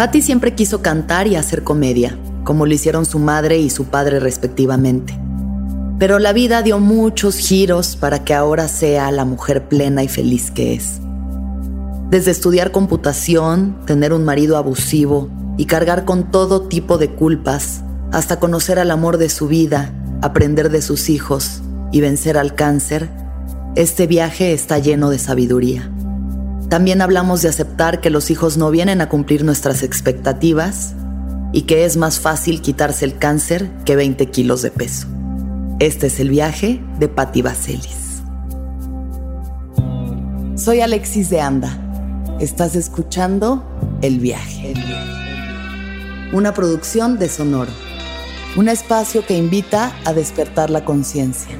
Patty siempre quiso cantar y hacer comedia, como lo hicieron su madre y su padre respectivamente. Pero la vida dio muchos giros para que ahora sea la mujer plena y feliz que es. Desde estudiar computación, tener un marido abusivo y cargar con todo tipo de culpas, hasta conocer al amor de su vida, aprender de sus hijos y vencer al cáncer, este viaje está lleno de sabiduría. También hablamos de aceptar que los hijos no vienen a cumplir nuestras expectativas y que es más fácil quitarse el cáncer que 20 kilos de peso. Este es el viaje de Patti Vaselis. Soy Alexis de Anda. Estás escuchando El viaje. Una producción de Sonoro. Un espacio que invita a despertar la conciencia.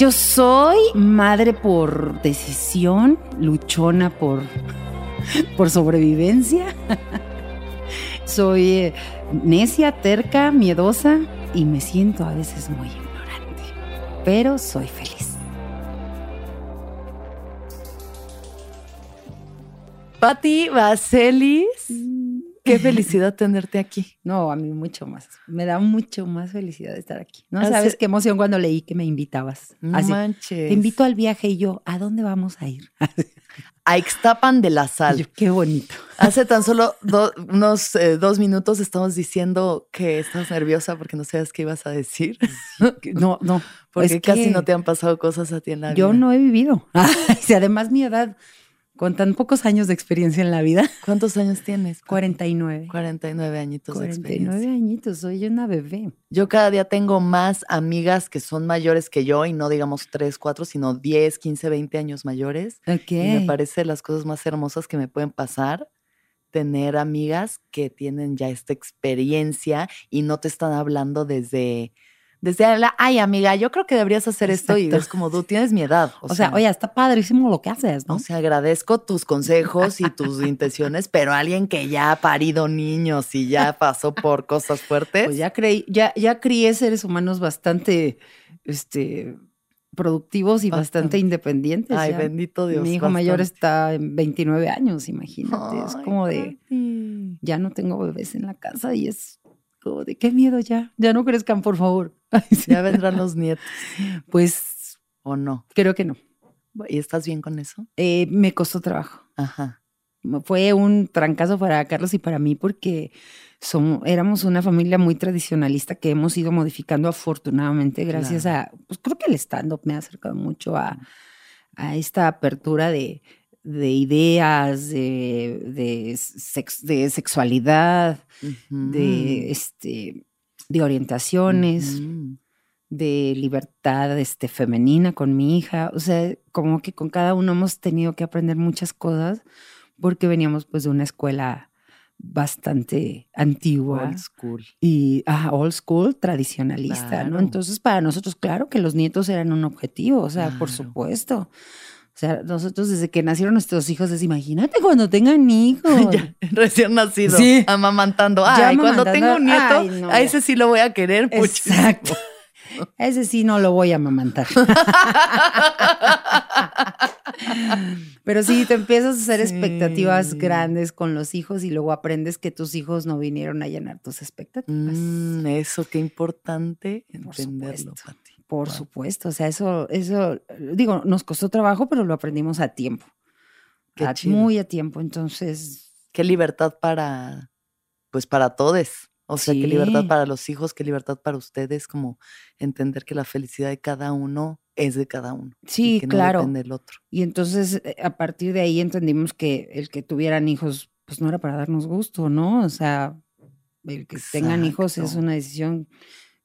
Yo soy madre por decisión, luchona por, por sobrevivencia. soy eh, necia, terca, miedosa y me siento a veces muy ignorante, pero soy feliz. Patti Vaselis. Qué felicidad tenerte aquí. No, a mí mucho más. Me da mucho más felicidad estar aquí. No sabes qué emoción cuando leí que me invitabas. No manches. Te invito al viaje y yo, ¿a dónde vamos a ir? a Ixtapan de la Sal. qué bonito. Hace tan solo unos eh, dos minutos estamos diciendo que estás nerviosa porque no sabes qué ibas a decir. No, no. Porque casi no te han pasado cosas a ti en la vida. Yo no he vivido. y además mi edad con tan pocos años de experiencia en la vida. ¿Cuántos años tienes? 49. 49 añitos de experiencia. 49 añitos, soy una bebé. Yo cada día tengo más amigas que son mayores que yo y no digamos 3, 4, sino 10, 15, 20 años mayores. Ok. Y me parece las cosas más hermosas que me pueden pasar tener amigas que tienen ya esta experiencia y no te están hablando desde desde la, ay amiga, yo creo que deberías hacer esto y es como tú tienes mi edad. O, sea, oye, está padrísimo lo que haces, ¿no? O sea, agradezco tus consejos y tus intenciones, pero alguien que ya ha parido niños y ya pasó por cosas fuertes. Pues ya creí, ya, ya crié seres humanos bastante, este, productivos y bastante, independientes. Ay, bendito Dios. Mi hijo mayor está en 29 años, imagínate. es como de, ya no tengo bebés en la casa y es como de qué miedo ya, ya no crezcan, por favor. Ya vendrán los nietos. Pues. ¿O no? Creo que no. ¿Y estás bien con eso? Eh, me costó trabajo. Ajá. Fue un trancazo para Carlos y para mí porque somos, éramos una familia muy tradicionalista que hemos ido modificando afortunadamente gracias a, pues creo que el stand-up me ha acercado mucho a, a esta apertura de, de ideas, de, de, de sexualidad, de, este, de orientaciones, de libertad este, femenina con mi hija. O sea, como que con cada uno hemos tenido que aprender muchas cosas porque veníamos pues de una escuela bastante antigua. Old school. Y old school, tradicionalista, ¿no? Entonces, para nosotros, claro que los nietos eran un objetivo, o sea, por supuesto. O sea, nosotros desde que nacieron nuestros hijos, es imagínate cuando tengan hijos. recién nacido. Sí. Amamantando. Ay, cuando tengo un nieto, a ese sí lo voy a querer Exacto. ese sí no lo voy a amamantar. Pero sí, te empiezas a hacer expectativas grandes con los hijos y luego aprendes que tus hijos no vinieron a llenar tus expectativas. Mm, eso, qué importante entenderlo, Pati. Por supuesto, o sea, eso, eso, digo, nos costó trabajo, pero lo aprendimos a tiempo. muy a tiempo, entonces. Qué libertad para, pues para todos. O sea, qué libertad para los hijos, qué libertad para ustedes, como entender que la felicidad de cada uno es de cada uno. Sí, y que claro. No depende del otro. Y entonces, eh, a partir de ahí entendimos que el que tuvieran hijos, pues no era para darnos gusto, ¿no? O sea, el que tengan hijos es una decisión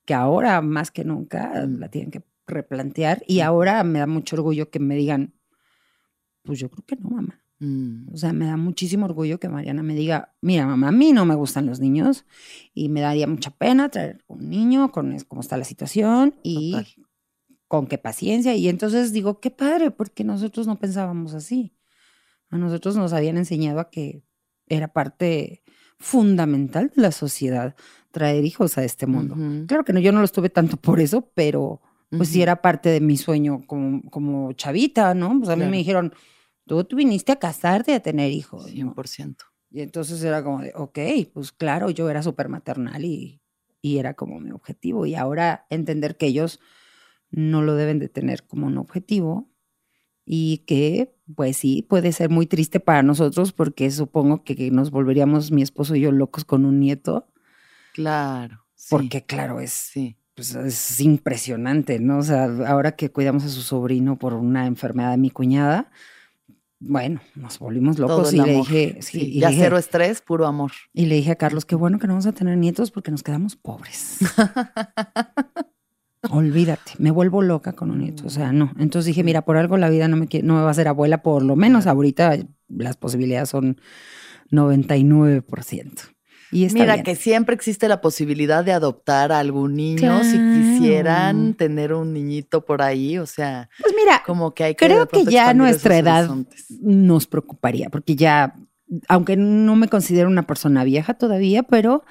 que ahora más que nunca la tienen que replantear y ahora me da mucho orgullo que me digan, pues yo creo que no, mamá. Mm. O sea, me da muchísimo orgullo que Mariana me diga, mira, mamá, a mí no me gustan los niños y me daría mucha pena traer un niño con cómo está la situación y con qué paciencia. Y entonces digo, qué padre, porque nosotros no pensábamos así. A nosotros nos habían enseñado a que era parte fundamental de la sociedad traer hijos a este mundo. Claro que no, yo no lo estuve tanto por eso, pero pues sí era parte de mi sueño como, como chavita, ¿no? Pues a mí me dijeron, tú, tú, viniste a casarte y a tener hijos. 100%. Y entonces era como de, ok, pues claro, yo era súper maternal y, y era como mi objetivo. Y ahora entender que ellos no lo deben de tener como un objetivo y que pues sí, puede ser muy triste para nosotros porque supongo que, nos volveríamos mi esposo y yo locos con un nieto. Claro. Porque claro, es, sí. Pues, es impresionante, ¿no? O sea, ahora que cuidamos a su sobrino por una enfermedad de mi cuñada, bueno, nos volvimos locos y le dije, sí, ya cero estrés, puro amor. Y le dije a Carlos, qué bueno que no vamos a tener nietos porque nos quedamos pobres. Olvídate, me vuelvo loca con un nieto, o sea, no. Entonces dije, mira, por algo la vida no me, no me va a hacer abuela, por lo menos ahorita las posibilidades son 99%. Y Mira, que siempre existe la posibilidad de adoptar a algún niño si quisieran tener un niñito por ahí, o sea, pues mira, como que hay que creo que ya nuestra edad nos preocuparía, porque ya, aunque no me considero una persona vieja todavía, pero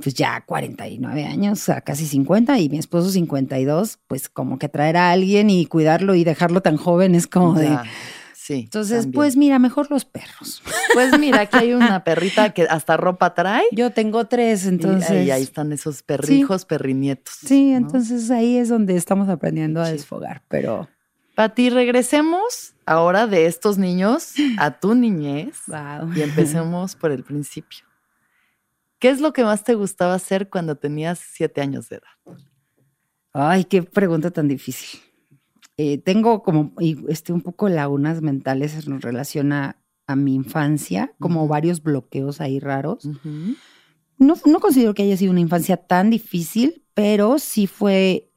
pues ya 49 años, a casi 50, y mi esposo 52, pues como que traer a alguien y cuidarlo y dejarlo tan joven es como de... Sí. Entonces, pues mira, mejor los perros. Pues mira, aquí hay una perrita que hasta ropa trae. Yo tengo tres, entonces. Y ahí, están esos perrijos, perrinietos. Sí, entonces ahí es donde estamos aprendiendo a desfogar, pero. Pati, regresemos ahora de estos niños a tu niñez. Y empecemos por el principio. ¿Qué es lo que más te gustaba hacer cuando tenías siete años de edad? Ay, qué pregunta tan difícil. Eh, tengo como este, un poco lagunas mentales en relación a, mi infancia, como varios bloqueos ahí raros. no, no, considero que haya sido una infancia tan difícil, pero sí fue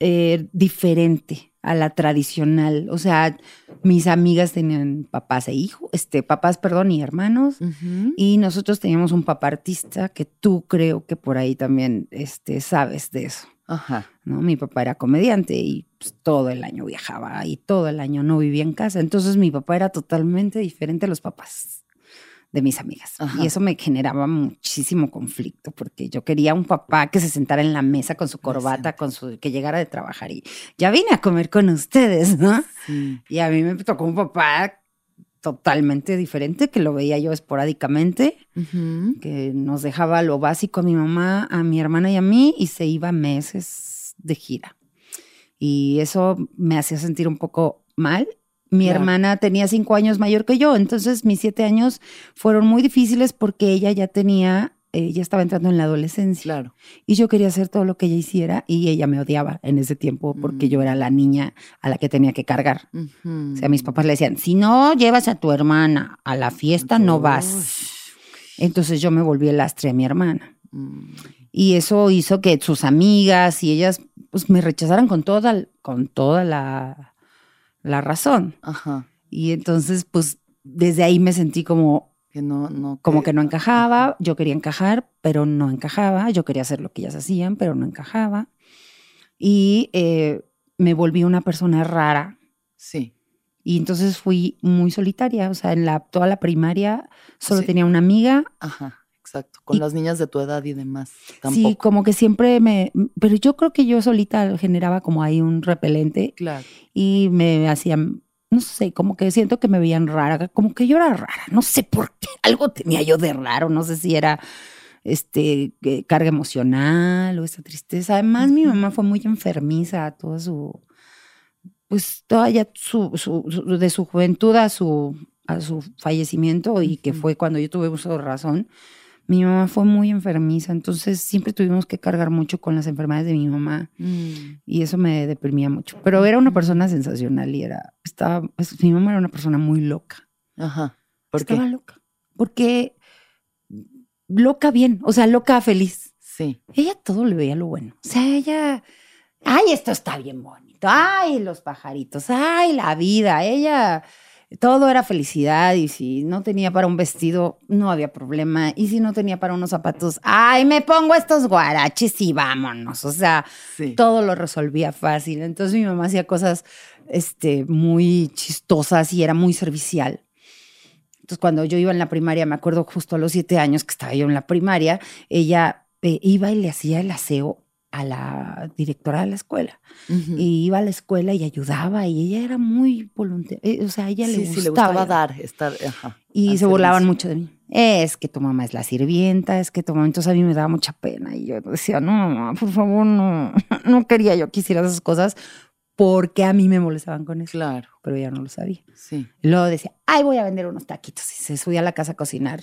eh, diferente a la tradicional. O sea, mis amigas tenían papás e hijos, este, papás, perdón, y hermanos. Y nosotros teníamos un papá artista que tú creo que por ahí también este, sabes de eso. Ajá. ¿No? Mi papá era comediante y pues, todo el año viajaba y todo el año no vivía en casa. Entonces mi papá era totalmente diferente a los papás de mis amigas. Y eso me generaba muchísimo conflicto porque yo quería un papá que se sentara en la mesa con su corbata, con su que llegara de trabajar y ya vine a comer con ustedes, ¿no? Y a mí me tocó un papá totalmente diferente, que lo veía yo esporádicamente, que nos dejaba lo básico a mi mamá, a mi hermana y a mí, y se iba meses de gira. Y eso me hacía sentir un poco mal. Mi hermana tenía cinco años mayor que yo, entonces mis siete años fueron muy difíciles porque ella ya tenía ella estaba entrando en la adolescencia. Claro. Y yo quería hacer todo lo que ella hiciera y ella me odiaba en ese tiempo porque yo era la niña a la que tenía que cargar. O sea, mis papás le decían, si no llevas a tu hermana a la fiesta, no vas. Entonces yo me volví el lastre a mi hermana. Mm. Y eso hizo que sus amigas y ellas pues me rechazaran con toda, con toda la, la razón. Ajá. Y entonces, pues desde ahí me sentí como, no, no. Como que no encajaba, yo quería encajar, pero no encajaba, yo quería hacer lo que ellas hacían, pero no encajaba. Y eh, me volví una persona rara. Sí. Y entonces fui muy solitaria, o sea, en la, toda la primaria solo tenía una amiga. Ajá, exacto, con las niñas de tu edad y demás. Sí, como que siempre me, pero yo creo que yo solita generaba como ahí un repelente. Claro. Y me hacían no sé, como que siento que me veían rara, como que yo era rara, no sé por qué, algo tenía yo de raro, no sé si era este carga emocional o esa tristeza. Además, mi mamá fue muy enfermiza, toda su, pues toda ya su, de su juventud a su, a su fallecimiento y que fue cuando yo tuve uso de razón mi mamá fue muy enfermiza, entonces siempre tuvimos que cargar mucho con las enfermedades de mi mamá mm. y eso me deprimía mucho. Pero era una persona sensacional y era, estaba, pues, mi mamá era una persona muy loca. Ajá. ¿Por estaba loca. Porque loca bien, o sea, loca feliz. Sí. Ella todo le veía lo bueno. O sea, ella, ay, esto está bien bonito. Ay, los pajaritos. Ay, la vida. Ella todo era felicidad y si no tenía para un vestido, no había problema. Y si no tenía para unos zapatos, ay, me pongo estos guaraches y vámonos. O sea, todo lo resolvía fácil. Entonces mi mamá hacía cosas este, muy chistosas y era muy servicial. Entonces, cuando yo iba en la primaria, me acuerdo justo a los siete años que estaba yo en la primaria, ella eh, iba y le hacía el aseo a la directora de la escuela. Y iba a la escuela y ayudaba y ella era muy voluntaria. Eh, o sea, a ella le, gustaba, sí, le gustaba dar, estar. y se burlaban mucho de mí. Es que tu mamá es la sirvienta, es que tu mamá. Entonces a mí me daba mucha pena y yo decía, no, por favor, no. No quería yo que hiciera esas cosas porque a mí me molestaban con eso. Claro. Pero ella no lo sabía. Sí. luego decía, ay, voy a vender unos taquitos. Y se subía a la casa a cocinar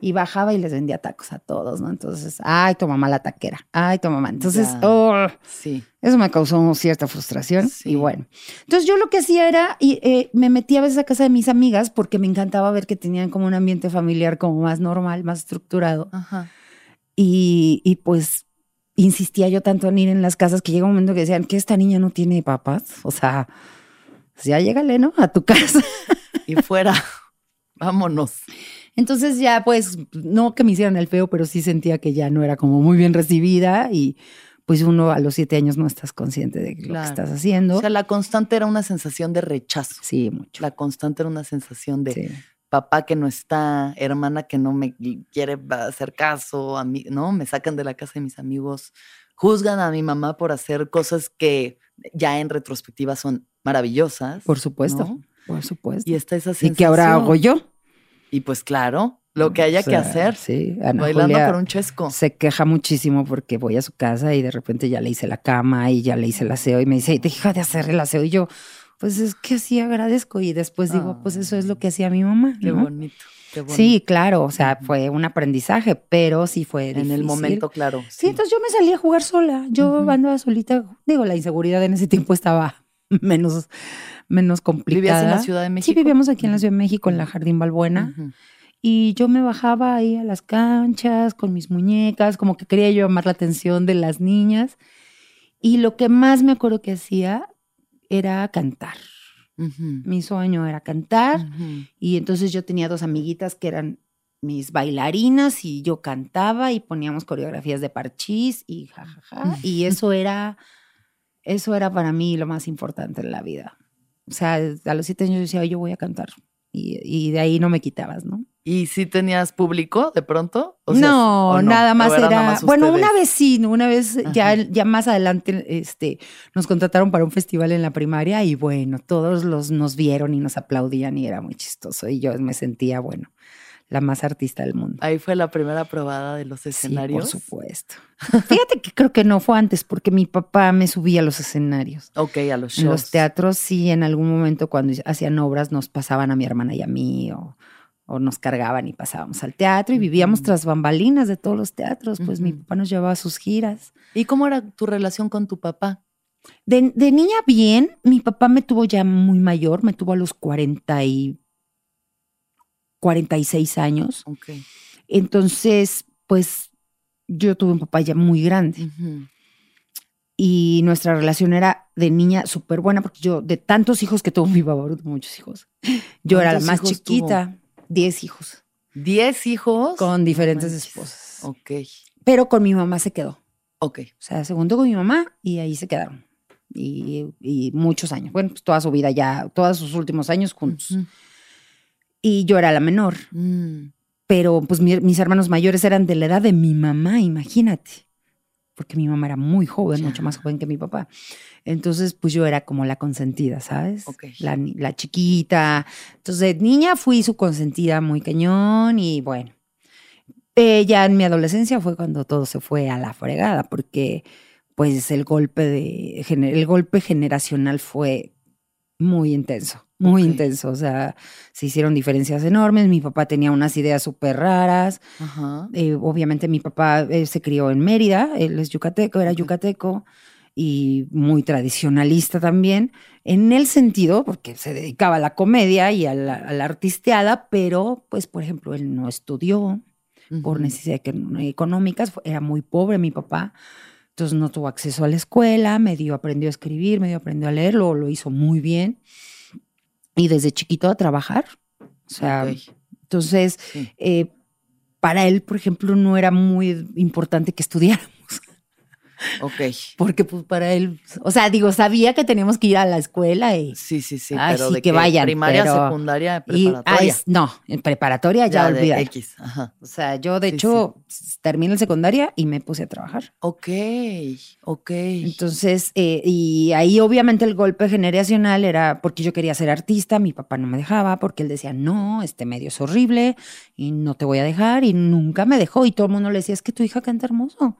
y bajaba y les vendía tacos a todos, ¿no? Entonces, ay, tu mamá la taquera, ay, tu mamá. Entonces, oh, sí. eso me causó cierta frustración. Y bueno, entonces yo lo que hacía era, y, eh, me metía a veces a casa de mis amigas porque me encantaba ver que tenían como un ambiente familiar como más normal, más estructurado. Ajá. Y, y pues insistía yo tanto en ir en las casas que llega un momento que decían que esta niña no tiene papás. O sea, pues ya llégale, ¿no? A tu casa. Y fuera, vámonos. Entonces ya pues, no que me hicieran el feo, pero sí sentía que ya no era como muy bien recibida y pues uno a los siete años no estás consciente de lo que estás haciendo. O sea, la constante era una sensación de rechazo. Sí, mucho. La constante era una sensación de papá que no está, hermana que no me quiere hacer caso, a mí, ¿no? Me sacan de la casa de mis amigos, juzgan a mi mamá por hacer cosas que ya en retrospectiva son maravillosas. Por supuesto, por supuesto. Y está esa sensación. ¿Y qué ahora hago yo? Y pues claro, lo que haya que hacer. Sí, bailando por un chesco. Se queja muchísimo porque voy a su casa y de repente ya le hice la cama y ya le hice el aseo y me dice, deja de hacer el aseo. Y yo, pues es que así agradezco y después digo, pues eso es lo que hacía mi mamá. Qué bonito. Qué bonito. Sí, claro, o sea, fue un aprendizaje, pero sí fue En el momento, claro. Sí. entonces yo me salí a jugar sola. Yo andaba solita. Digo, la inseguridad en ese tiempo estaba menos, menos complicada. ¿Vivías en la Ciudad de México? Sí, vivíamos aquí en la Ciudad de México, en la Jardín Balbuena. Y yo me bajaba ahí a las canchas con mis muñecas, como que quería yo llamar la atención de las niñas. Y lo que más me acuerdo que hacía era cantar. Mi sueño era cantar. Y entonces yo tenía dos amiguitas que eran mis bailarinas y yo cantaba y poníamos coreografías de parchís y jajaja. Y eso era, eso era para mí lo más importante en la vida. O sea, a los siete años yo decía, yo voy a cantar. Y, de ahí no me quitabas, ¿no? ¿Y si tenías público de pronto? no, nada más era. bueno, una vez sí, una vez ya, ya más adelante este, nos contrataron para un festival en la primaria y bueno, todos los nos vieron y nos aplaudían y era muy chistoso. Y yo me sentía, bueno, la más artista del mundo. Ahí fue la primera probada de los escenarios. Sí, por supuesto. Fíjate que creo que no fue antes, porque mi papá me subía a los escenarios. Ok, a los shows. En los teatros sí, en algún momento cuando hacían obras nos pasaban a mi hermana y a mí o, nos cargaban y pasábamos al teatro y vivíamos tras bambalinas de todos los teatros, pues mi papá nos llevaba a sus giras. ¿Y cómo era tu relación con tu papá? De, de niña bien, mi papá me tuvo ya muy mayor, me tuvo a los 40 y 46 años. Okay. Entonces, pues yo tuve un papá ya muy grande. Y nuestra relación era de niña súper buena, porque yo, de tantos hijos que tuvo mi papá, muchos hijos. Yo era la más chiquita, 10 hijos. ¿10 hijos? Con diferentes esposas. Ok. Pero con mi mamá se quedó. Ok. O sea, segundo con mi mamá y ahí se quedaron. Y, muchos años. Bueno, pues toda su vida ya, todos sus últimos años juntos y yo era la menor. Mm. Pero pues mis hermanos mayores eran de la edad de mi mamá, imagínate. Porque mi mamá era muy joven, mucho más joven que mi papá. Entonces, pues yo era como la consentida, ¿sabes? La, la chiquita. Entonces, de niña fui su consentida muy cañón y bueno. Eh, ya en mi adolescencia fue cuando todo se fue a la fregada, porque pues el golpe de el golpe generacional fue muy intenso muy intenso. O sea, se hicieron diferencias enormes. Mi papá tenía unas ideas súper raras. Eh, obviamente mi papá eh, se crió en Mérida, él es yucateco, era yucateco y muy tradicionalista también, en el sentido, porque se dedicaba a la comedia y a la, artisteada, pero pues, por ejemplo, él no estudió por necesidades económicas, era muy pobre mi papá. Entonces no tuvo acceso a la escuela, medio aprendió a escribir, medio aprendió a leer, lo hizo muy bien y desde chiquito a trabajar. O sea, entonces, eh, para él, por ejemplo, no era muy importante que estudiáramos. Ok. Porque pues para él, o sea, digo, sabía que teníamos que ir a la escuela y... Sí, sí, sí. Ay, pero sí, de que vayan, Primaria, pero- secundaria, y- preparatoria. es- no, en preparatoria ya, ya de. X. Ajá. O sea, yo de Sí, hecho terminé la secundaria y me puse a trabajar. Ok, ok. Entonces, eh, y ahí obviamente el golpe generacional era porque yo quería ser artista, mi papá no me dejaba, porque él decía, no, este medio es horrible y no te voy a dejar, y nunca me dejó, y todo el mundo le decía, es que tu hija canta hermoso.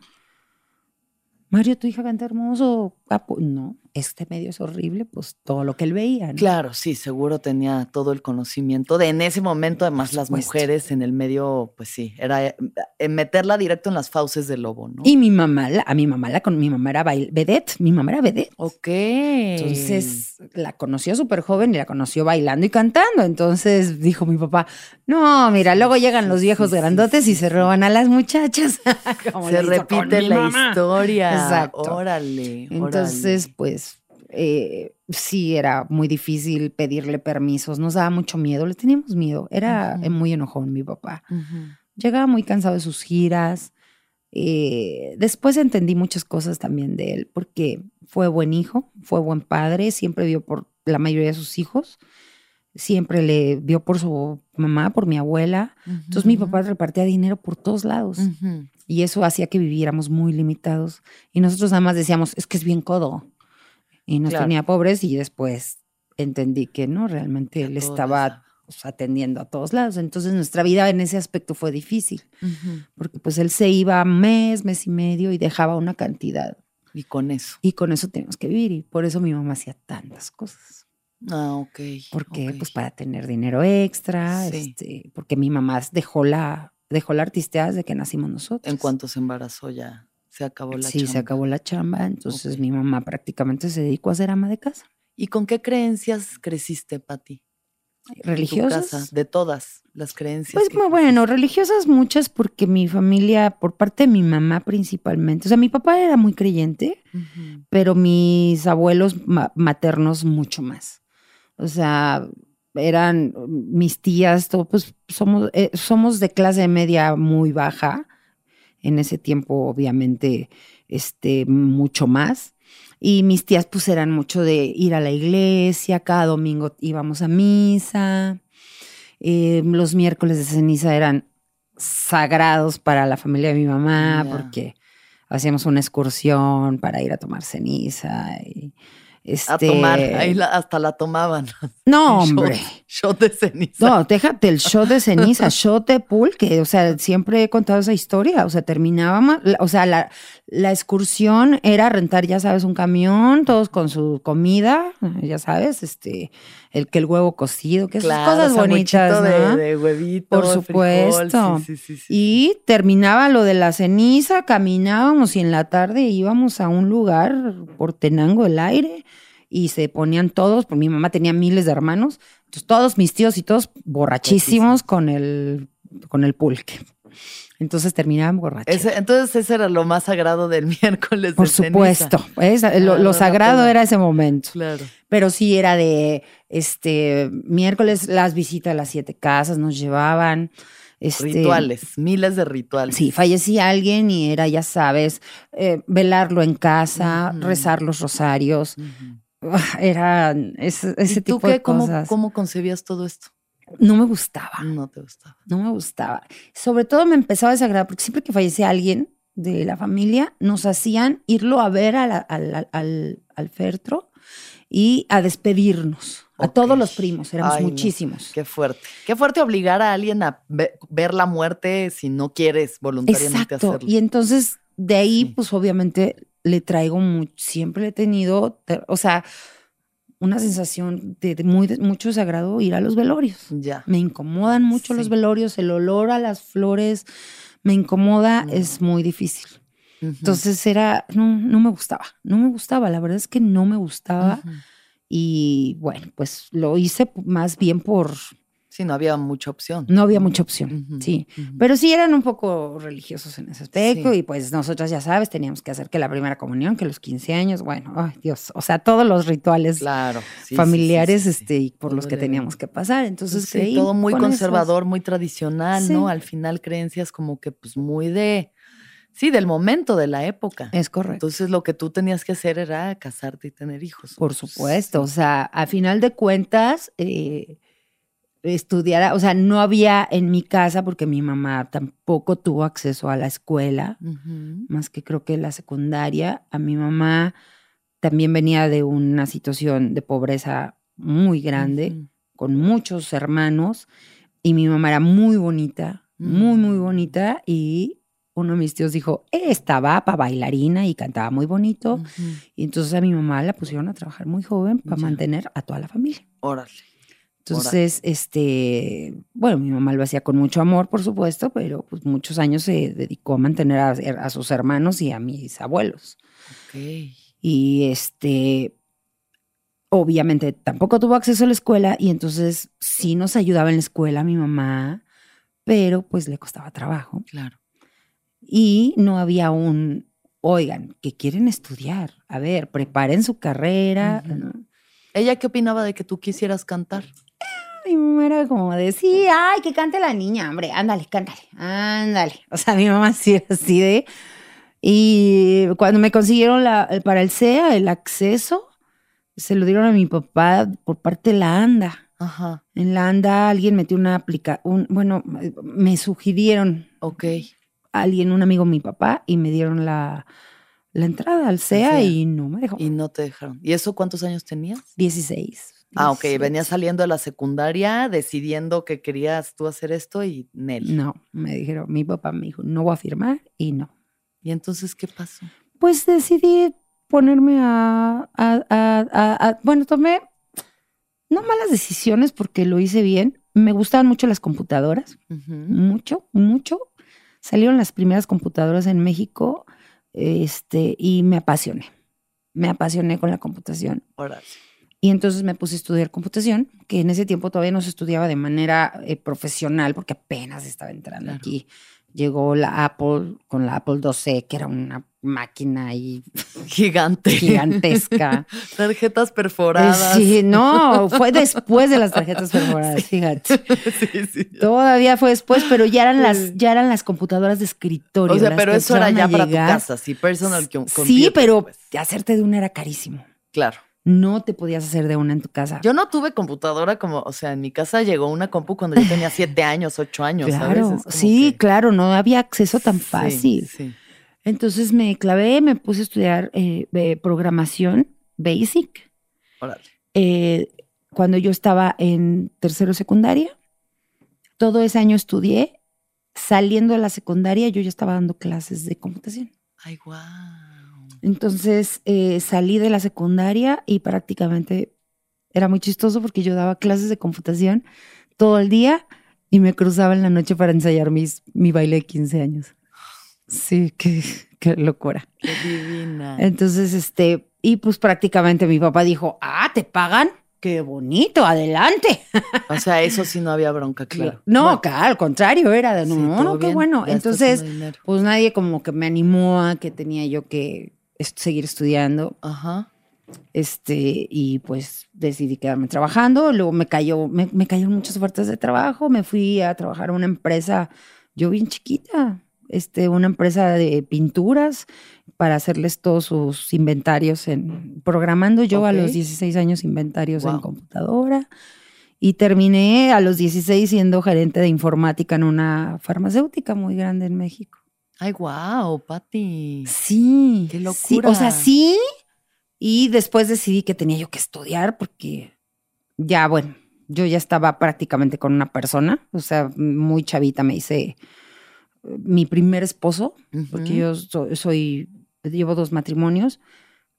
Mario, tu hija canta hermoso. papu". No, este medio es horrible, pues todo lo que él veía. ¿no? Claro, sí, seguro tenía todo el conocimiento de en ese momento, además las mujeres en el medio, pues sí, era eh, eh, meterla directo en las fauces del lobo, ¿no? Y mi mamá, a mi mamá, la, con mi mamá era bail- vedette, mi mamá era vedette. ok. Entonces la conoció súper joven y la conoció bailando y cantando. Entonces dijo mi papá, no, mira, luego llegan los viejos sí, sí, grandotes y se roban a las muchachas. Como se repite la mamá. historia. Exacto. Órale. Entonces, pues eh, sí, era muy difícil pedirle permisos. Nos daba mucho miedo, le teníamos miedo. Era Ujú. eh, muy enojón mi papá. Llegaba muy cansado de sus giras. Eh, después entendí muchas cosas también de él, porque fue buen hijo, fue buen padre, siempre vio por la mayoría de sus hijos, siempre le vio por su mamá, por mi abuela. Entonces mi papá repartía dinero por todos lados y eso hacía que viviéramos muy limitados. Y nosotros nada más decíamos, es que es bien codo. Y nos Claro. tenía pobres y después entendí que no, realmente él estaba pues, atendiendo a todos lados. Entonces nuestra vida en ese aspecto fue difícil porque pues él se iba mes, mes y medio y dejaba una cantidad Y con eso. y con eso teníamos que vivir y por eso mi mamá hacía tantas cosas. Ah, ok. Porque ok. pues para tener dinero extra, Sí. este, porque mi mamá dejó la dejó la artisteada desde que nacimos nosotros. En cuanto se embarazó ya se acabó la sí, se chamba. acabó la chamba, entonces mi mamá prácticamente se dedicó a ser ama de casa. ¿Y con qué creencias creciste, Pati? Religiosas. casa, de todas las creencias. Pues que muy bueno, religiosas muchas porque mi familia, por parte de mi mamá principalmente, o sea, mi papá era muy creyente, pero mis abuelos ma- maternos mucho más. O sea, eran mis tías, todo, pues somos, eh, somos de clase media muy baja. En ese tiempo, obviamente, este, mucho más. Y mis tías, pues, eran mucho de ir a la iglesia, cada domingo íbamos a misa. Eh, los miércoles de ceniza eran sagrados para la familia de mi mamá, porque hacíamos una excursión para ir a tomar ceniza. Y, este, A tomar, ahí la- hasta la tomaban. No, hombre. Shot de ceniza. No, déjate el shot de ceniza, shot de pulque. O sea, siempre he contado esa historia. O sea, terminábamos, la- o sea, la, la excursión era rentar, ya sabes, un camión, todos con su comida, ya sabes, este, el que el huevo cocido, que esas Claro, cosas bonitas, de, de huevito, Por supuesto. sí, sí, sí. Y terminaba lo de la ceniza, caminábamos y en la tarde íbamos a un lugar por Tenango el aire y se ponían todos, porque mi mamá tenía miles de hermanos, entonces todos mis tíos y todos borrachísimos con el, con el pulque. Entonces terminaban borrachos. Ese- entonces ese era lo más sagrado del miércoles Por de supuesto, es- lo, Ah, lo sagrado era ese momento. Claro. Pero sí era de este miércoles las visitas a las siete casas nos llevaban. Este, Rituales, miles de rituales. Sí, fallecía alguien y era, ya sabes, eh, velarlo en casa, rezar los rosarios. Ah, Era ese, ese ¿Y tú tipo qué? de ¿Cómo, cosas. cómo concebías todo esto? No me gustaba, No te gustaba. no me gustaba. Sobre todo me empezaba a desagradar porque siempre que fallecía alguien de la familia, nos hacían irlo a ver a la- al, al, al- al féretro y a despedirnos. A todos los primos, éramos Ay, no. muchísimos. Qué fuerte. Qué fuerte obligar a alguien a ve- ver la muerte si no quieres voluntariamente Exacto. hacerlo. Y entonces de ahí, Sí. pues obviamente le traigo mucho, siempre he tenido, te- o sea, una sensación de, de muy, de mucho desagrado ir a los velorios. Ya. Me incomodan mucho los velorios, el olor a las flores me incomoda, No. es muy difícil. Entonces era, no, no me gustaba, no me gustaba, la verdad es que no me gustaba y bueno, pues lo hice más bien por, Sí, no había mucha opción. no había mucha opción, sí. Pero sí eran un poco religiosos en ese aspecto Sí. y pues nosotras ya sabes, teníamos que hacer que la primera comunión, que los 15 años, bueno, ay Dios, o sea, todos los rituales Claro. sí, familiares sí, este y por los que teníamos que pasar. Entonces creí todo muy esos. conservador, muy tradicional. ¿no? Al final creencias como que pues muy de Sí, del momento, de la época. Es correcto. Entonces lo que tú tenías que hacer era casarte y tener hijos. Por supuesto, o sea, a final de cuentas, eh, estudiar, o sea, no había en mi casa, porque mi mamá tampoco tuvo acceso a la escuela, más que creo que la secundaria. A mi mamá también venía de una situación de pobreza muy grande, con muchos hermanos, y mi mamá era muy bonita, muy, muy bonita, y uno de mis tíos dijo, estaba para bailarina y cantaba muy bonito. Y entonces a mi mamá la pusieron a trabajar muy joven para mantener a toda la familia. Órale. Entonces, este, bueno, mi mamá lo hacía con mucho amor, por supuesto, pero pues muchos años se dedicó a mantener a, sus hermanos y a mis abuelos. Ok. Y este, obviamente tampoco tuvo acceso a la escuela y entonces sí nos ayudaba en la escuela mi mamá, pero pues le costaba trabajo. Claro y no había un, oigan, que quieren estudiar, a ver, preparen su carrera. ¿Ella qué opinaba de que tú quisieras cantar? Mi mamá era como de, sí, ay, que cante la niña, hombre, ándale, cántale, ándale. O sea, mi mamá sí era así de... Y cuando me consiguieron la, para el CEA, el acceso, se lo dieron a mi papá por parte de la ANDA. Ajá. En la ANDA alguien metió una aplicación, bueno, me sugirieron. Ok alguien, un amigo mi papá, y me dieron la, entrada al CEA y no me dejó. Y no te dejaron. ¿Y eso cuántos años tenías? Dieciséis. Ah, ok. Venías saliendo de la secundaria decidiendo que querías tú hacer esto y Nel. No, me dijeron, mi papá me dijo, no voy a firmar y no. ¿Y entonces qué pasó? Pues decidí ponerme a, a, bueno, tomé no malas decisiones porque lo hice bien. Me gustaban mucho las computadoras, mucho, mucho salieron las primeras computadoras en México este, y me apasioné. Me apasioné con la computación. Y entonces me puse a estudiar computación, que en ese tiempo todavía no se estudiaba de manera eh, profesional porque apenas estaba entrando aquí llegó la Apple con la Apple 2C, que era una máquina ahí gigante, gigantesca. tarjetas perforadas. Sí, no, fue después de las tarjetas perforadas, fíjate. Sí, sí. Todavía fue después, pero ya eran las ya eran las computadoras de escritorio. O sea, pero eso era ya para tu casa, sí, personal computer. Sí, pero pues. hacerte de una era carísimo. Claro no te podías hacer de una en tu casa. Yo no tuve computadora como, o sea, en mi casa llegó una compu cuando yo tenía siete años, ocho años. Claro, sí, claro, no había acceso tan fácil. Entonces me clavé, me puse a estudiar eh, programación basic. Eh, cuando yo estaba en tercero secundaria, todo ese año estudié. Saliendo de la secundaria, yo ya estaba dando clases de computación. Ay, guau. Entonces eh, salí de la secundaria y prácticamente era muy chistoso porque yo daba clases de computación todo el día y me cruzaba en la noche para ensayar mis, mi baile de 15 años. Sí, qué, qué locura. Qué divina. Entonces, este, y pues prácticamente mi papá dijo, ah, ¿te pagan? Qué bonito, adelante. O sea, eso sí no había bronca, claro. No, al contrario, era de no, no, qué bueno. Entonces, pues nadie como que me animó a que tenía yo que seguir estudiando. Ajá. Este, y pues decidí quedarme trabajando. Luego me cayó, me, me cayeron muchas ofertas de trabajo. Me fui a trabajar a una empresa, yo bien chiquita, este, una empresa de pinturas para hacerles todos sus inventarios en programando yo a los 16 años inventarios en computadora y terminé a los 16 siendo gerente de informática en una farmacéutica muy grande en México. Ay, wow, Patti. Sí. Qué locura. o sea, sí. Y después decidí que tenía yo que estudiar porque ya, bueno, yo ya estaba prácticamente con una persona. O sea, muy chavita me hice eh, mi primer esposo, porque yo soy, llevo dos matrimonios.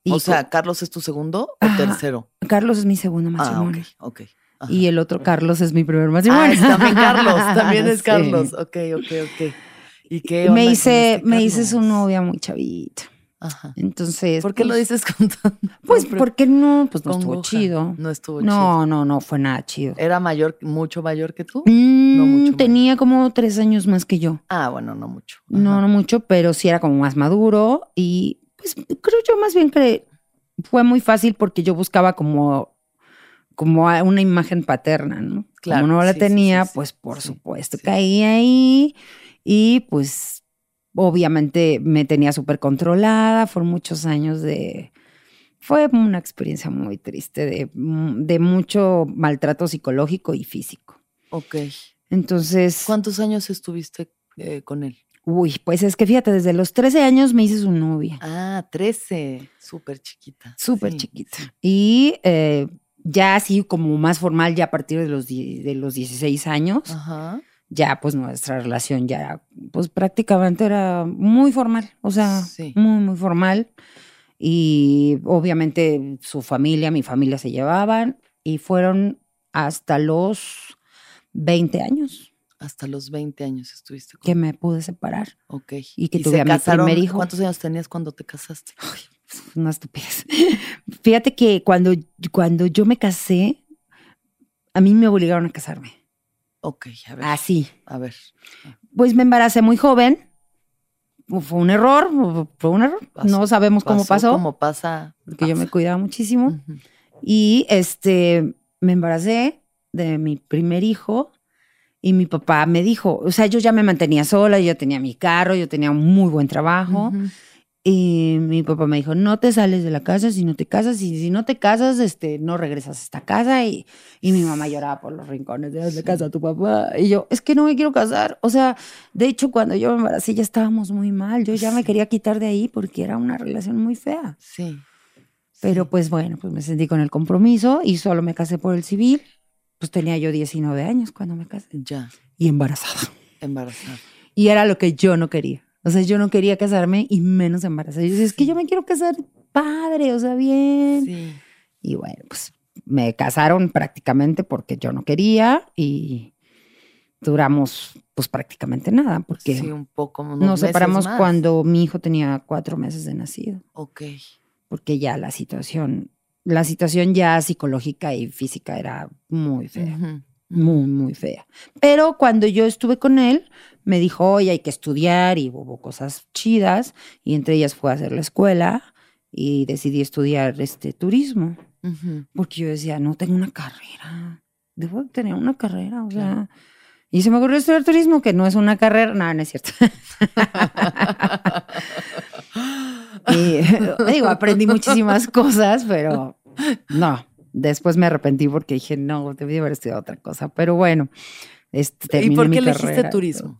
o sea, ¿Carlos es tu segundo o tercero? Carlos es mi segundo ah, matrimonio. Ah, ok, ok. Y el otro Carlos es mi primer matrimonio. Ah, también Carlos, también es Carlos. Ok, ok, ok. ¿Y qué me hice, este me hice su novia muy chavita. Ajá. Entonces. ¿Por qué lo pues, dices con tanto? Pues porque no, pues no estuvo chido. No estuvo chido. No, no, no fue nada chido. ¿Era mayor, mucho mayor que tú? Mm, no mucho. Tenía como tres años más que yo. Ah, bueno, no mucho. No, no mucho, pero sí era como más maduro. Y pues creo yo más bien que fue muy fácil porque yo buscaba como, como una imagen paterna, ¿no? Claro. Como no la tenía, pues por supuesto caí ahí y pues obviamente me tenía súper controlada, fueron muchos años de... Fue una experiencia muy triste, de, de mucho maltrato psicológico y físico. Ok. Entonces... ¿Cuántos años estuviste eh, con él? Uy, pues es que fíjate, desde los 13 años me hice su novia. Ah, 13, súper chiquita. Súper chiquita. Y eh, ya así como más formal, ya a partir de los, de los 16 años, Ajá. Ya pues nuestra relación ya pues prácticamente era muy formal, o sea, Sí. muy, muy formal. Y obviamente su familia, mi familia se llevaban y fueron hasta los 20 años Hasta los 20 años estuviste con que me pude separar. Ok. y que se tuve a mi casaron- primer hijo. ¿Cuántos años tenías cuando te casaste? Una estupidez. Fíjate que cuando, cuando yo me casé, a mí me obligaron a casarme. Ok, a ver. Así. A ver. Pues me embaracé muy joven. Fue un error, fue un error. Pasó- no sabemos cómo pasó, Como pasa. porque yo me cuidaba muchísimo. Y este, me embaracé de mi primer hijo y mi papá me dijo, o sea, yo ya me mantenía sola, yo tenía mi carro, yo tenía un muy buen trabajo. Ujú. Y mi papá me dijo, no te sales de la casa si no te casas, y si no te casas, este, no regresas a esta casa. Y, y mi mamá lloraba por los rincones de la casa a tu papá. Y yo, es que no me quiero casar. O sea, de hecho, cuando yo me embaracé ya estábamos muy mal. Yo ya me quería quitar de ahí porque era una relación muy fea. Sí. Pero pues bueno, pues me sentí con el compromiso y solo me casé por el civil. Pues tenía yo 19 años cuando me casé. Ya. Y embarazada. Embarazada. Y era lo que yo no quería. O sea, yo no quería casarme y menos embarazada. Yo decía, es que yo me quiero casar padre, o sea, bien. Sí. Y bueno, pues me casaron prácticamente porque yo no quería y duramos pues prácticamente nada porque Sí, un poco. nos meses separamos más. cuando mi hijo tenía cuatro meses de nacido, Ok. porque ya la situación, la situación ya psicológica y física era muy fea. Ujú. Muy, muy fea. Pero cuando yo estuve con él, me dijo, oye, hay que estudiar y hubo cosas chidas y entre ellas fue a hacer la escuela y decidí estudiar este turismo, porque yo decía, no tengo una carrera, debo de tener una carrera, o Claro. sea, y se me ocurrió estudiar turismo, que no es una carrera, no, no es cierto. y digo, aprendí muchísimas cosas, pero no, después me arrepentí porque dije, no, debí haber estudiado otra cosa, pero bueno. Este, ¿Y por mi qué elegiste turismo?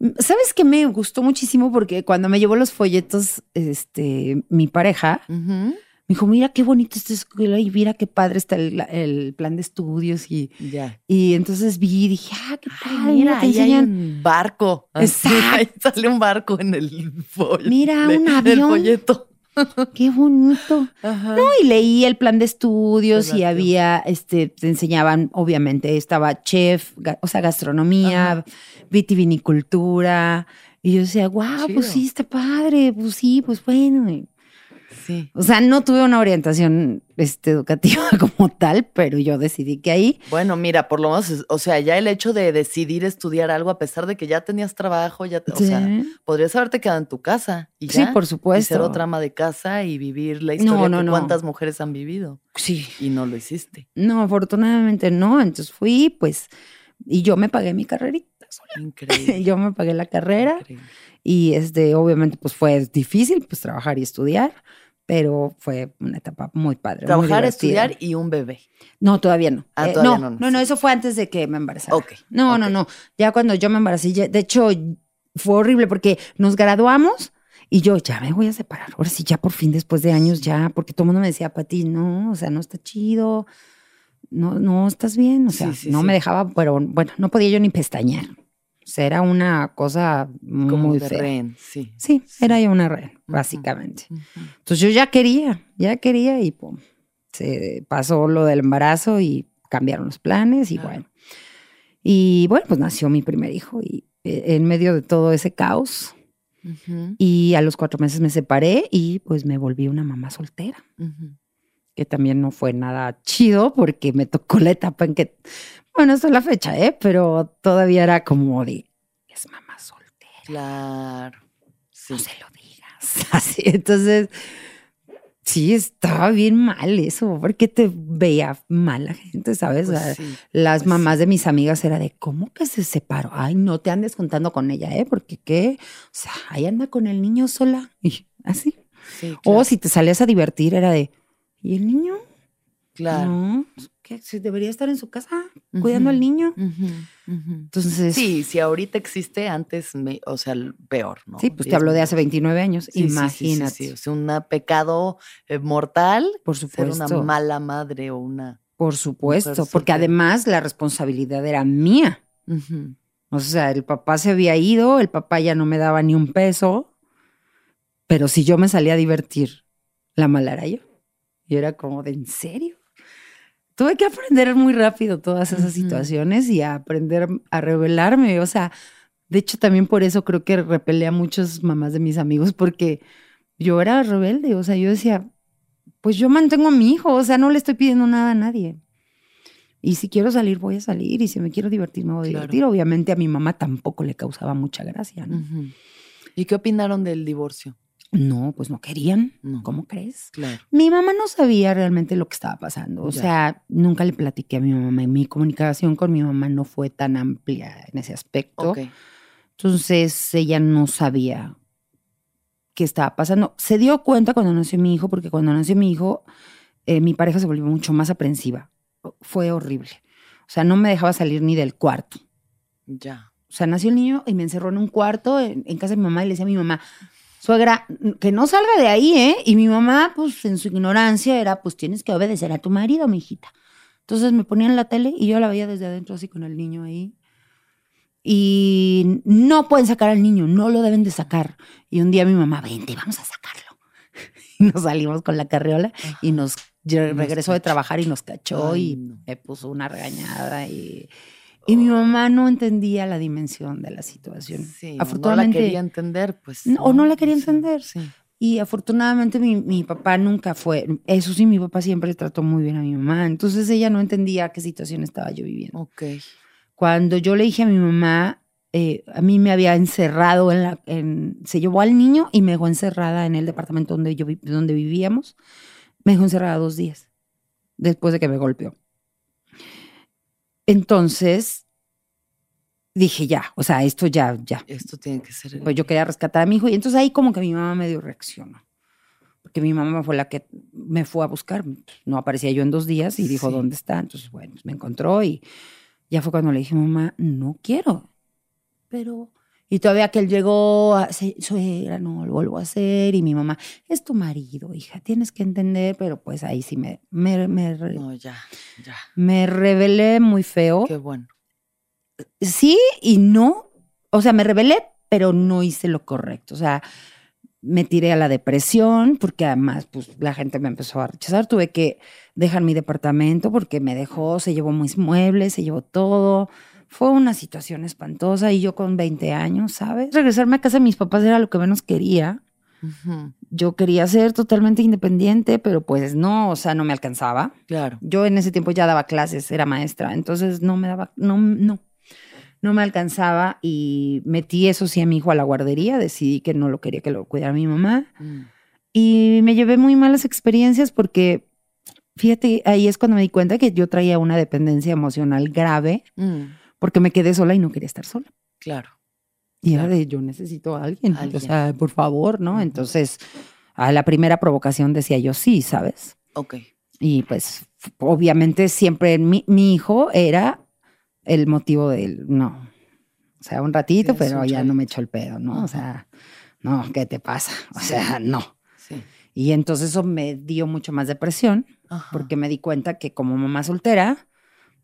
todo. ¿Sabes qué me gustó muchísimo? Porque cuando me llevó los folletos, este, mi pareja, me dijo, mira qué bonita esta escuela y mira qué padre está el, el plan de estudios. Y, y entonces vi y dije, ah, qué Ay, padre, mira, te ahí hay un barco. Exacto. Ahí sale un barco en el folleto. Mira, un El avión. folleto. Qué bonito. Ajá. No, y leí el plan de estudios y había, este, te enseñaban, obviamente, estaba chef, o sea, gastronomía, Ajá. vitivinicultura. Y yo decía, wow, pues sí, está padre, pues sí, pues bueno. Y- Sí. O sea, no tuve una orientación este, educativa como tal, pero yo decidí que ahí, Bueno, mira, por lo menos, o sea, ya el hecho de decidir estudiar algo, a pesar de que ya tenías trabajo, ya, o sea, Sí. podrías haberte quedado en tu casa y Sí, ya. por Y supuesto. ser otra ama de casa y vivir la historia No, no, que no. cuántas mujeres han vivido. sí, Y no lo hiciste. no, afortunadamente no. Entonces fui, pues, y yo me pagué mi carrerita sola. Increíble. Yo me pagué la carrera. increíble. Y este, obviamente, pues fue difícil, pues trabajar y estudiar, pero fue una etapa muy padre. muy Trabajar, divertida. estudiar y un bebé. No, todavía no. Ah, Eh, todavía no, no, no, no, eso fue antes de que me embarazara. Ok. No, no, no. Ya cuando yo me embaracé, ya- de hecho, fue horrible porque nos graduamos y yo ya me voy a separar. Ahora sí, ya por fin, después de años, ya, porque todo el mundo me decía, Pati, no, o sea, no está chido, no, no estás bien. O Sí, sea, sí, no sí. me dejaba, pero bueno, no podía yo ni pestañear. O sea, era una cosa Como muy de fea. rehén, sí. Sí, Sí. era yo una Ujú. básicamente. Ujú. Entonces yo ya quería, ya quería y pum, se pasó lo del embarazo y cambiaron los planes y Claro. bueno. Y bueno, pues nació mi primer hijo y eh, en medio de todo ese caos y a los cuatro meses me separé y pues me volví una mamá soltera, que también no fue nada chido porque me tocó la etapa en que, bueno, hasta la fecha, ¿eh? Pero todavía era como de, es mamá soltera. Claro. Sí. no se lo digas. Así, entonces, Sí, estaba bien mal eso, porque te veía mal la gente, ¿sabes? Pues O sea, sí, Las pues mamás de mis amigas era de, ¿cómo que se separó? Ay, no te andes contando con ella, ¿eh? Porque qué, o sea, ahí anda con el niño sola, y así. sí, O si te salías a divertir, era de, ¿y el niño? Claro. No, ¿qué? ¿Se debería estar en su casa cuidando al niño. Entonces, sí, Sí, si ahorita existe, antes, me- o sea, el peor, ¿no? pues te hablo de hace veces. 29 años, Sí, sí, sí, sí, imagínate. sí, O sea, un pecado eh, mortal, Por ser supuesto. una mala madre o una... Por supuesto, porque además la responsabilidad era mía. O sea, el papá se había ido, el papá ya no me daba ni un peso, pero si yo me salía a divertir, la mala era yo. Y era como de, ¿en serio? Tuve que aprender muy rápido todas esas situaciones y a aprender a rebelarme. O sea, de hecho también por eso creo que repelé a muchas mamás de mis amigos porque yo era rebelde. O sea, yo decía, pues yo mantengo a mi hijo, o sea, no le estoy pidiendo nada a nadie. Y si quiero salir, voy a salir. Y si me quiero divertir, me voy a Claro. divertir. Obviamente a mi mamá tampoco le causaba mucha gracia. ¿Y qué opinaron del divorcio? No, pues no querían. No. ¿Cómo crees? Claro. Mi mamá no sabía realmente lo que estaba pasando. O Ya. sea, nunca le platiqué a mi mamá. y Mi comunicación con mi mamá no fue tan amplia en ese aspecto. Ok. Entonces ella no sabía qué estaba pasando. Se dio cuenta cuando nació mi hijo, porque cuando nació mi hijo, eh, mi pareja se volvió mucho más aprensiva. Fue horrible. O sea, no me dejaba salir ni del cuarto. Ya. O sea, nació el niño y me encerró en un cuarto en, en casa de mi mamá y le decía a mi mamá, suegra, que no salga de ahí, ¿eh? Y mi mamá, pues en su ignorancia, era, pues tienes que obedecer a tu marido, mi hijita. Entonces me ponían la tele y yo la veía desde adentro así con el niño ahí. Y no pueden sacar al niño, no lo deben de sacar. Y un día mi mamá, vente, vamos a sacarlo. Y nos salimos con la carriola y nos regresó de trabajar y nos cachó Ay, y me puso una regañada y, y mi mamá no entendía la dimensión de la situación. Sí, afortunadamente, no la quería entender, pues. No, o no la quería Sí, entender. Sí. y afortunadamente mi, mi papá nunca fue, eso sí, mi papá siempre trató muy bien a mi mamá, entonces ella no entendía qué situación estaba yo viviendo. Ok. Cuando yo le dije a mi mamá, eh, a mí me había encerrado en la, en, se llevó al niño y me dejó encerrada en el departamento donde yo donde vivíamos, me dejó encerrada dos días después de que me golpeó. Entonces dije ya, o sea, esto ya, ya. Esto tiene que ser. Pues yo quería rescatar a mi hijo y entonces ahí como que mi mamá medio reaccionó. Porque mi mamá fue la que me fue a buscar. No aparecía yo en dos días y dijo, Sí. ¿dónde está? Entonces, bueno, pues me encontró y ya fue cuando le dije, mamá, no quiero. Pero... Y todavía que él llegó, a, "Se- suegra, no, lo vuelvo a hacer. Y mi mamá, es tu marido, hija, tienes que entender. Pero pues ahí sí me, me, me, No, ya, ya. me rebelé muy feo. Qué bueno. Sí y no. O sea, me rebelé, pero no hice lo correcto. O sea, me tiré a la depresión porque además, pues, la gente me empezó a rechazar. Tuve que dejar mi departamento porque me dejó, se llevó mis muebles, se llevó todo. Fue una situación espantosa y yo con 20 años, ¿sabes? Regresarme a casa de mis papás era lo que menos quería. Yo quería ser totalmente independiente, pero pues no, o sea, no me alcanzaba. Claro. Yo en ese tiempo ya daba clases, era maestra, entonces no me daba, no, no, no me alcanzaba y metí eso sí a mi hijo a la guardería, decidí que no lo quería que lo cuidara mi mamá Mm, y me llevé muy malas experiencias porque, fíjate, ahí es cuando me di cuenta que yo traía una dependencia emocional grave mm, porque me quedé sola y no quería estar sola. Claro. Y era Claro. de, yo necesito a alguien, o Alguien. sea, por favor, ¿no? Ujú. Entonces, a la primera provocación decía yo sí, ¿sabes? Ok. Y pues obviamente siempre mi, mi hijo era el motivo del no. O sea, un ratito, Sí, pero un ya no me echó el pedo, ¿no? O Ajá. sea, no, ¿qué te pasa? O Sí. sea, no. Sí. Y entonces eso me dio mucho más depresión Ajá. porque me di cuenta que como mamá soltera,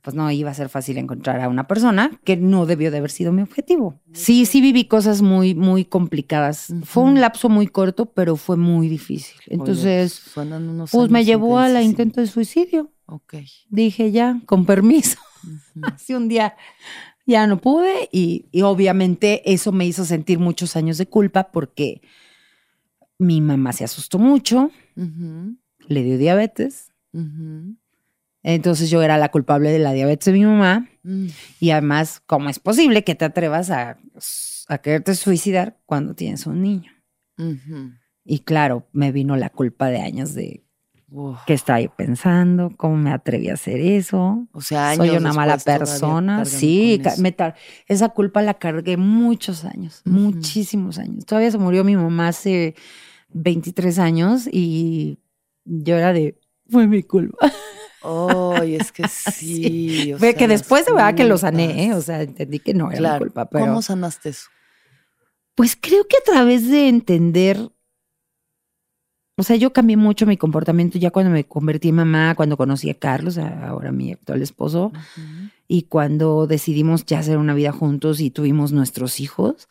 pues no iba a ser fácil encontrar a una persona que no debió de haber sido mi objetivo. Sí, sí viví cosas muy, muy complicadas. Fue un lapso muy corto, pero fue muy difícil. Entonces, suenan unos pues me llevó a la intensísimos. intento de suicidio. Ok. Dije ya, con permiso. Ujú. Así un día ya no pude y, y obviamente eso me hizo sentir muchos años de culpa porque mi mamá se asustó mucho, le dio diabetes. Entonces yo era la culpable de la diabetes de mi mamá Mm, y además, ¿cómo es posible que te atrevas a, a quererte suicidar cuando tienes un niño? Y claro, me vino la culpa de años de qué estaba yo pensando, cómo me atreví a hacer eso. O sea, soy una mala persona. Sí, esa culpa la cargué muchos años, muchísimos años. Todavía se murió mi mamá hace 23 años y yo era de, fue mi culpa. Oh, es que sí. Fue que después de verdad que lo sané, ¿eh? o sea, entendí que no era mi culpa. Pero, ¿Cómo sanaste eso? Pues creo que a través de entender, o sea, yo cambié mucho mi comportamiento ya cuando me convertí en mamá, cuando conocí a Carlos, ahora mi actual esposo, y cuando decidimos ya hacer una vida juntos y tuvimos nuestros hijos,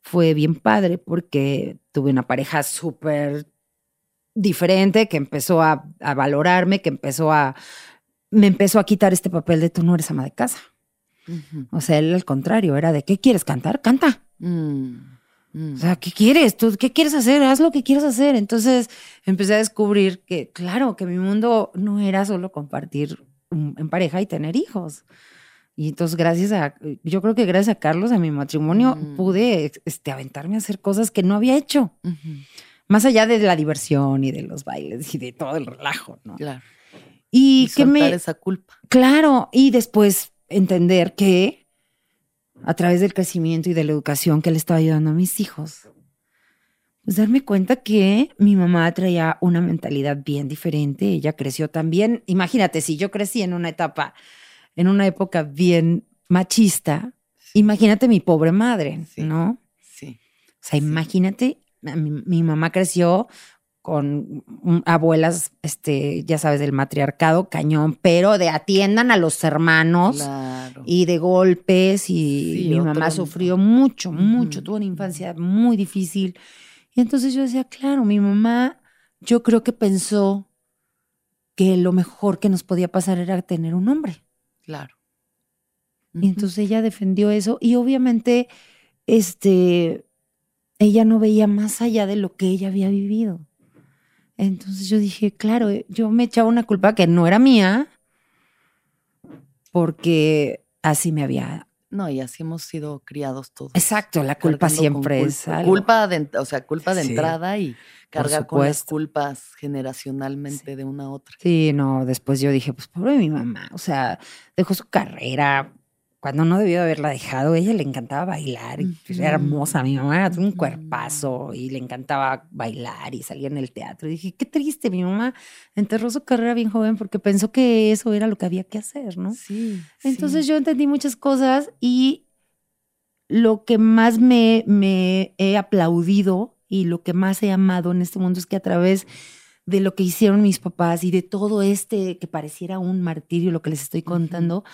fue bien padre porque tuve una pareja súper diferente que empezó a, valorarme, que empezó a, me empezó a quitar este papel de tú no eres ama de casa. O sea, él al contrario, era de, ¿qué quieres cantar? Canta. Mm. Mm. O sea, ¿qué quieres? ¿Tú qué quieres hacer? Haz lo que quieras hacer. Entonces empecé a descubrir que, claro, que mi mundo no era solo compartir en pareja y tener hijos. Y entonces, gracias a, yo creo que gracias a Carlos, a mi matrimonio, mm. pude este, aventarme a hacer cosas que no había hecho. Más allá de la diversión y de los bailes y de todo el relajo, ¿no? Claro. Y, que me. esa culpa. Claro. Y después entender que a través del crecimiento y de la educación que le estaba ayudando a mis hijos, pues darme cuenta que mi mamá traía una mentalidad bien diferente, ella creció también, imagínate, si yo crecí en una etapa, en una época bien machista, imagínate mi pobre madre, ¿no? Sí. O sea, imagínate, mi mamá creció con abuelas, este, ya sabes, del matriarcado, cañón, pero de atiendan a los hermanos y de golpes y mi mamá sufrió mucho, mucho, tuvo una infancia muy difícil. Y entonces yo decía, claro, mi mamá, yo creo que pensó que lo mejor que nos podía pasar era tener un hombre. Claro. Y entonces ella defendió eso y obviamente, este, ella no veía más allá de lo que ella había vivido. Entonces yo dije, claro, eh, yo me echaba una culpa que no era mía, porque así me había... No, y así hemos sido criados todos. Exacto, la culpa siempre es algo. Culpa de, o sea, culpa de entrada y cargar con las culpas generacionalmente de una a otra. Sí, no, después yo dije, pues pobre mi mamá, o sea, dejó su carrera, cuando no debió haberla dejado, ella le encantaba bailar, y pues, era hermosa, mi mamá era un cuerpazo y le encantaba bailar y salía en el teatro. Y dije, qué triste, mi mamá enterró su carrera bien joven porque pensó que eso era lo que había que hacer, ¿no? Sí. Entonces yo entendí muchas cosas y lo que más me, me he aplaudido y lo que más he amado en este mundo es que a través de lo que hicieron mis papás y de todo este que pareciera un martirio, lo que les estoy contando,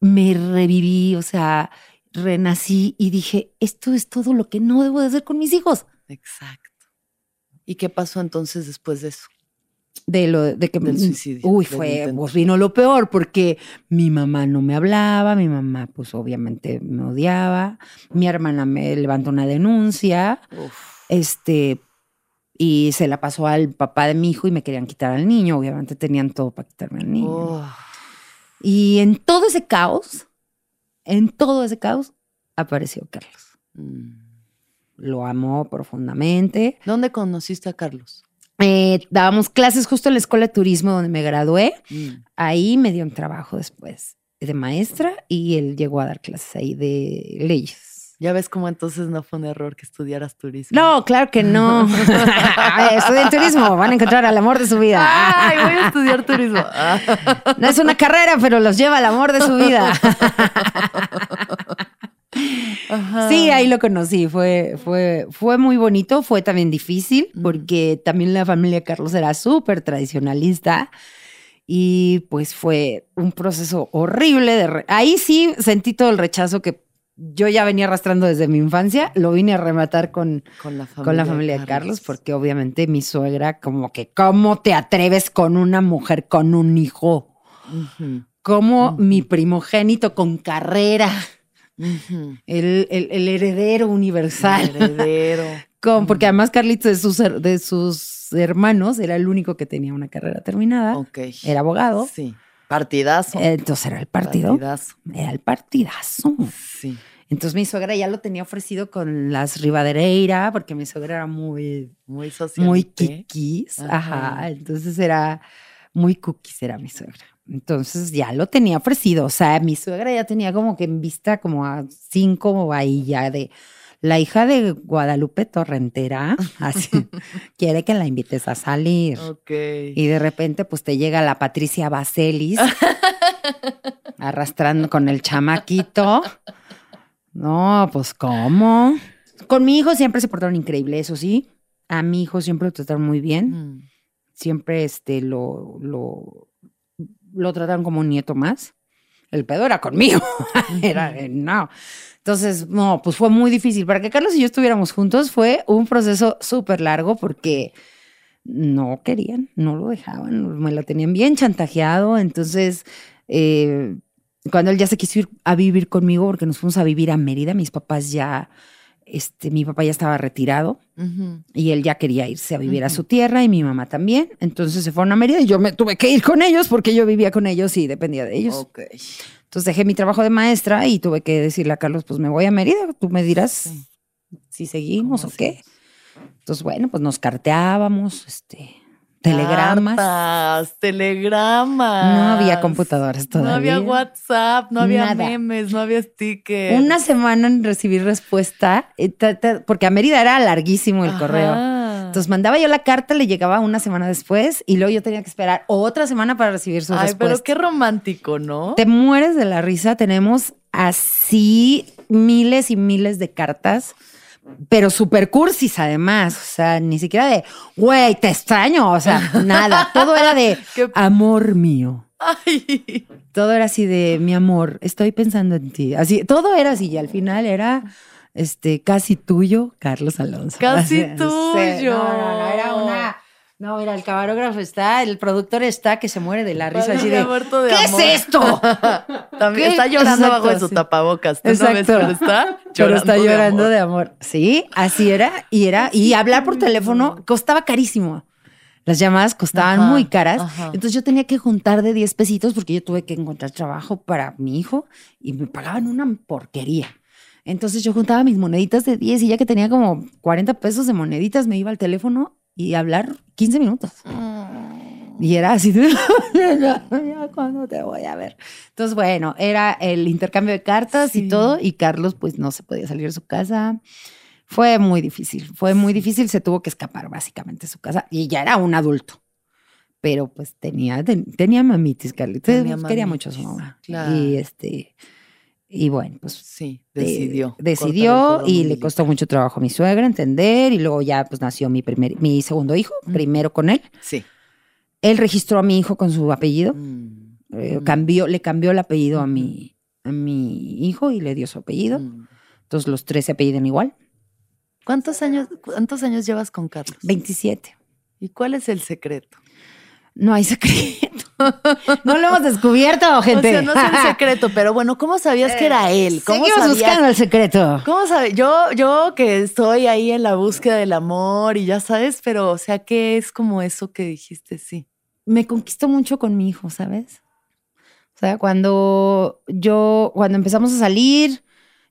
me reviví, o sea, renací y dije, esto es todo lo que no debo de hacer con mis hijos. Exacto. ¿Y qué pasó entonces después de eso? De lo de que del suicidio. Uy, fue, pues vino lo peor porque mi mamá no me hablaba, mi mamá pues obviamente me odiaba, mi hermana me levantó una denuncia, este y se la pasó al papá de mi hijo y me querían quitar al niño, obviamente tenían todo para quitarme al niño. Y en todo ese caos, en todo ese caos, apareció Carlos. Mm. Lo amó profundamente. ¿Dónde conociste a Carlos? Eh, dábamos clases justo en la escuela de turismo donde me gradué. Mm. Ahí me dio un trabajo después de maestra y él llegó a dar clases ahí de leyes. Ya ves cómo entonces no fue un error que estudiaras turismo. No, claro que no. Estudien turismo, van a encontrar al amor de su vida. Ay, voy a estudiar turismo. no es una carrera, pero los lleva al amor de su vida. Sí, ahí lo conocí. Fue, fue, fue muy bonito, fue también difícil, porque también la familia Carlos era súper tradicionalista. Y pues fue un proceso horrible. De ahí sí sentí todo el rechazo que yo ya venía arrastrando desde mi infancia, lo vine a rematar con, con la familia, de Carlos. porque obviamente mi suegra, como que, ¿cómo te atreves con una mujer, con un hijo? Como mi primogénito con carrera, el, heredero universal. El heredero. con, porque además Carlitos de sus, de sus hermanos era el único que tenía una carrera terminada. Ok. Era abogado. Sí. Partidazo. Entonces era el partido. Partidazo. Era el partidazo. Sí. Entonces mi suegra ya lo tenía ofrecido con las Rivadereira, porque mi suegra era muy, muy social. Muy kikis. Ajá. Entonces era muy cookies, era mi suegra. Entonces ya lo tenía ofrecido. O sea, mi suegra ya tenía como que en vista como a cinco ahí ya de la hija de Guadalupe Torrentera, así, quiere que la invites a salir. Ok. Y de repente, pues te llega la Patricia Baselis arrastrando con el chamaquito. No, pues ¿cómo? Con mi hijo siempre se portaron increíble, eso sí. A mi hijo siempre lo trataron muy bien. Mm. Siempre este, lo, lo, lo trataron como un nieto más. El pedo era conmigo. era, no. Entonces, no, pues fue muy difícil. Para que Carlos y yo estuviéramos juntos fue un proceso súper largo porque no querían, no lo dejaban, me lo tenían bien chantajeado. Entonces, eh, cuando él ya se quiso ir a vivir conmigo, porque nos fuimos a vivir a Mérida, mis papás ya, este, mi papá ya estaba retirado y él ya quería irse a vivir a su tierra y mi mamá también. Entonces se fueron a Mérida y yo me tuve que ir con ellos porque yo vivía con ellos y dependía de ellos. Ok. Entonces dejé mi trabajo de maestra y tuve que decirle a Carlos, pues me voy a Mérida, tú me dirás Sí. si seguimos o ¿Cómo qué. Entonces, bueno, pues nos carteábamos, este, telegramas. Cartas, telegramas. No había computadoras No todavía. había WhatsApp, no había Nada. memes, no había stickers. Una semana en recibir respuesta, eh, porque a Mérida era larguísimo el Ajá. correo. Entonces mandaba yo la carta, le llegaba una semana después y luego yo tenía que esperar otra semana para recibir su Ay, respuesta. pero qué romántico, ¿no? Te mueres de la risa. Tenemos así miles y miles de cartas, pero super cursis además. O sea, ni siquiera de, güey, te extraño. O sea, nada. Todo era de amor mío. Ay, Todo era así de mi amor, estoy pensando en ti. Así, todo era así. Y al final era este casi tuyo, Carlos Alonso. Casi sí. tuyo. No, no, no, era una. No, mira, el camarógrafo está, el productor está que se muere de la risa así de. ¿Qué amor". es esto? También ¿Qué? está llorando Exacto, de su sí. tapabocas. ¿Tú no ves, Exacto. pero está Pero está llorando amor. de amor. Sí, así era. Y era, y hablar por teléfono costaba carísimo. Las llamadas costaban Ajá, muy caras. ajá. Entonces yo tenía que juntar de 10 pesitos porque yo tuve que encontrar trabajo para mi hijo y me pagaban una porquería. Entonces yo juntaba mis moneditas de 10 y ya que tenía como 40 pesos de moneditas me iba al teléfono y hablar 15 minutos. Y era así ¿cuándo te voy a ver? Entonces, bueno, era el intercambio de cartas Sí. y todo, y Carlos pues no se podía salir de su casa. Fue muy difícil, fue muy difícil, se tuvo que escapar básicamente de su casa y ya era un adulto. Pero pues tenía, ten- tenía mamitis, Carlitos, Tenía quería mucho a su mamá. claro. Y este, y bueno, pues Sí, de- decidió. decidió y le costó mucho trabajo a mi suegra entender y luego ya pues nació mi primer, mi segundo hijo, Mm. primero con él. Sí. Él registró a mi hijo con su apellido, Mm, eh, mm, cambió, le cambió el apellido a mi, a mi hijo y le dio su apellido. mm. Entonces los tres se apellidan igual. ¿Cuántos años, ¿Cuántos años llevas con Carlos? 27. ¿Y cuál es el secreto? No hay secreto. no lo hemos descubierto, gente. O sea, no es el secreto, pero bueno, ¿cómo sabías que era él? ¿Cómo Seguimos sabías? buscando el secreto. ¿Cómo sabes? Yo, yo que estoy ahí en la búsqueda del amor y ya sabes, pero o sea, ¿qué es como eso que dijiste? Sí. me conquistó mucho con mi hijo, ¿sabes? O sea, cuando yo, cuando empezamos a salir,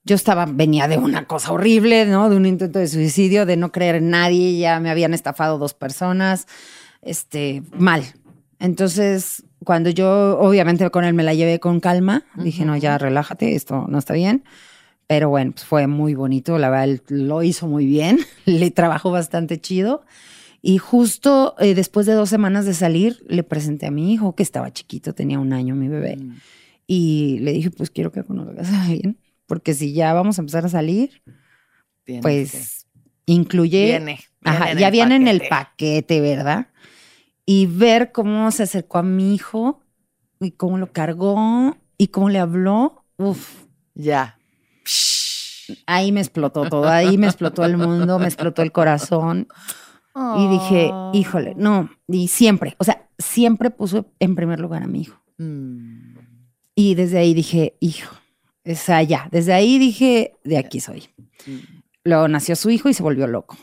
yo estaba, venía de una cosa horrible, ¿no? De un intento de suicidio, de no creer en nadie, ya me habían estafado dos personas, este, mal. Entonces, cuando yo, obviamente con él me la llevé con calma, dije, no, ya relájate, esto no está bien. Pero bueno, pues fue muy bonito, la verdad, él lo hizo muy bien, le trabajó bastante chido. Y justo eh, después de dos semanas de salir, le presenté a mi hijo, que estaba chiquito, tenía un año, mi bebé. Mm. Y le dije, pues quiero que conozcas a alguien, porque si ya vamos a empezar a salir, Tienes pues incluye... viene. Ajá, ya viene en el paquete, ¿verdad? Y ver cómo se acercó a mi hijo y cómo lo cargó y cómo le habló, uf, Ya. ahí me explotó todo, ahí me explotó el mundo, me explotó el corazón. Y dije, híjole, no, y siempre, o sea, siempre puso en primer lugar a mi hijo. Mm. Y desde ahí dije, hijo, o sea, ya, desde ahí dije, de aquí soy. Mm. Luego nació su hijo y se volvió loco.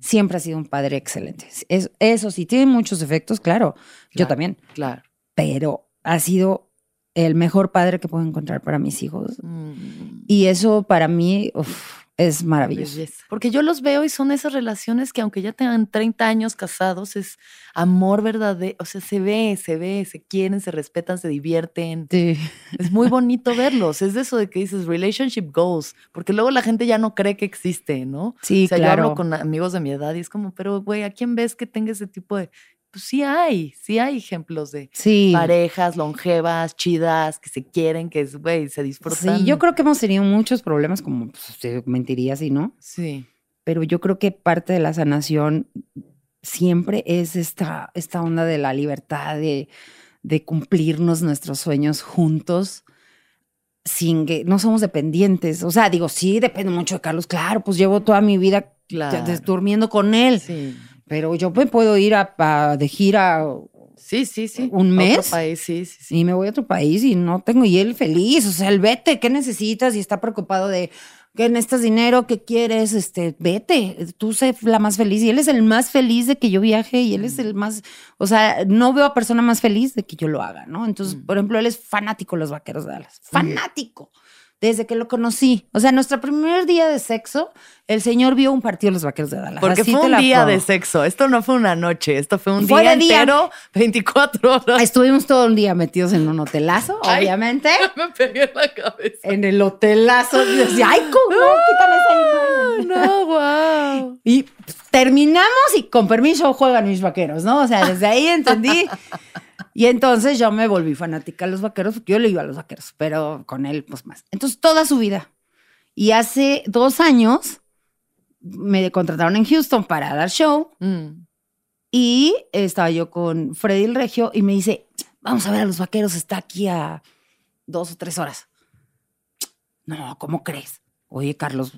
Siempre ha sido un padre excelente. Es- eso sí, tiene muchos efectos, claro, yo también, Claro. pero ha sido el mejor padre que puedo encontrar para mis hijos. Mm. Y eso para mí uf, es maravilloso. Porque yo los veo y son esas relaciones que aunque ya tengan 30 años casados, es amor verdadero. O sea, se ve, se ve, se quieren, se respetan, se divierten. Sí. Es muy bonito verlos. Es de eso de que dices relationship goals. Porque luego la gente ya no cree que existe, ¿no? Sí, o sea, yo claro. hablo con amigos de mi edad y es como, pero güey, ¿a quién ves que tenga ese tipo de. Pues sí hay, sí hay ejemplos de Sí. parejas longevas, chidas, que se quieren, que es, güey, se disfrutan. Sí, yo creo que hemos tenido muchos problemas, como pues, mentiría si no, Sí. pero yo creo que parte de la sanación siempre es esta, esta onda de la libertad, de, de cumplirnos nuestros sueños juntos, sin que no somos dependientes. O sea, digo, sí, depende mucho de Carlos, claro, pues llevo toda mi vida Claro. durmiendo con él, Sí. pero yo me puedo ir a, a- de gira Sí, sí, sí. ¿Un mes? Otro país, sí, sí, sí. y me voy a otro país y no tengo, y él feliz, o sea, él vete, ¿qué necesitas? Y está preocupado de que necesitas dinero, ¿qué quieres? Este, vete, tú sé la más feliz. Y él es el más feliz de que yo viaje y él es el más, o sea, no veo a persona más feliz de que yo lo haga, ¿no? Entonces, Mm. por ejemplo, él es fanático de los vaqueros de Dallas, fanático. Desde que lo conocí. O sea, nuestro primer día de sexo, el señor vio un partido de los vaqueros de Dallas. Porque Así fue un día de sexo. Esto no fue una noche, esto fue un Fue día de día. entero, 24 horas. Estuvimos todo un día metidos en un hotelazo, Ay. obviamente. Me pegué en la cabeza. en el hotelazo. Y decía, ay, ¿cómo? Quítame esa imagen". No, wow. Y terminamos y con permiso juegan mis vaqueros, ¿no? O sea, desde ahí entendí. Y entonces yo me volví fanática de los vaqueros, porque yo le iba a los vaqueros, pero con él, pues más. Entonces, toda su vida. Y hace dos años me contrataron en Houston para dar show Mm. y estaba yo con Freddy el Regio y me dice, vamos a ver a los vaqueros, está aquí a dos o tres horas. No, ¿cómo crees? Oye, Carlos,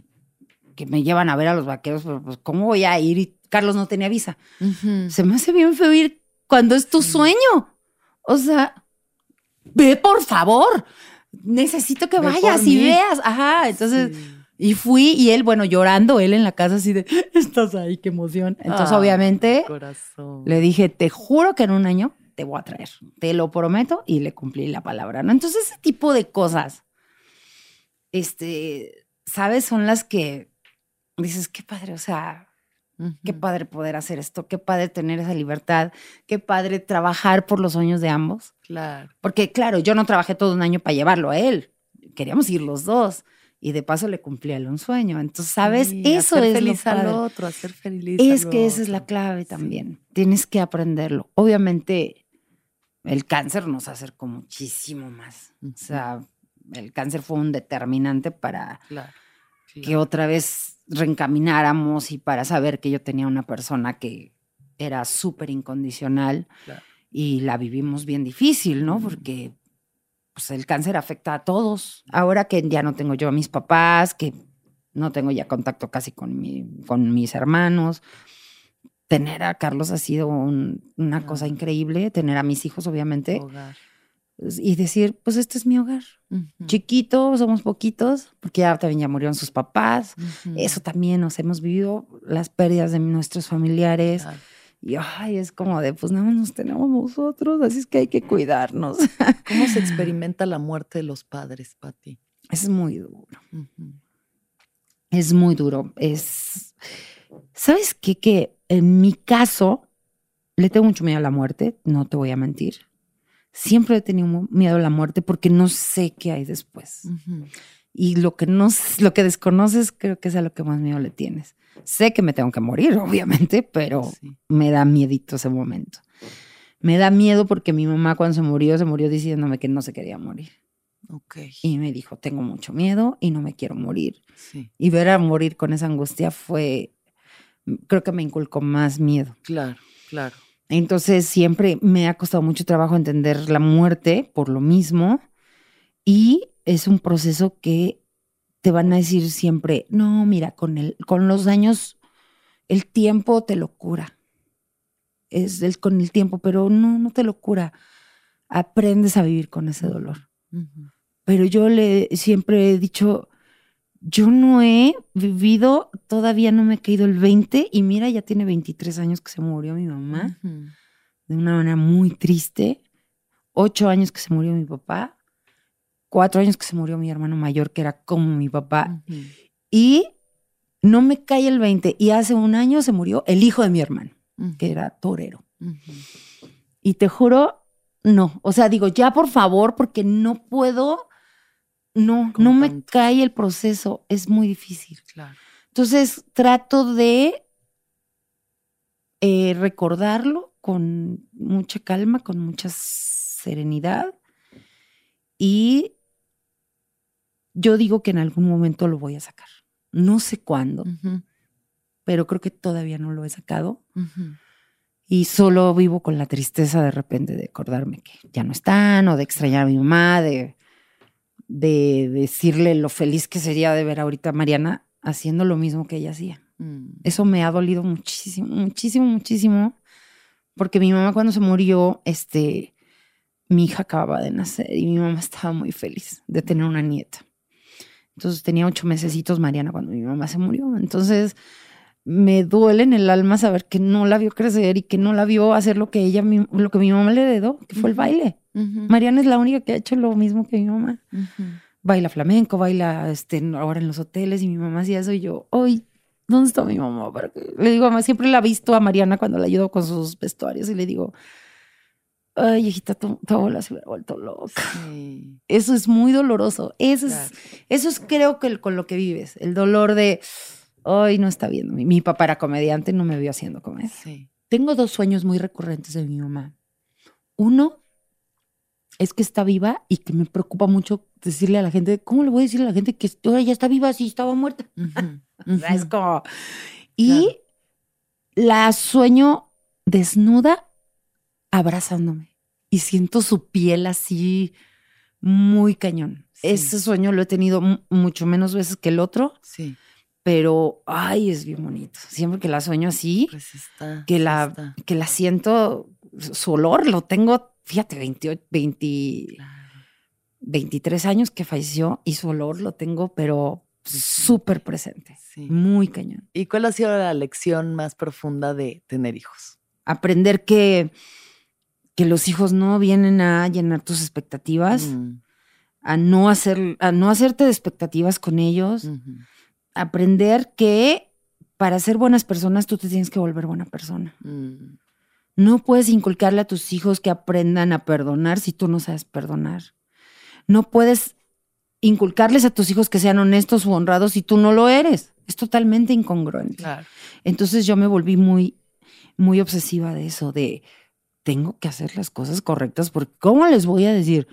que me llevan a ver a los vaqueros, pero pues, ¿cómo voy a ir? Y Carlos no tenía visa. Ujú. Se me hace bien feo ir cuando es tu sueño. O sea, ve por favor. Necesito que Ve vayas y veas. Ajá, entonces... Sí. Y fui y él, bueno, llorando, él en la casa así de, estás ahí, qué emoción. Entonces, Ah, obviamente, Corazón. le dije, te juro que en un año te voy a traer. Te lo prometo y le cumplí la palabra, ¿no? Entonces, ese tipo de cosas, este, ¿sabes? Son las que dices, qué padre, o sea, qué padre poder hacer esto, qué padre tener esa libertad, qué padre trabajar por los sueños de ambos. Claro. Porque, claro, yo no trabajé todo un año para llevarlo a él. Queríamos ir los dos. Y de paso le cumplí a él un sueño. Entonces, ¿sabes? Sí, Eso hacer es feliz lo al otro, hacer feliz Es al que esa es la clave Sí. también. Tienes que aprenderlo. Obviamente, el cáncer nos acercó muchísimo más. O sea, el cáncer fue un determinante para Claro. que otra vez reencamináramos y para saber que yo tenía una persona que era súper incondicional Claro. y la vivimos bien difícil, ¿no? Porque pues, el cáncer afecta a todos. Ahora que ya no tengo yo a mis papás, que no tengo ya contacto casi con, mi, con mis hermanos, tener a Carlos ha sido un- una cosa increíble, tener a mis hijos, obviamente, Hogar. Y decir, pues este es mi hogar. Ujú. Chiquito, somos poquitos, porque ya también ya murieron sus papás. Eso también nos hemos vivido las pérdidas de nuestros familiares. Claro. Y ay, es como de, pues nada más nos tenemos nosotros, así es que hay que cuidarnos. ¿Cómo se experimenta la muerte de los padres, Pati? Es muy duro, es muy duro. Es, ¿sabes qué? Que en mi caso, le tengo mucho miedo a la muerte, no te voy a mentir. Siempre he tenido miedo a la muerte porque no sé qué hay después. Ujú. Y lo que no, lo que desconoces, creo que es a lo que más miedo le tienes. Sé que me tengo que morir, obviamente, pero Sí. me da miedito ese momento. Me da miedo porque mi mamá cuando se murió, se murió diciéndome que no se quería morir. Ok. Y me dijo, tengo mucho miedo y no me quiero morir. Sí. Y ver a morir con esa angustia fue, creo que me inculcó más miedo. Claro, claro. Entonces siempre me ha costado mucho trabajo entender la muerte por lo mismo. Y es un proceso que te van a decir siempre, no, mira, con, el, con los años el tiempo te lo cura. Es el, con el tiempo, pero no, no te lo cura. Aprendes a vivir con ese dolor. Pero yo le siempre he dicho, yo no he vivido, todavía no me he caído el 20 y mira, ya tiene 23 años que se murió mi mamá de una manera muy triste. Ocho años que se murió mi papá. cuatro años que se murió mi hermano mayor, que era como mi papá. Y no me cae el 20. Y hace un año se murió el hijo de mi hermano, que era torero. Y te juro, no. O sea, digo, ya por favor, porque no puedo. No, no me cae el proceso. Es muy difícil. Claro. Entonces trato de eh, recordarlo con mucha calma, con mucha serenidad. Y yo digo que en algún momento lo voy a sacar. No sé cuándo, pero creo que todavía no lo he sacado. Y solo vivo con la tristeza de repente de acordarme que ya no están o de extrañar a mi mamá, de, de decirle lo feliz que sería de ver ahorita a Mariana haciendo lo mismo que ella hacía. Mm. Eso me ha dolido muchísimo, muchísimo, muchísimo. Porque mi mamá cuando se murió, este, mi hija acababa de nacer y mi mamá estaba muy feliz de tener una nieta. Entonces tenía ocho mesecitos Mariana cuando mi mamá se murió. Entonces me duele en el alma saber que no la vio crecer y que no la vio hacer lo que ella, lo que mi mamá le heredó, que fue el baile. Mariana es la única que ha hecho lo mismo que mi mamá. Baila flamenco, baila este, ahora en los hoteles y mi mamá hacía eso y yo, hoy, ¿dónde está mi mamá? Le digo, mamá, siempre la he visto a Mariana cuando la ayudo con sus vestuarios y le digo, ay, hijita, tu, abuela se hubiera vuelto loca. Eso es muy doloroso. Eso es, eso es creo que con lo que vives, el dolor de, ay, no está viendo. Mi, papá era comediante, no me vio haciendo comedia. Tengo dos sueños muy recurrentes de mi mamá. Uno es que está viva y que me preocupa mucho decirle a la gente, ¿cómo le voy a decir a la gente que ya está viva si estaba muerta? es como... Y la sueño desnuda abrazándome y siento su piel así muy cañón. Ese sueño lo he tenido mucho menos veces que el otro. Sí. Pero, ay, es bien bonito. Siempre que la sueño así, pues está, que, la, que la siento, su olor lo tengo, fíjate, 28, 20, 23 años que falleció y su olor lo tengo, pero súper presente. Muy cañón. ¿Y cuál ha sido la lección más profunda de tener hijos? Aprender que que los hijos no vienen a llenar tus expectativas, mm. a, no hacer, a no hacerte de expectativas con ellos, aprender que para ser buenas personas tú te tienes que volver buena persona. Mm. No puedes inculcarle a tus hijos que aprendan a perdonar si tú no sabes perdonar. No puedes inculcarles a tus hijos que sean honestos o honrados si tú no lo eres. Es totalmente incongruente. Entonces yo me volví muy, muy obsesiva de eso, de tengo que hacer las cosas correctas porque ¿cómo les voy a decir?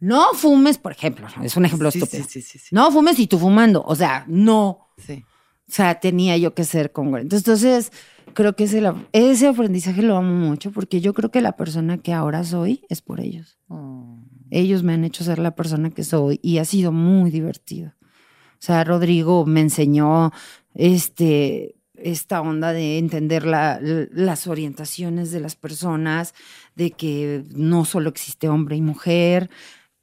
No fumes, por ejemplo, es un ejemplo estúpido. Sí, sí, no fumes y tú fumando, o sea, no. O sea, tenía yo que ser congruente. Entonces, creo que ese, ese aprendizaje lo amo mucho porque yo creo que la persona que ahora soy es por ellos. Oh. Ellos me han hecho ser la persona que soy y ha sido muy divertido. O sea, Rodrigo me enseñó este esta onda de entender las orientaciones de las personas, de que no solo existe hombre y mujer.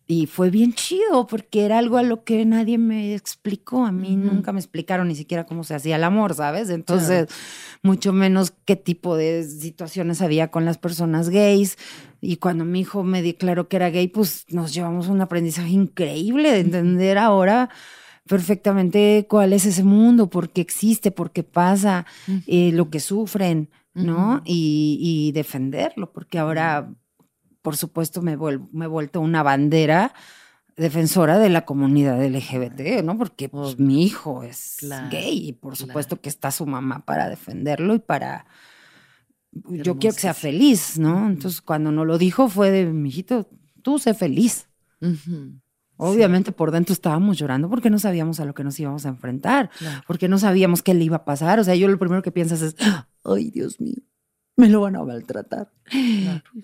Y fue bien chido porque era algo a lo que nadie me explicó. A mí nunca me explicaron ni siquiera cómo se hacía el amor, ¿sabes? Entonces, mucho menos qué tipo de situaciones había con las personas gays. Y cuando mi hijo me declaró que era gay, pues nos llevamos un aprendizaje increíble de entender ahora perfectamente cuál es ese mundo, por qué existe, por qué pasa, eh, lo que sufren, ¿no? y, defenderlo, porque ahora, por supuesto, me, me he vuelto una bandera defensora de la comunidad LGBT, ¿no? Porque pues, mi hijo es gay y por supuesto que está su mamá para defenderlo y para... Yo quiero que sea feliz, ¿no? Entonces, cuando no lo dijo fue de, mi hijito, tú sé feliz. Obviamente por dentro estábamos llorando porque no sabíamos a lo que nos íbamos a enfrentar, porque no sabíamos qué le iba a pasar. O sea, yo lo primero que piensas es, ay Dios mío, me lo van a maltratar,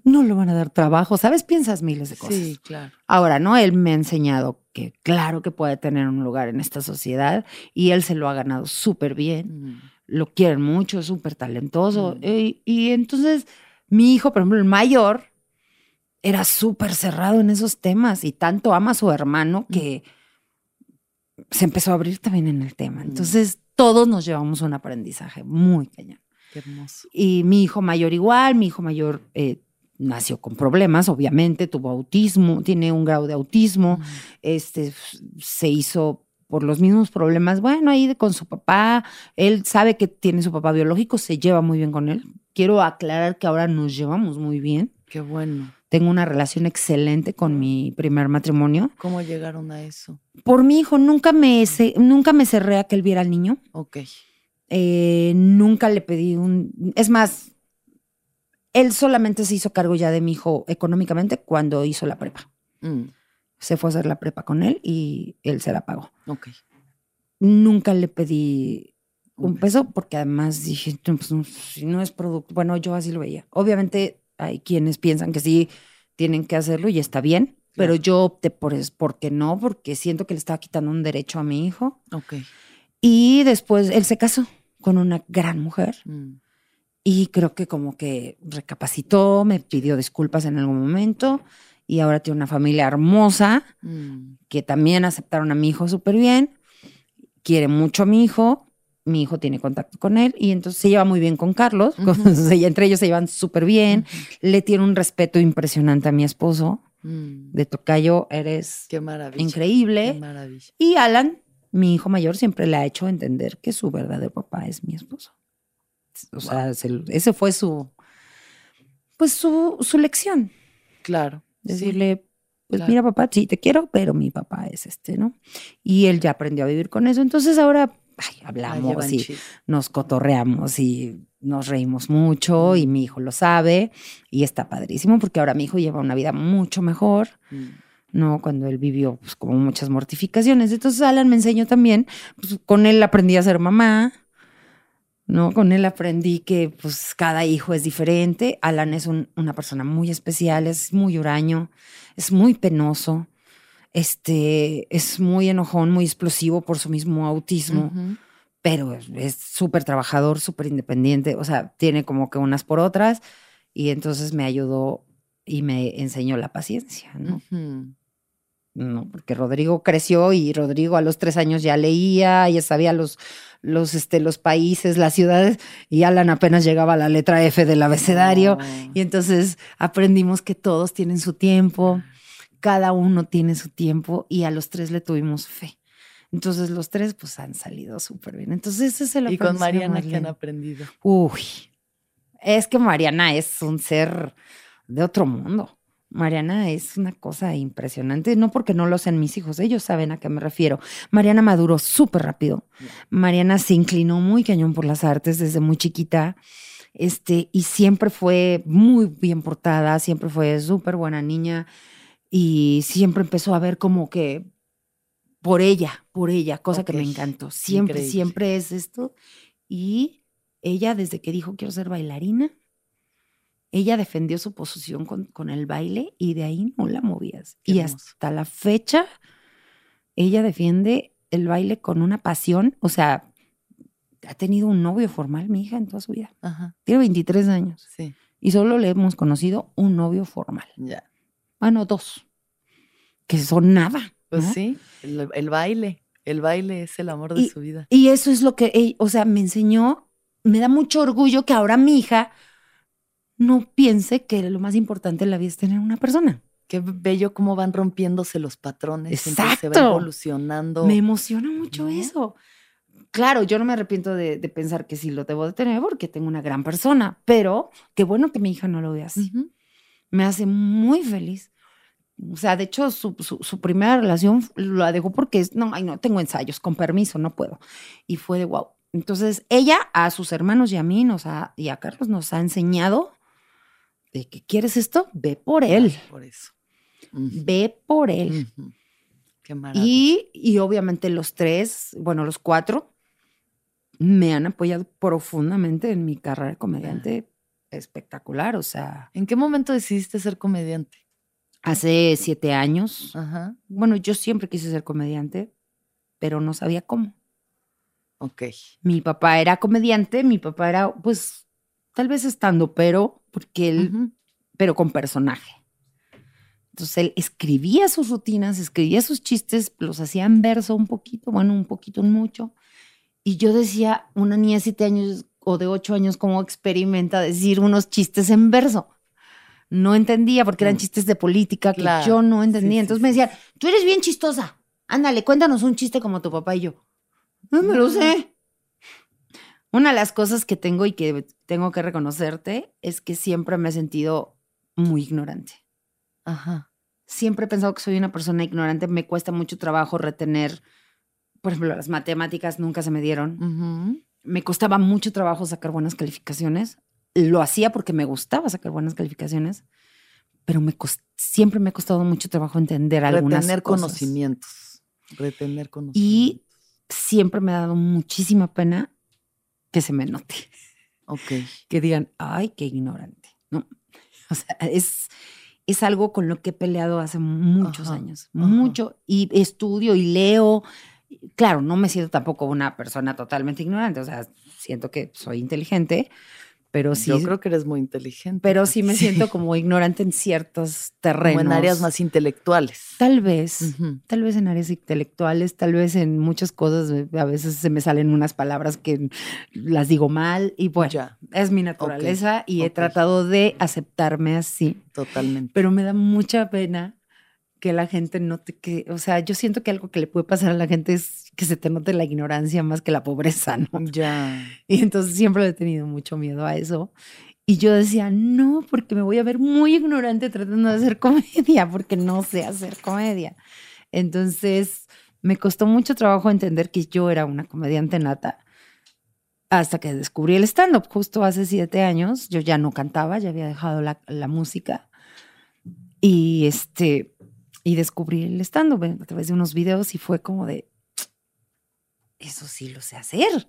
no lo van a dar trabajo, ¿sabes? Piensas miles de cosas. Sí, claro. Ahora, ¿no? Él me ha enseñado que claro que puede tener un lugar en esta sociedad y él se lo ha ganado súper bien, mm. lo quieren mucho, es súper talentoso. Mm. Y, y entonces, mi hijo, por ejemplo, el mayor, era súper cerrado en esos temas y tanto ama a su hermano mm. que se empezó a abrir también en el tema. Entonces, todos nos llevamos un aprendizaje muy cañón. Qué hermoso. Y mi hijo mayor igual, mi hijo mayor eh, nació con problemas, obviamente, tuvo autismo, tiene un grado de autismo, este, se hizo por los mismos problemas, bueno, ahí con su papá, él sabe que tiene su papá biológico, se lleva muy bien con él. Quiero aclarar que ahora nos llevamos muy bien. Qué bueno. Tengo una relación excelente con mi primer matrimonio. ¿Cómo llegaron a eso? Por mi hijo, nunca me, nunca me cerré a que él viera al niño. Ok. Eh, nunca le pedí un... Es más, él solamente se hizo cargo ya de mi hijo económicamente cuando hizo la prepa. Mm, Se fue a hacer la prepa con él y él se la pagó. ok. Nunca le pedí un peso porque además dije, "No, pues, si no es producto, bueno, yo así lo veía. Obviamente hay quienes piensan que sí tienen que hacerlo y está bien, pero yo opté por es porque no, porque siento que le estaba quitando un derecho a mi hijo. Ok. Y después él se casó con una gran mujer. Mm, y creo que como que recapacitó, me pidió disculpas en algún momento. Y ahora tiene una familia hermosa mm, que también aceptaron a mi hijo súper bien, quiere mucho a mi hijo, mi hijo tiene contacto con él. Y entonces se lleva muy bien con Carlos, Ujú. y entre ellos se llevan súper bien, le tiene un respeto impresionante a mi esposo, mm. de Tocayo eres Qué maravilla. Qué increíble. maravilla. Y Alan, mi hijo mayor, siempre le ha hecho entender que su verdadero papá es mi esposo. O sea, se- ese fue su, pues su, su lección. Claro. sí, Decirle, pues claro. mira papá, sí te quiero, pero mi papá es este, ¿no? Y él ya aprendió a vivir con eso. Entonces ahora ay, la hablamos llevan y nos cotorreamos y nos reímos mucho y mi hijo lo sabe y está padrísimo porque ahora mi hijo lleva una vida mucho mejor. Mm, ¿no? Cuando él vivió pues, como muchas mortificaciones. Entonces Alan me enseñó también, pues, con él aprendí a ser mamá, ¿no? Con él aprendí que pues cada hijo es diferente. Alan es un- una persona muy especial, es muy huraño, es muy penoso, este, es muy enojón, muy explosivo por su mismo autismo, pero es- súper trabajador, súper independiente, o sea, tiene como que unas por otras y entonces me ayudó y me enseñó la paciencia, ¿no? Ujú. No, porque Rodrigo creció y Rodrigo a los tres años ya leía, ya sabía los, los, este, los países, las ciudades, y Alan apenas llegaba a la letra F del abecedario. Y entonces aprendimos que todos tienen su tiempo, cada uno tiene su tiempo, y a los tres le tuvimos fe. Entonces los tres pues han salido súper bien. Entonces ese es el Y con Mariana, ¿qué han aprendido? Uy, es que Mariana es un ser de otro mundo. Mariana es una cosa impresionante, no porque no lo sean mis hijos, ellos saben a qué me refiero. Mariana maduró súper rápido. Mariana se inclinó muy cañón por las artes desde muy chiquita. Este, y siempre fue muy bien portada, siempre fue súper buena niña y siempre empezó a ver como que por ella, por ella, cosa que me encantó. Siempre, increíble. siempre es esto. Y ella, desde que dijo quiero ser bailarina, ella defendió su posición con, con el baile y de ahí no la movías. Qué y hermoso. hasta la fecha, ella defiende el baile con una pasión. O sea, ha tenido un novio formal, mi hija, en toda su vida. Ajá, Tiene 23 años sí, y solo le hemos conocido un novio formal. ya. Bueno, dos, que son nada. Pues ¿no? sí, el, el baile. El baile es el amor de Y- su vida. Y eso es lo que, ella- o sea, me enseñó, me da mucho orgullo que ahora mi hija no piense que lo más importante en la vida es tener una persona. Qué bello cómo van rompiéndose los patrones. entonces se va Exacto. evolucionando. Me emociona mucho ¿no? eso. Claro, yo no me arrepiento de, de pensar que sí lo debo de tener porque tengo una gran persona, pero qué bueno que mi hija no lo vea así. Me hace muy feliz. O sea, de hecho, su, su- su primera relación la dejó porque es, no, ay, no, tengo ensayos, con permiso, no puedo. Y fue de wow. Entonces, ella a sus hermanos y a mí nos ha, y a Carlos nos ha enseñado de que quieres esto, ve por él, Por eso. Ve por él. Qué maravilla. Y, y obviamente los tres, bueno, los cuatro, me han apoyado profundamente en mi carrera de comediante espectacular. O sea, ¿En qué momento decidiste ser comediante? hace siete años, Ajá. bueno, yo siempre quise ser comediante, pero no sabía cómo. Ok. Mi papá era comediante, mi papá era, pues, tal vez estando, pero, porque él, pero con personaje. Entonces él escribía sus rutinas, escribía sus chistes, los hacía en verso un poquito, bueno, un poquito, mucho. Y yo decía, una niña de siete años o de ocho años, ¿cómo experimenta decir unos chistes en verso? no entendía porque eran chistes de política que Claro. yo no entendía. Sí, sí, Entonces me decían, tú eres bien chistosa. Ándale, cuéntanos un chiste como tu papá y yo. No me lo sé. Una de las cosas que tengo y que tengo que reconocerte es que siempre me he sentido muy ignorante. Ajá. Siempre he pensado que soy una persona ignorante. Me cuesta mucho trabajo retener, por ejemplo, las matemáticas nunca se me dieron. Me costaba mucho trabajo sacar buenas calificaciones. Lo hacía porque me gustaba sacar buenas calificaciones, pero me cos- siempre me ha costado mucho trabajo entender algunas Retener cosas. conocimientos. Retener Y conocimientos. siempre me ha dado muchísima pena que se me note, Ok. que digan, ay, qué ignorante. No, o sea, es, es algo con lo que he peleado hace muchos Ajá, años, ajá. mucho, y estudio y leo. Claro, no me siento tampoco una persona totalmente ignorante, o sea, siento que soy inteligente, pero sí, Yo creo que eres muy inteligente. pero sí me Sí. siento como ignorante en ciertos terrenos. Como en áreas más intelectuales. Tal vez, tal vez en áreas intelectuales, tal vez en muchas cosas, eh, a veces se me salen unas palabras que las digo mal y bueno, Ya, es mi naturaleza y he tratado de aceptarme así, totalmente. pero me da mucha pena que la gente note que, o sea, yo siento que algo que le puede pasar a la gente es que se te note la ignorancia más que la pobreza, ¿no? Ya. Y entonces siempre he tenido mucho miedo a eso. Y yo decía, no, porque me voy a ver muy ignorante tratando de hacer comedia, porque no sé hacer comedia. Entonces me costó mucho trabajo entender que yo era una comediante nata hasta que descubrí el stand-up. Justo hace siete años yo ya no cantaba, ya había dejado la, la música. Y este, y descubrí el stand-up a través de unos videos y fue como de, eso sí lo sé hacer.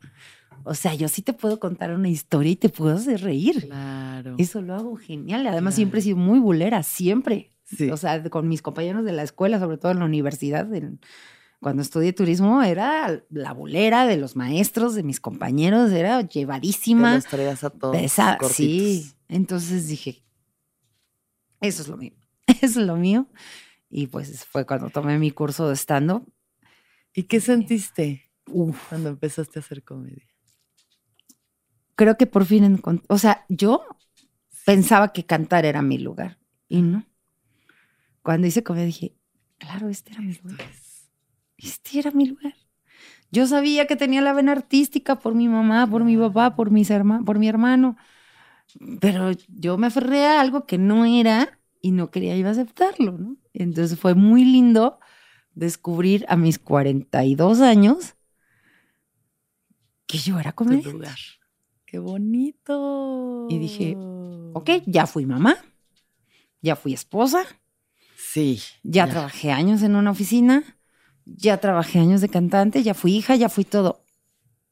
O sea, yo sí te puedo contar una historia y te puedo hacer reír. Claro. Eso lo hago genial. Además, Claro. siempre he sido muy bulera, siempre. Sí. O sea, con mis compañeros de la escuela, sobre todo en la universidad, en- cuando estudié turismo, era la bulera de los maestros, de mis compañeros, era Te llevadísima. los traías a todos. Sí. Entonces dije, eso es lo mío. Eso es lo mío. Y pues fue cuando tomé mi curso de stand-up. ¿Y qué sentiste Uf, cuando empezaste a hacer comedia? creo que por fin, encont- o sea, yo pensaba que cantar era mi lugar y no. Cuando hice comedia dije, claro, este era mi lugar. Este era mi lugar. Yo sabía que tenía la vena artística por mi mamá, por mi papá, por, mis herma- por mi hermano, pero yo me aferré a algo que no era y no quería yo aceptarlo, ¿no? Entonces fue muy lindo descubrir a mis 42 años que yo era Tu comediante. lugar. ¡Qué bonito! Y dije, Ok, ya fui mamá, ya fui esposa, Sí. ya, trabajé años en una oficina, ya trabajé años de cantante, ya fui hija, ya fui todo.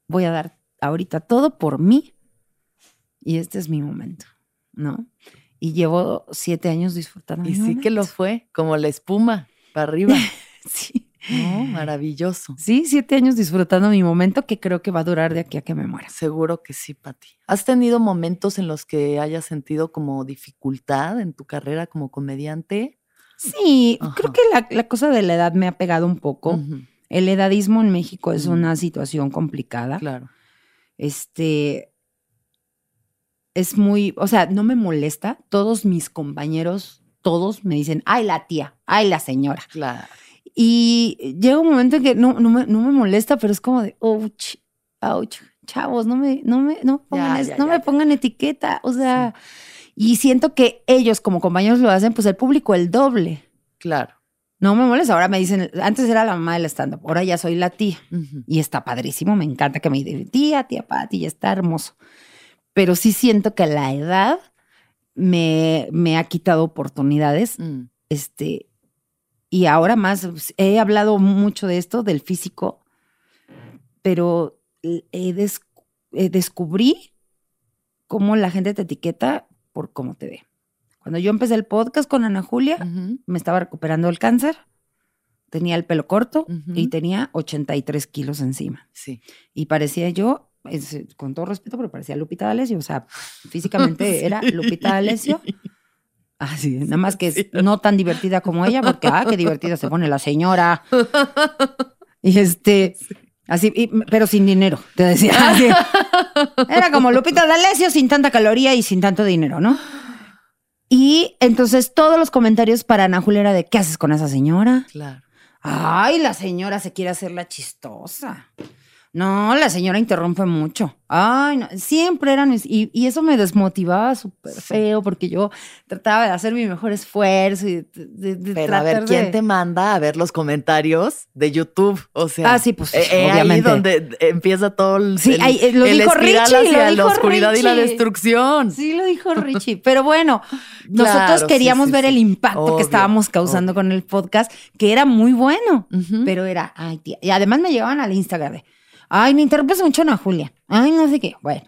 Voy a dar ahorita todo por mí y este es mi momento, ¿no? Y llevo siete años disfrutando. Y mi sí que lo fue, como la espuma, para arriba. Sí. No, maravilloso. sí, siete años disfrutando mi momento que creo que va a durar de aquí a que me muera. Seguro que sí, Pati. ¿Has tenido momentos en los que hayas sentido como dificultad en tu carrera como comediante? Sí, Ajá. creo que la, la cosa de la edad me ha pegado un poco. El edadismo en México es una situación complicada. Claro. este es muy, o sea, no me molesta. Todos mis compañeros, todos me dicen, ay, la tía, ay, la señora. Claro. Y llega un momento en que no, no, me, no me molesta, pero es como de, ouch, ouch, chavos, no me, no me, no, pongan Ya, es- ya, no ya, me pongan etiqueta. O sea, y siento que ellos como compañeros lo hacen, pues el público el doble. Claro. No me molesta. Ahora me dicen, antes era la mamá del stand-up, ahora ya soy la tía. Y está padrísimo, me encanta que me digan, tía, tía Pati, ya está hermoso. Pero sí siento que la edad me, me ha quitado oportunidades. Mm, Este, y ahora más, pues, he hablado mucho de esto, del físico, pero he des- eh, descubrí cómo la gente te etiqueta por cómo te ve. Cuando yo empecé el podcast con Ana Julia, me estaba recuperando del cáncer, tenía el pelo corto Ujú. y tenía 83 kilos encima. Sí. Y parecía yo, es- con todo respeto, pero parecía Lupita D'Alessio. O sea, físicamente era Lupita D'Alessio. Así, nada más que es no tan divertida como ella, porque, ah, qué divertida se pone la señora. Y este, así, y- pero sin dinero, te decía. Así. Era como Lupita D'Alessio sin tanta caloría y sin tanto dinero, ¿no? Y entonces todos los comentarios para Ana Julia era de ¿qué haces con esa señora? Claro. Ay, la señora se quiere hacer la chistosa. No, la señora interrumpe mucho. Ay, no, siempre eran mis, y, y eso me desmotivaba súper feo porque yo trataba de hacer mi mejor esfuerzo y de, de- de Pero a ver, ¿quién de- te manda a ver los comentarios de YouTube? O sea, Ah, sí, pues, eh, eh, obviamente. ahí donde empieza todo el, Sí, el, ahí, eh, lo el dijo Richie, lo hacia la dijo oscuridad y la Richie. destrucción. Sí, lo dijo Richie. Pero bueno, nosotros Claro, queríamos sí, ver el impacto Obvio, que estábamos causando con el podcast, que era muy bueno. Pero era, ay, tía. Y además me llegaban al Instagram de, ay, me interrumpes mucho, Ana Julia. Ay, no sé qué. Bueno,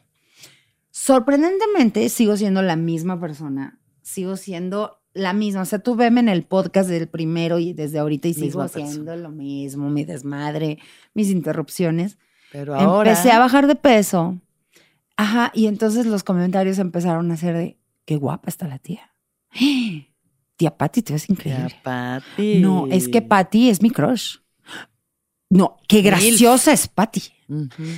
sorprendentemente sigo siendo la misma persona. Sigo siendo la misma. O sea, tú veme en el podcast del primero y desde ahorita y sigo haciendo lo mismo, mi desmadre, mis interrupciones. Pero ahora. Empecé a bajar de peso. Ajá, y entonces los comentarios empezaron a ser de, qué guapa está la tía. Tía Patti, te ves increíble. Pati. No, es que Patty es mi crush. No, qué graciosa es Patty.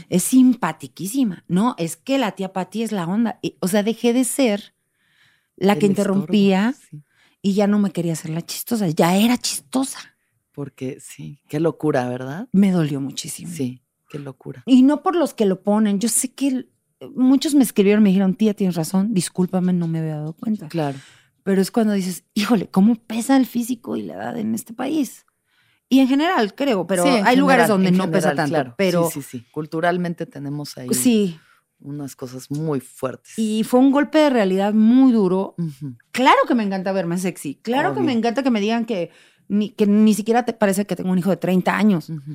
Es simpatiquísima. No, es que la tía Patty es la onda. Y, O sea, dejé de ser la que interrumpía estorbo, sí. y ya no me quería hacer la chistosa. Ya era chistosa. Porque sí, qué locura, ¿verdad? Me dolió muchísimo. Sí, qué locura. Y no por los que lo ponen. Yo sé que muchos me escribieron, me dijeron, tía, tienes razón, discúlpame, no me había dado cuenta. Claro. Pero es cuando dices, híjole, ¿cómo pesa el físico y la edad en este país? Y en general, creo, pero Sí, hay lugares general, donde en no pesa general, tanto. claro. Pero Sí, sí, sí. Culturalmente tenemos ahí sí, unas cosas muy fuertes. y fue un golpe de realidad muy duro. Ujú. Claro que me encanta verme sexy. Claro que Obvio. me encanta que me digan que ni, que ni siquiera te parece que tengo un hijo de 30 años. Ujú.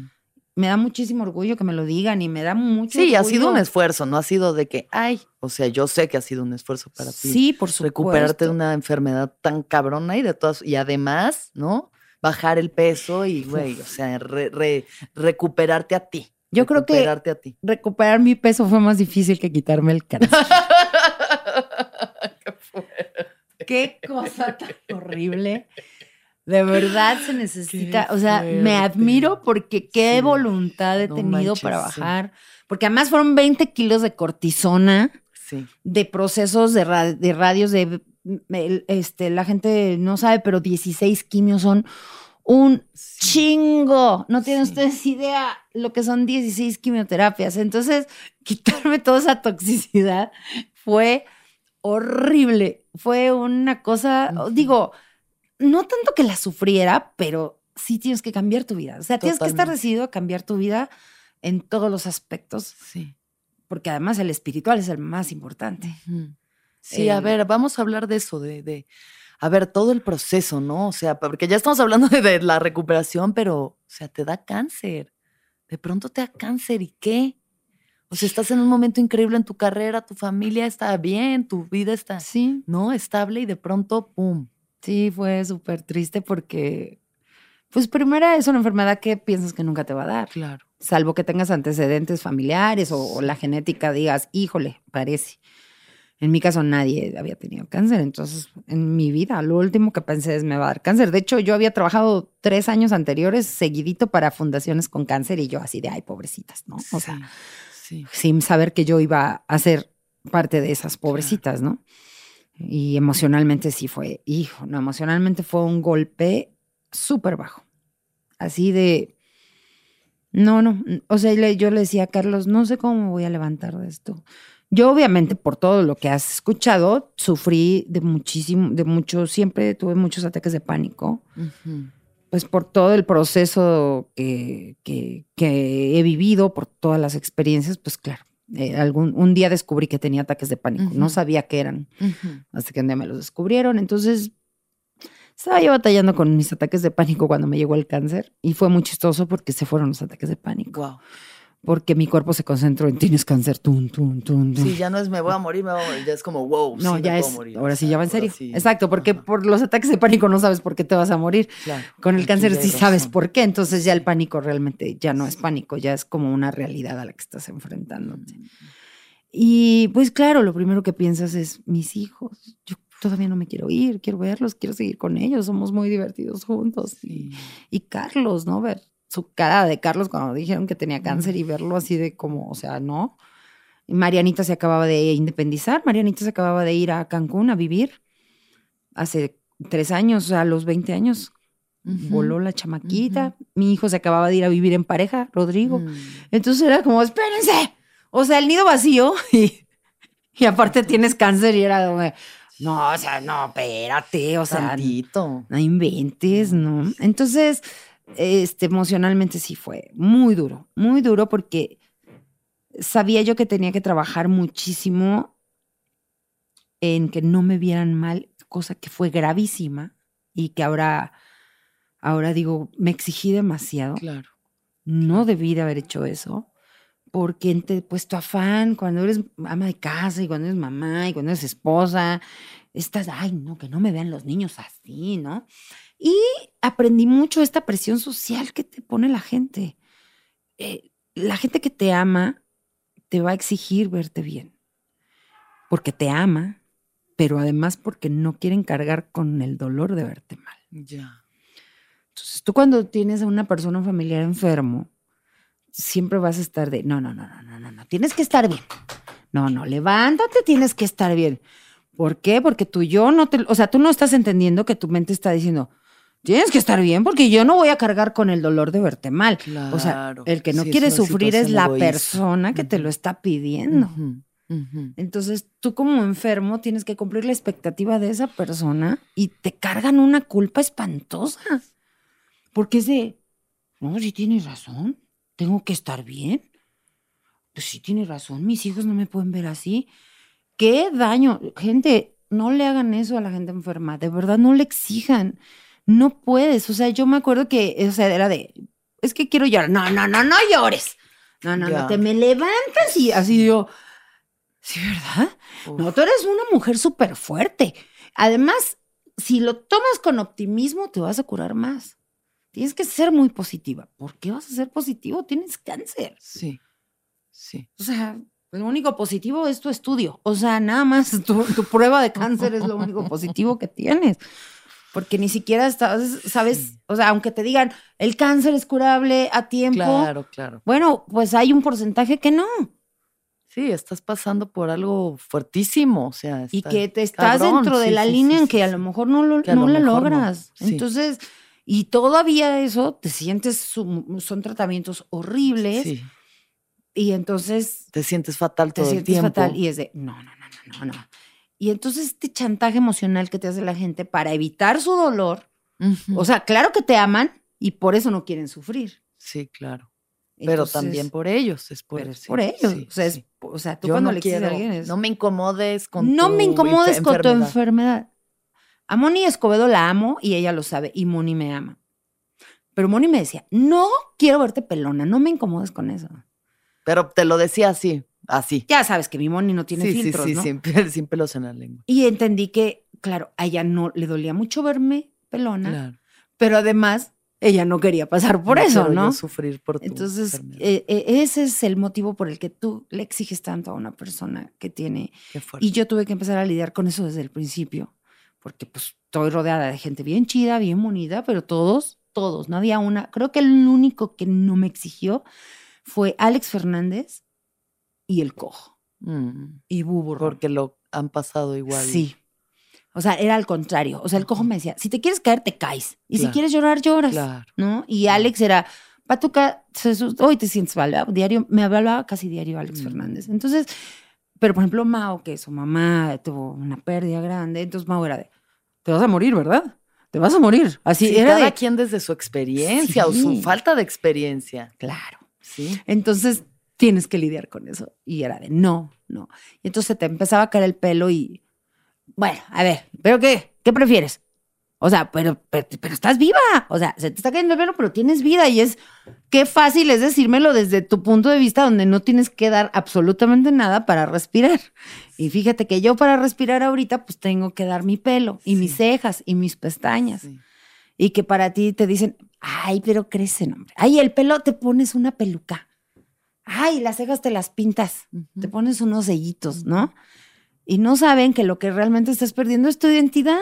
Me da muchísimo orgullo que me lo digan y me da mucho Sí, ha sido un orgullo. esfuerzo, no ha sido de que, ay, o sea, yo sé que ha sido un esfuerzo para ti. Sí, por supuesto. recuperarte de una enfermedad tan cabrona y de todas, y además, ¿no? Bajar el peso y, güey, o sea, re- re- recuperarte a ti. Yo creo que- Recuperarte a ti. Recuperar mi peso fue más difícil que quitarme el cáncer. Qué cosa tan horrible. De verdad se necesita, Qué o sea, me admiro porque qué Sí. voluntad he No tenido manches, para sí. bajar. Porque además fueron 20 kilos de cortisona, Sí. de procesos de, ra- de radios, de este, la gente no sabe, pero 16 quimios son un chingo. No tienen Sí. ustedes idea lo que son 16 quimioterapias. Entonces, quitarme toda esa toxicidad fue horrible. Fue una cosa, digo, no tanto que la sufriera, pero sí tienes que cambiar tu vida. O sea, tienes que estar decidido a cambiar tu vida en todos los aspectos, Sí. porque además el espiritual es el más importante. Ujú. Sí, a ver, vamos a hablar de eso, de, de, a ver, todo el proceso, ¿no? O sea, porque ya estamos hablando de, de la recuperación, pero, o sea, te da cáncer. De pronto te da cáncer y qué? O sea, estás en un momento increíble en tu carrera, tu familia está bien, tu vida está, Sí, ¿no? Estable y de pronto, ¡pum! sí, fue súper triste porque, pues primera es una enfermedad que piensas que nunca te va a dar. Claro. salvo que tengas antecedentes familiares o, o la genética digas, híjole, parece. En mi caso nadie había tenido cáncer, entonces en mi vida lo último que pensé es me va a dar cáncer. De hecho, yo había trabajado tres años anteriores seguidito para fundaciones con cáncer y yo así de, ay, pobrecitas, ¿no? O sea, sí. sin saber que yo iba a ser parte de esas pobrecitas, ¿no? Y emocionalmente sí fue, hijo, no, emocionalmente fue un golpe súper bajo. Así de, no, no, o sea, yo le decía a Carlos, no sé cómo me voy a levantar de esto. Yo obviamente por todo lo que has escuchado, sufrí de muchísimo, de mucho, siempre tuve muchos ataques de pánico. Pues por todo el proceso que, que- que he vivido, por todas las experiencias, pues claro, eh, algún, un día descubrí que tenía ataques de pánico, no sabía qué eran, Ujú. hasta que un día me los descubrieron, entonces estaba yo batallando con mis ataques de pánico cuando me llegó el cáncer y fue muy chistoso porque se fueron los ataques de pánico, Guau. Porque mi cuerpo se concentró en tienes cáncer, tum, tum, tum, tum. Sí, ya no es me voy a morir, me voy a morir, ya es como, wow, No, sí ya me es, puedo morir. ahora sí ya va en serio. sí. Exacto, porque Ajá. por los ataques de pánico no sabes por qué te vas a morir. Claro. Con el cáncer sí sabes por qué, entonces ya el pánico realmente ya no es pánico, ya es como una realidad a la que estás enfrentándote. Y pues claro, lo primero que piensas es mis hijos. Yo todavía no me quiero ir, quiero verlos, quiero seguir con ellos, somos muy divertidos juntos. Y, y Carlos, ¿no? Ver su cara de Carlos cuando dijeron que tenía cáncer y verlo así de como, o sea, no. Marianita se acababa de independizar, Marianita se acababa de ir a Cancún a vivir. hace tres años, a los 20 años, voló la chamaquita. Mi hijo se acababa de ir a vivir en pareja, Rodrigo. Mm. Entonces era como, espérense. O sea, el nido vacío y, y aparte tienes cáncer y era como, no, o sea, no, espérate, o sea, Tantito. no inventes, ¿no? Entonces, este, emocionalmente sí fue muy duro, muy duro porque sabía yo que tenía que trabajar muchísimo en que no me vieran mal, cosa que fue gravísima y que ahora, ahora digo, me exigí demasiado. Claro. No debí de haber hecho eso, porque te he puesto afán cuando eres ama de casa y cuando eres mamá y cuando eres esposa. Estás, ay, no, que no me vean los niños así, ¿no? Y aprendí mucho esta presión social que te pone la gente. Eh, la gente que te ama te va a exigir verte bien, porque te ama, pero además porque no quieren cargar con el dolor de verte mal. Ya. Entonces, tú cuando tienes a una persona, familiar enfermo, siempre vas a estar de, no, no, no, no, no, no, no, tienes que estar bien. No, no, levántate, tienes que estar bien. ¿Por qué? Porque tú yo no te, o sea, tú no estás entendiendo que tu mente está diciendo, tienes que estar bien porque yo no voy a cargar con el dolor de verte mal. O sea, el que no Sí, quiere sufrir es la egoísta. persona que te lo está pidiendo. Entonces, tú como enfermo tienes que cumplir la expectativa de esa persona y te cargan una culpa espantosa. Porque es de, no, si tienes razón, tengo que estar bien. Pues sí tienes razón, mis hijos no me pueden ver así. Qué daño. Gente, no le hagan eso a la gente enferma, de verdad no le exijan. No puedes, o sea, yo me acuerdo que, o sea, era de, es que quiero llorar. No, no, no, no llores. No, no, Ya. no, te me levantas y así yo, sí, ¿verdad? Uf. No, tú eres una mujer súper fuerte. Además, si lo tomas con optimismo, te vas a curar más. Tienes que ser muy positiva. ¿Por qué vas a ser positivo? Tienes cáncer. Sí. Sí. O sea, lo único positivo es tu estudio. O sea, nada más tu, tu prueba de cáncer es lo único positivo que tienes. Porque ni siquiera estás, sabes, Sí. o sea, aunque te digan el cáncer es curable a tiempo, Claro, claro. bueno, pues hay un porcentaje que no. Sí, estás pasando por algo fuertísimo. O sea, y que te estás cabrón. dentro de Sí, la sí, línea en que a lo mejor no, lo, no la no. logras. Sí. Entonces, y todavía eso, te sientes, son tratamientos horribles Sí. y entonces Te sientes fatal te todo el sientes tiempo. fatal y es de, no, no, no, no, no, no. Y entonces este chantaje emocional que te hace la gente para evitar su dolor, o sea, claro que te aman y por eso no quieren sufrir. sí, claro. Pero también por ellos. Es por, sí, por ellos. sí, o, sea, es- sí. o sea, tú Yo cuando no le exiges a alguien es, No me incomodes con no tu me incomodes con tu enfermedad. A Moni Escobedo la amo y ella lo sabe y Moni me ama. Pero Moni me decía, no quiero verte pelona, no me incomodes con eso. Pero te lo decía así, así. Ya sabes que mi Moni no tiene sí, filtros, sí, sí, ¿no? sin, sin pelos en la lengua. Y entendí que, claro, a ella no le dolía mucho verme pelona, Claro. pero además ella no quería pasar por No eso, yo ¿no? sufrir por tu Entonces, eh, eh, ese es el motivo por el que tú le exiges tanto a una persona que tiene Qué fuerte. Y yo tuve que empezar a lidiar con eso desde el principio, porque pues estoy rodeada de gente bien chida, bien bonita, pero todos, todos, no había una. Creo que el único que no me exigió fue Alex Fernández y el cojo Mm, y Bubu. Ron. porque lo han pasado igual. Sí. O sea, era al contrario. O sea, el cojo me decía, si te quieres caer, te caes. Y si quieres llorar, lloras. Claro. ¿No? Y Alex era, Patuca, hoy te sientes mal. Diario, me hablaba casi diario Alex Mm. Fernández. Entonces, pero por ejemplo, Mao, que su mamá tuvo una pérdida grande, entonces Mao era de, te vas a morir, ¿verdad? Te vas a morir. Así Sí, era cada de, quien desde su experiencia o su Sí. falta de experiencia. claro. Sí. Entonces, tienes que lidiar con eso. Y era de, no, no. Y entonces te empezaba a caer el pelo y, bueno, a ver, ¿pero qué? ¿Qué prefieres? O sea, pero, pero, pero estás viva. O sea, se te está cayendo el pelo, pero tienes vida. Y es, qué fácil es decírmelo desde tu punto de vista donde no tienes que dar absolutamente nada para respirar. Y fíjate que yo para respirar ahorita, pues tengo que dar mi pelo y mis cejas y mis pestañas. sí. Y que para ti te dicen, ay, pero crecen, hombre. Ay, el pelo te pones una peluca. Ay, las cejas te las pintas. Te pones unos sellitos, ¿no? Y no saben que lo que realmente estás perdiendo es tu identidad.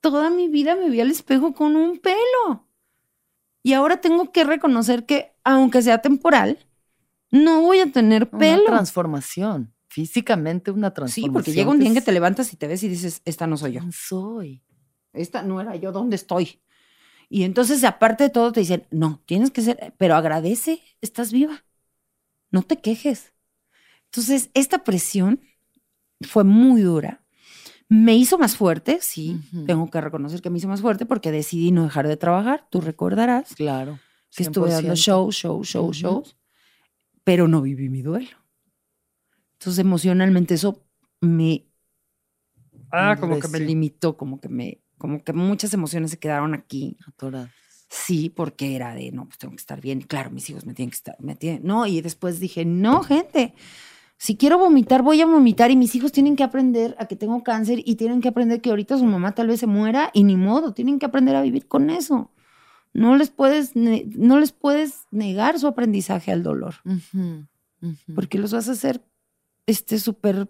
Toda mi vida me vi al espejo con un pelo. Y ahora tengo que reconocer que, aunque sea temporal, no voy a tener Una pelo. transformación físicamente una Sí, transformación. porque llega un día en que te levantas y te ves y dices, esta no soy yo. ¿Quién soy? Esta no era yo, ¿dónde estoy? Y entonces, aparte de todo, te dicen, no, tienes que ser, pero agradece, estás viva. No te quejes. Entonces, esta presión fue muy dura. Me hizo más fuerte, sí, tengo que reconocer que me hizo más fuerte porque decidí no dejar de trabajar. Tú recordarás Claro. que estuve dando 100%. shows, shows, shows, shows, pero no viví mi duelo. Entonces, emocionalmente eso me... Ah, como que me limitó, como que me... Como que muchas emociones se quedaron aquí. Atorada. Sí, porque era de, no, pues tengo que estar bien. Claro, mis hijos me tienen que estar, me tienen, no, y después dije, no, gente, si quiero vomitar, voy a vomitar y mis hijos tienen que aprender a que tengo cáncer y tienen que aprender que ahorita su mamá tal vez se muera y ni modo, tienen que aprender a vivir con eso. No les puedes, no les puedes negar su aprendizaje al dolor, porque los vas a hacer, este, súper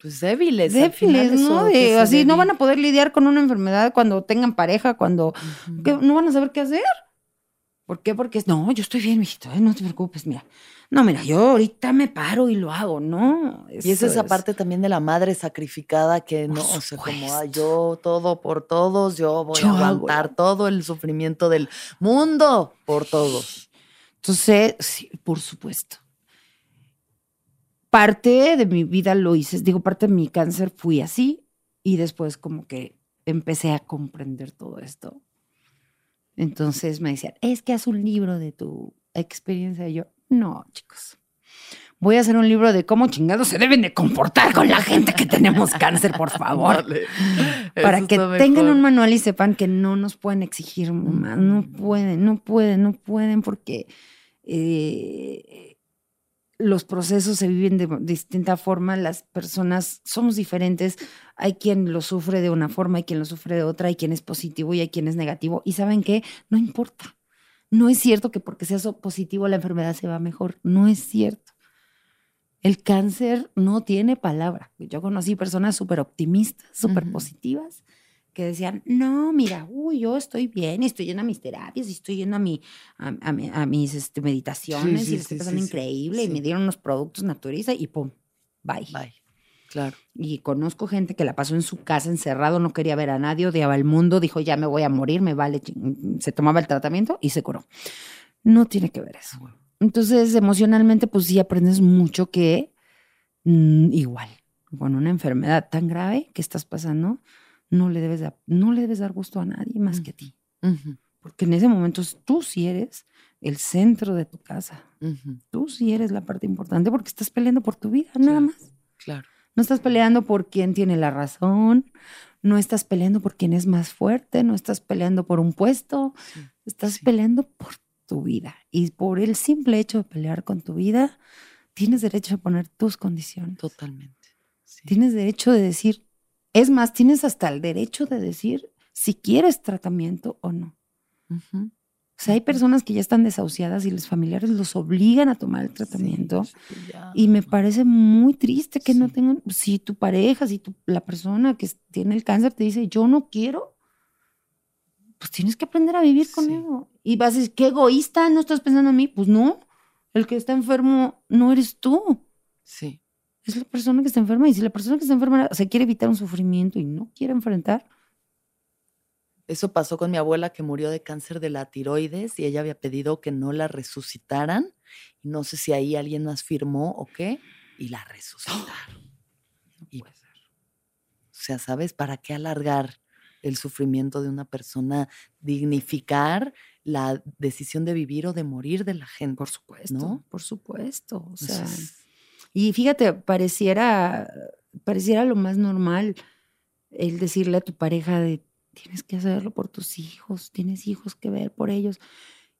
Pues débiles. al final débiles, eso ¿no? De- así no van a poder lidiar con una enfermedad cuando tengan pareja, cuando Ujú. que no van a saber qué hacer. ¿Por qué? Porque es, no, yo estoy bien, mijito, eh, no te preocupes, mira. No, mira, yo ahorita me paro y lo hago, ¿no? Y es Eso esa parte también de la madre sacrificada que no, o sea, como. "Ah, yo todo por todos, yo voy Yo a hago aguantar todo el sufrimiento del mundo por todos. Entonces, sí, por supuesto. Parte de mi vida lo hice, digo, parte de mi cáncer fui así y después como que empecé a comprender todo esto. Entonces me decían, es que haz un libro de tu experiencia. Y yo, no, chicos. Voy a hacer un libro de cómo chingados se deben de comportar con la gente que tenemos cáncer, por favor. Vale. para que tengan mejor. un manual y sepan que no nos pueden exigir más, no Ujú. pueden, no pueden, no pueden, porque eh, los procesos se viven de distinta forma, las personas somos diferentes, hay quien lo sufre de una forma, hay quien lo sufre de otra, hay quien es positivo y hay quien es negativo, y saben qué, no importa. No es cierto que porque seas positivo la enfermedad se va mejor, no es cierto. El cáncer no tiene palabra. Yo conocí personas súper optimistas, súper positivas, que decían, no, mira, uy, yo estoy bien, y estoy yendo a mis terapias, y estoy yendo a, mi, a, a a mis este, meditaciones, sí, y le estoy sí, pasando sí, sí, increíble, y sí. me dieron unos productos naturista, y pum, bye. Bye. Claro. Y conozco gente que la pasó en su casa encerrado, no quería ver a nadie, odiaba el mundo, dijo, ya me voy a morir, me vale, ching-". se tomaba el tratamiento y se curó. No tiene que ver eso. Entonces, emocionalmente, pues sí aprendes mucho que mm, igual, con una enfermedad tan grave que estás pasando, no le debes, da- no le debes dar gusto a nadie más que a ti. Porque en ese momento tú sí eres el centro de tu casa. Tú sí eres la parte importante porque estás peleando por tu vida, nada más. Claro. No estás peleando por quién tiene la razón, no estás peleando por quién es más fuerte, no estás peleando por un puesto, Sí. estás sí. peleando por tu vida. Y por el simple hecho de pelear con tu vida, tienes derecho a poner tus condiciones. Totalmente. Sí. Tienes derecho de decir, es más, tienes hasta el derecho de decir si quieres tratamiento o no. O sea, hay personas que ya están desahuciadas y los familiares los obligan a tomar el tratamiento. Sí, ya- Y me parece muy triste que no tengan, si tu pareja, si tu- la persona que tiene el cáncer te dice, yo no quiero, pues tienes que aprender a vivir con Sí. eso. Y vas a decir, qué egoísta, no estás pensando en mí. Pues no, el que está enfermo no eres tú, Sí. Es la persona que está enferma. Y si la persona que está enferma se quiere evitar un sufrimiento y no quiere enfrentar, Eso pasó con mi abuela que murió de cáncer de la tiroides y ella había pedido que no la resucitaran. No sé si ahí alguien más firmó o qué, y la resucitaron. Y- puede ser. O sea, ¿sabes? ¿Para qué alargar el sufrimiento de una persona? Dignificar la decisión de vivir o de morir de la gente. por supuesto, ¿No? por supuesto. O sea, Y fíjate, pareciera, pareciera lo más normal el decirle a tu pareja de tienes que hacerlo por tus hijos, tienes hijos que ver por ellos.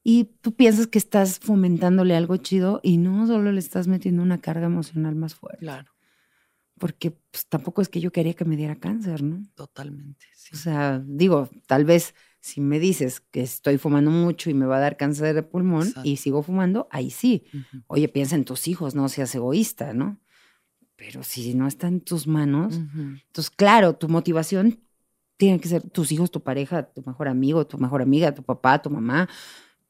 Y tú piensas que estás fomentándole algo chido y no solo le estás metiendo una carga emocional más fuerte. claro, Porque pues, tampoco es que yo quería que me diera cáncer, ¿no? totalmente. sí. O sea, digo, tal vez si me dices que estoy fumando mucho y me va a dar cáncer de pulmón Exacto. y sigo fumando, ahí sí oye, piensa en tus hijos, no seas egoísta, ¿no? Pero si no está en tus manos, entonces, claro, tu motivación tiene que ser tus hijos, tu pareja, tu mejor amigo, tu mejor amiga, tu papá, tu mamá.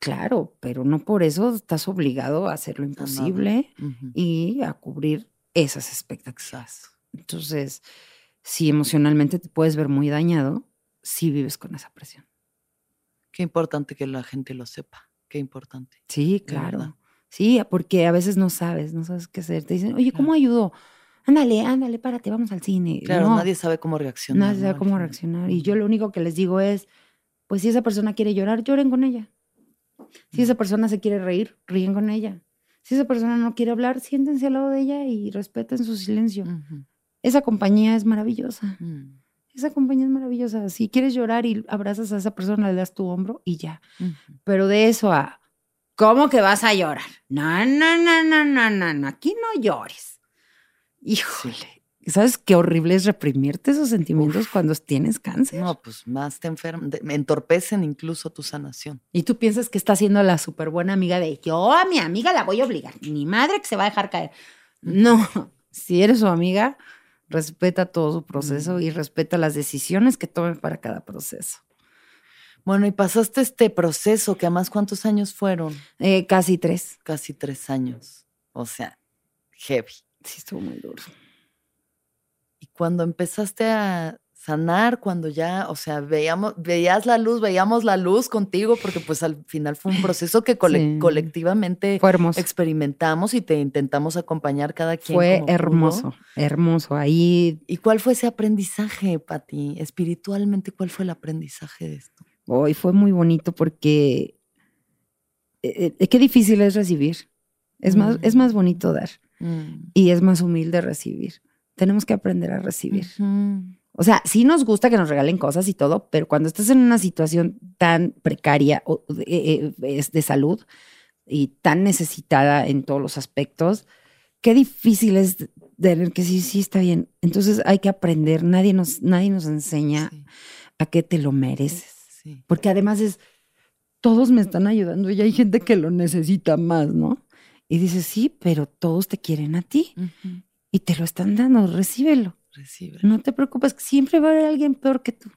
Claro, pero no por eso estás obligado a hacer lo imposible y a cubrir esas expectativas. Entonces, si emocionalmente te puedes ver muy dañado, si vives con esa presión. Qué importante que la gente lo sepa. Qué importante. Sí, claro. Sí, porque a veces no sabes, no sabes qué hacer. Te dicen, oye, ¿cómo ayudo? Ándale, ándale, párate, vamos al cine. Claro, nadie sabe cómo reaccionar. Nadie sabe cómo reaccionar. Y yo lo único que les digo es, pues si esa persona quiere llorar, lloren con ella. Si esa persona se quiere reír, ríen con ella. Si esa persona no quiere hablar, siéntense al lado de ella y respeten su silencio. Esa compañía es maravillosa. Mm. Esa compañía es maravillosa. Si quieres llorar y abrazas a esa persona, le das tu hombro y ya. Pero de eso a, ¿cómo que vas a llorar? No, no, no, no, no, no, no. Aquí no llores. Híjole. ¿Sabes qué horrible es reprimirte esos sentimientos cuando tienes cáncer? No, pues más te enferman, entorpecen incluso tu sanación. Y tú piensas que estás siendo la súper buena amiga de yo a mi amiga la voy a obligar, mi madre que se va a dejar caer. No, si eres su amiga, respeta todo su proceso y respeta las decisiones que tome para cada proceso. Bueno, y pasaste este proceso, que además, ¿cuántos años fueron? Eh, casi tres. Casi tres años. O sea, heavy. Sí, estuvo muy duro. Y cuando empezaste a sanar, cuando ya, o sea, veíamos, veías la luz, veíamos la luz contigo, porque pues al final fue un proceso que colectivamente experimentamos y te intentamos acompañar cada quien. Fue hermoso, hermoso. Ahí. ¿Y cuál fue ese aprendizaje, Pati? Espiritualmente, ¿cuál fue el aprendizaje de esto? Hoy fue muy bonito porque eh, eh, qué difícil es recibir. Es, más, es más bonito dar. Mm. Y es más humilde recibir tenemos que aprender a recibir. O sea, sí nos gusta que nos regalen cosas y todo, pero cuando estás en una situación tan precaria eh, eh, de, salud y tan necesitada en todos los aspectos, qué difícil es tener que sí, sí está bien. Entonces hay que aprender. Nadie nos, nadie nos enseña a que te lo mereces. Porque además es, todos me están ayudando y hay gente que lo necesita más, ¿no? Y dices, sí, pero todos te quieren a ti y te lo están dando, recíbelo. No te preocupes, siempre va a haber alguien peor que tú.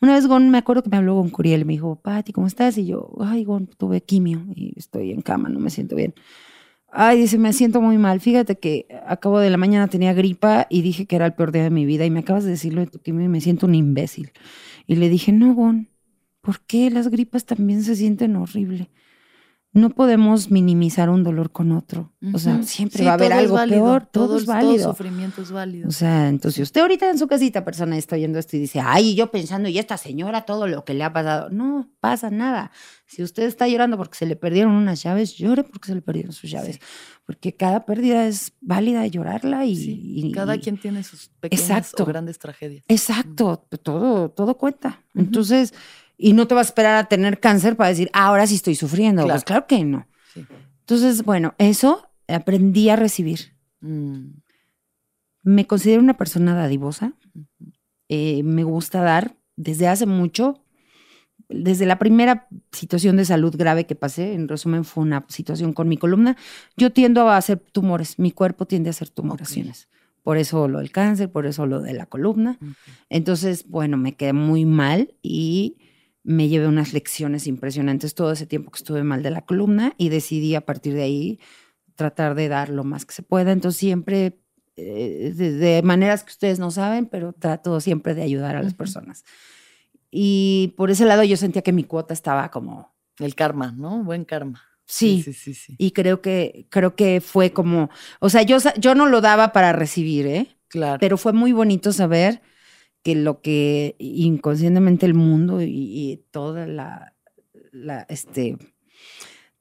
Una vez Gon, me acuerdo que me habló con Curiel me dijo, Pati, ¿cómo estás? Y yo, ay, Gon, tuve quimio y estoy en cama, no me siento bien. Ay, dice, me siento muy mal. Fíjate que acabo de la mañana tenía gripa y dije que era el peor día de mi vida y me acabas de decirlo de tu quimio y me siento un imbécil. Y le dije, no, Gon, ¿por qué las gripas también se sienten horrible? No podemos minimizar un dolor con otro. O sea, siempre va a haber algo peor, todo, es válido. Todo sufrimiento es válido. O sea, entonces usted ahorita en su casita, persona, está oyendo esto y dice, ay, yo pensando, y esta señora, todo lo que le ha pasado. No pasa nada. Si usted está llorando porque se le perdieron unas llaves, llore porque se le perdieron sus llaves. Porque cada pérdida es válida llorarla y... cada quien tiene sus pequeñas o grandes tragedias. Exacto, todo, todo cuenta. Entonces y no te vas a esperar a tener cáncer para decir, ah, ahora sí estoy sufriendo. Pues claro que no. Entonces, bueno, eso aprendí a recibir. Mm. Me considero una persona dadivosa. Eh, me gusta dar desde hace mucho. Desde la primera situación de salud grave que pasé, en resumen fue una situación con mi columna, yo tiendo a hacer tumores, mi cuerpo tiende a hacer tumoraciones. Por eso lo del cáncer, por eso lo de la columna. Entonces, bueno, me quedé muy mal y me llevé unas lecciones impresionantes todo ese tiempo que estuve mal de la columna y decidí a partir de ahí tratar de dar lo más que se pueda. Entonces siempre, eh, de, maneras que ustedes no saben, pero trato siempre de ayudar a las personas. Y por ese lado yo sentía que mi cuota estaba como... El karma, ¿no? Buen karma. Sí, sí, sí, sí, Y creo que, creo que fue como, o sea, yo, yo no lo daba para recibir, ¿eh? Claro. Pero fue muy bonito saber que lo que inconscientemente el mundo y, toda la, este,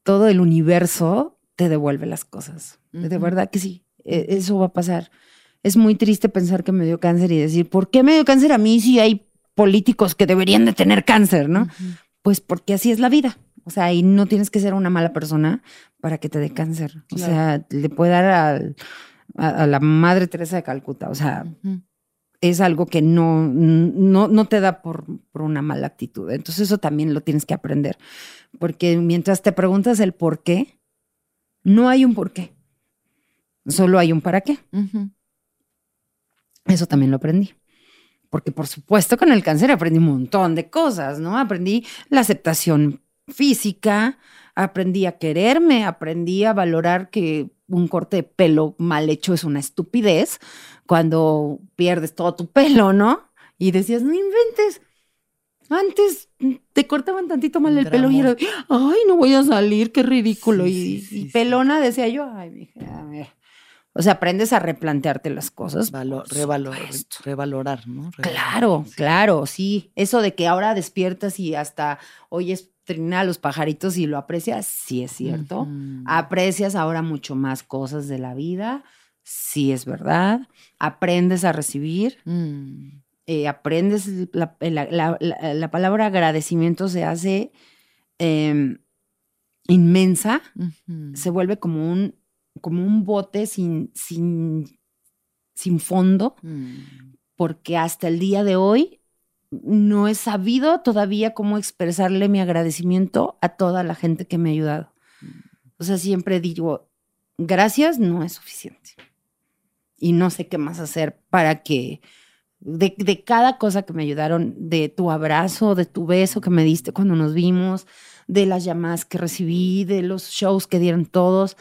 todo el universo te devuelve las cosas. De verdad que sí, e, eso va a pasar. Es muy triste pensar que me dio cáncer y decir, ¿por qué me dio cáncer a mí si hay políticos que deberían de tener cáncer, no? Pues porque así es la vida. O sea, y no tienes que ser una mala persona para que te dé cáncer. O sea, le puede dar a, la madre Teresa de Calcuta. O sea, es algo que no, no, no te da por, por, una mala actitud. Entonces eso también lo tienes que aprender. Porque mientras te preguntas el por qué, no hay un por qué. Solo hay un para qué. Eso también lo aprendí. Porque por supuesto con el cáncer aprendí un montón de cosas, ¿no? Aprendí la aceptación física, aprendí a quererme, aprendí a valorar que un corte de pelo mal hecho es una estupidez cuando pierdes todo tu pelo, ¿no? Y decías, no inventes. Antes te cortaban tantito mal el pelo y era, ay, no voy a salir, qué ridículo. y, pelona decía yo, ay, mija, a ver. O sea, aprendes a replantearte las cosas. revalorar, ¿no? claro, claro, sí. Eso de que ahora despiertas y hasta oyes trinar a los pajaritos y lo aprecias, sí es cierto. Aprecias ahora mucho más cosas de la vida, sí es verdad. Aprendes a recibir. Mm. Eh, aprendes, la, palabra agradecimiento se hace em, inmensa, se vuelve como un como un bote sin, sin, sin fondo, mm. porque hasta el día de hoy no he sabido todavía cómo expresarle mi agradecimiento a toda la gente que me ha ayudado. Mm. O sea, siempre digo, gracias no es suficiente. Y no sé qué más hacer para que de, de, cada cosa que me ayudaron, de tu abrazo, de tu beso que me diste cuando nos vimos, de las llamadas que recibí, de los shows que dieron todos,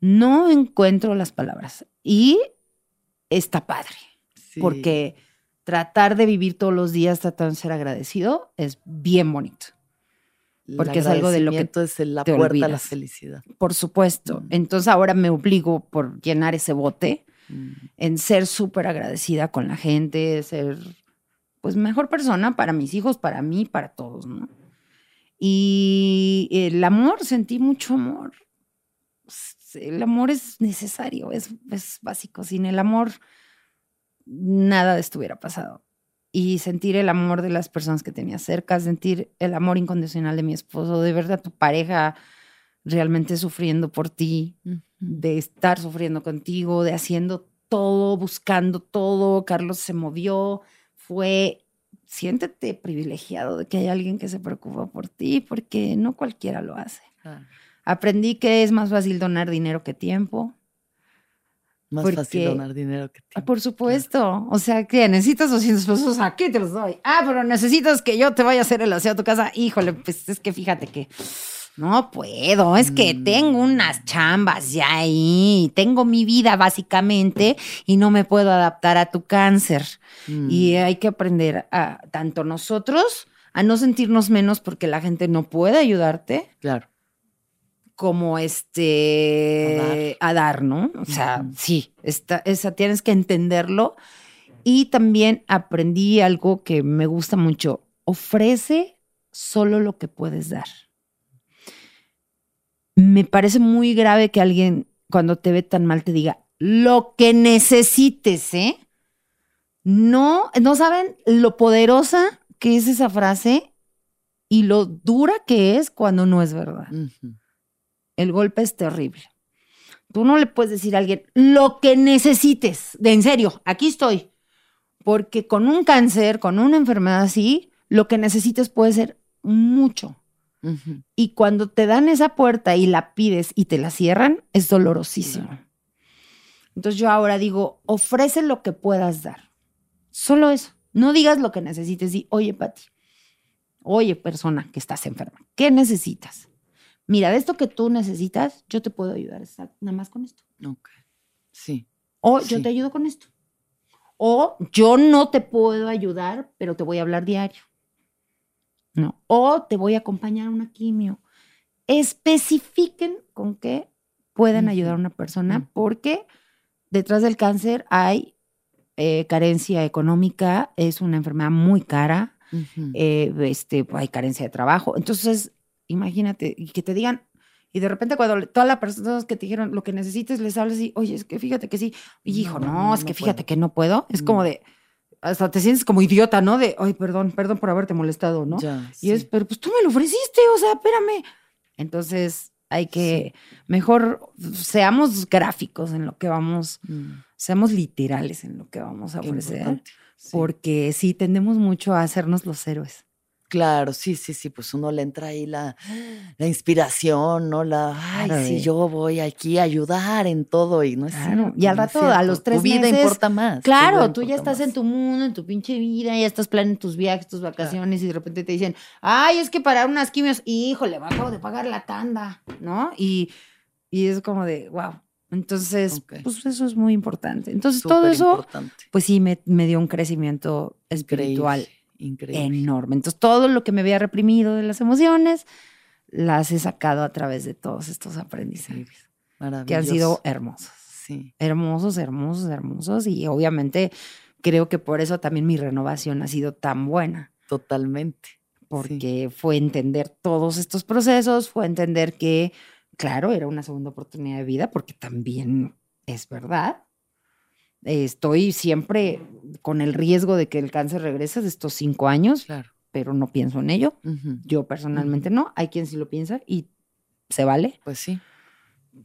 no encuentro las palabras. Y está padre, porque tratar de vivir todos los días tratando de ser agradecido es bien bonito. Porque es algo de lo que es la puerta a la felicidad. Por supuesto. Entonces ahora me obligo por llenar ese bote en ser súper agradecida con la gente, ser pues mejor persona para mis hijos, para mí, para todos, ¿no? Y el amor, sentí mucho amor el amor es necesario, es, básico. Sin el amor, nada hubiera pasado. Y sentir el amor de las personas que tenía cerca, sentir el amor incondicional de mi esposo, de verdad tu pareja realmente sufriendo por ti, de estar sufriendo contigo, de haciendo todo, buscando todo. Carlos se movió, fue siéntete privilegiado de que hay alguien que se preocupa por ti, porque no cualquiera lo hace. Aprendí que es más fácil donar dinero que tiempo. Más fácil donar dinero que tiempo. Por supuesto. O sea, que necesitas 200 pesos, aquí te los doy. Ah, pero necesitas que yo te vaya a hacer el aseo a tu casa. Híjole, pues es que fíjate que no puedo, es que mm. tengo unas chambas ya ahí, tengo mi vida básicamente y no me puedo adaptar a tu cáncer. Y mm. hay que aprender a tanto nosotros a no sentirnos menos porque la gente no puede ayudarte. Claro como este a dar, ¿no? O sea, sí, esta, esa tienes que entenderlo. Y también aprendí algo que me gusta mucho. Ofrece solo lo que puedes dar. Me parece muy grave que alguien cuando te ve tan mal te diga lo que necesites, ¿eh? No, no saben lo poderosa que es esa frase y lo dura que es cuando no es verdad. El golpe es terrible. Tú no le puedes decir a alguien lo que necesites, de en serio, aquí estoy. Porque con un cáncer, con una enfermedad así, lo que necesites puede ser mucho. Y cuando te dan esa puerta y la pides y te la cierran, es dolorosísimo. Entonces yo ahora digo, ofrece lo que puedas dar. Solo eso. No digas lo que necesites. Y, oye, Pati, oye, persona que estás enferma, ¿qué necesitas? mira, de esto que tú necesitas, yo te puedo ayudar nada más con esto. Ok. Sí. O yo te ayudo con esto. O yo no te puedo ayudar, pero te voy a hablar diario. No. O te voy a acompañar a una quimio. Especifiquen con qué pueden ayudar a una persona, porque detrás del cáncer hay eh, carencia económica, es una enfermedad muy cara, eh, este, hay carencia de trabajo. Entonces, imagínate, y que te digan, y de repente cuando todas las personas que te dijeron lo que necesites les hablas y, oye, es que fíjate que sí, y hijo, no, es que fíjate que no puedo, es como de, hasta te sientes como idiota, ¿no? De, ay, perdón, perdón por haberte molestado, ¿no? y es, pero pues tú me lo ofreciste, o sea, espérame. Entonces hay que, mejor seamos gráficos en lo que vamos, mm. seamos literales en lo que vamos a ofrecer, porque sí, tendemos mucho a hacernos los héroes. Claro, sí, sí, sí, pues uno le entra ahí la, la inspiración, ¿no? La, ay, Claro, sí, de- yo voy aquí a ayudar en todo y no es Claro, y al no rato, a los tres Tu vida meses, importa más. tu Claro, vida tú ya estás en tu mundo, en tu pinche vida, ya estás planeando tus viajes, tus vacaciones y de repente te dicen, ay, es que para unas quimios, híjole, me acabo de pagar la tanda, ¿no? Y, y es como de, wow. Entonces, pues eso es muy importante. Entonces, todo eso, importante. pues sí, me, me dio un crecimiento espiritual Increíble. Increíble. enorme. Entonces, todo lo que me había reprimido de las emociones, las he sacado a través de todos estos aprendizajes, Maravilloso. que han sido hermosos Sí, hermosos, hermosos, hermosos. Y obviamente creo que por eso también mi renovación ha sido tan buena, totalmente. porque fue entender todos estos procesos, fue entender que, claro, era una segunda oportunidad de vida, porque también es verdad. Estoy siempre con el riesgo de que el cáncer regrese de estos cinco años, Claro. pero no pienso en ello. Ujú. Yo personalmente no. Hay quien sí lo piensa y se vale. Pues sí.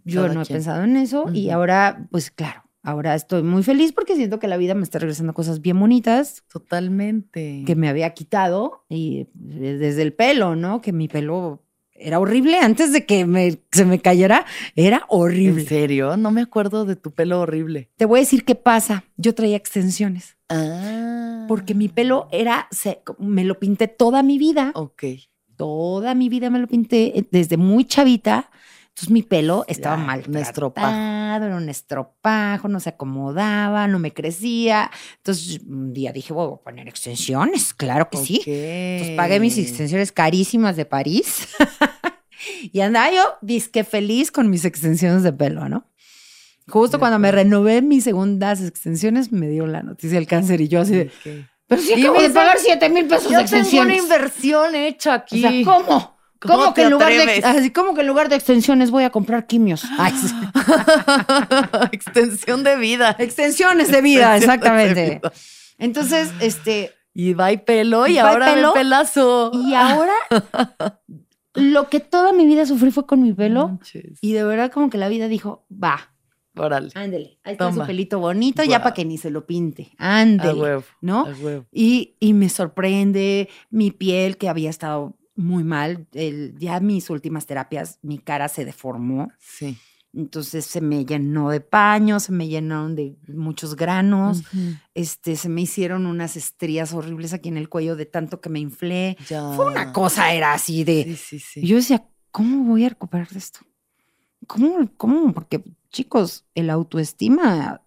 Yo Cada no he quien. pensado en eso y Ujú. ahora, pues claro, ahora estoy muy feliz porque siento que la vida me está regresando cosas bien bonitas Totalmente. que me había quitado y eh, desde el pelo, ¿no? Que mi pelo era horrible antes de que me, se me cayera, era ¿En horrible. serio? No me acuerdo de tu pelo horrible. Te voy a decir qué pasa. Yo traía extensiones Ah. porque mi pelo era, se- me lo pinté toda mi vida, Ok. toda mi vida me lo pinté eh, desde muy chavita. Entonces mi pelo estaba Ya, mal. un estropajo. era un estropajo, no se acomodaba, no me crecía. Entonces un día dije, voy a poner extensiones, claro que sí. Entonces pagué mis extensiones carísimas de París. y andaba yo disque feliz con mis extensiones de pelo, ¿no? Justo cuando me renové mis segundas extensiones, me dio la noticia del cáncer y yo así de, pero sí acabo de pagar 7 mil pesos de tengo una extensiones. inversión hecha O aquí. sea, ¿cómo? ¿Cómo ¿Cómo, que en lugar de, así como que en lugar de extensiones voy a comprar quimios? Ay, sí. Extensión de vida. Extensiones de vida, Extensión de exactamente. vida. Entonces, este, Y va y pelo y, ahora pelo. pelazo. y ahora lo que toda mi vida sufrí fue con mi pelo Manches. y de verdad como que la vida dijo, va, Órale. ándele, ahí está Toma. su pelito bonito, ya para que ni se lo pinte, A ándele, huevo. ¿no? A huevo. Y, y me sorprende mi piel que había estado muy mal, el- ya mis últimas terapias, mi cara se deformó. Sí. Entonces se me llenó de paños, se me llenaron de muchos granos, este, se me hicieron unas estrías horribles aquí en el cuello de tanto que me inflé. Ya. Fue una cosa, era así de... Sí, sí, sí. Yo decía, ¿cómo voy a recuperar de esto? ¿Cómo? ¿Cómo? Porque, chicos, el autoestima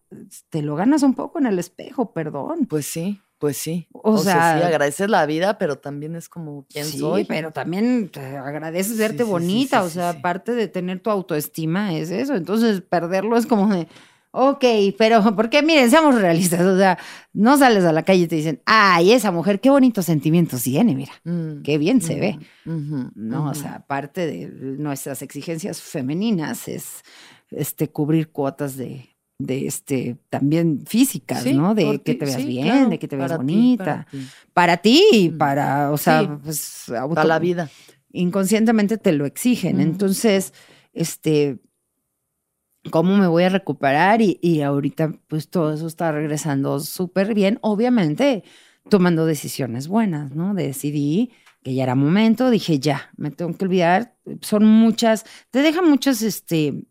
te lo ganas un poco en el espejo, perdón. Pues sí, pues sí. O sea, sí, agradeces la vida, pero también es como quién sí, soy. pero también te agradeces verte sí, bonita. o sea, aparte de tener tu autoestima, es eso. Entonces, perderlo es como de, ok, pero porque miren, seamos realistas. O sea, no sales a la calle y te dicen, ay, esa mujer, qué bonitos sentimientos tiene, mira, Mm, qué bien se ve. ujú, No, o sea, aparte de nuestras exigencias femeninas, es este cubrir cuotas de, de este también físicas, Sí, ¿no? De que ti, te veas sí, bien, claro, de que te veas para bonita. para ti, para ti y Mm. para, o sea, Sí. pues Para la vida. inconscientemente te lo exigen. Entonces, este, ¿cómo me voy a recuperar? Y, y ahorita, pues todo eso está regresando súper bien. Obviamente, tomando decisiones buenas, ¿no? Decidí que ya era momento, dije, ya, me tengo que olvidar. Son muchas, te dejan muchas, este,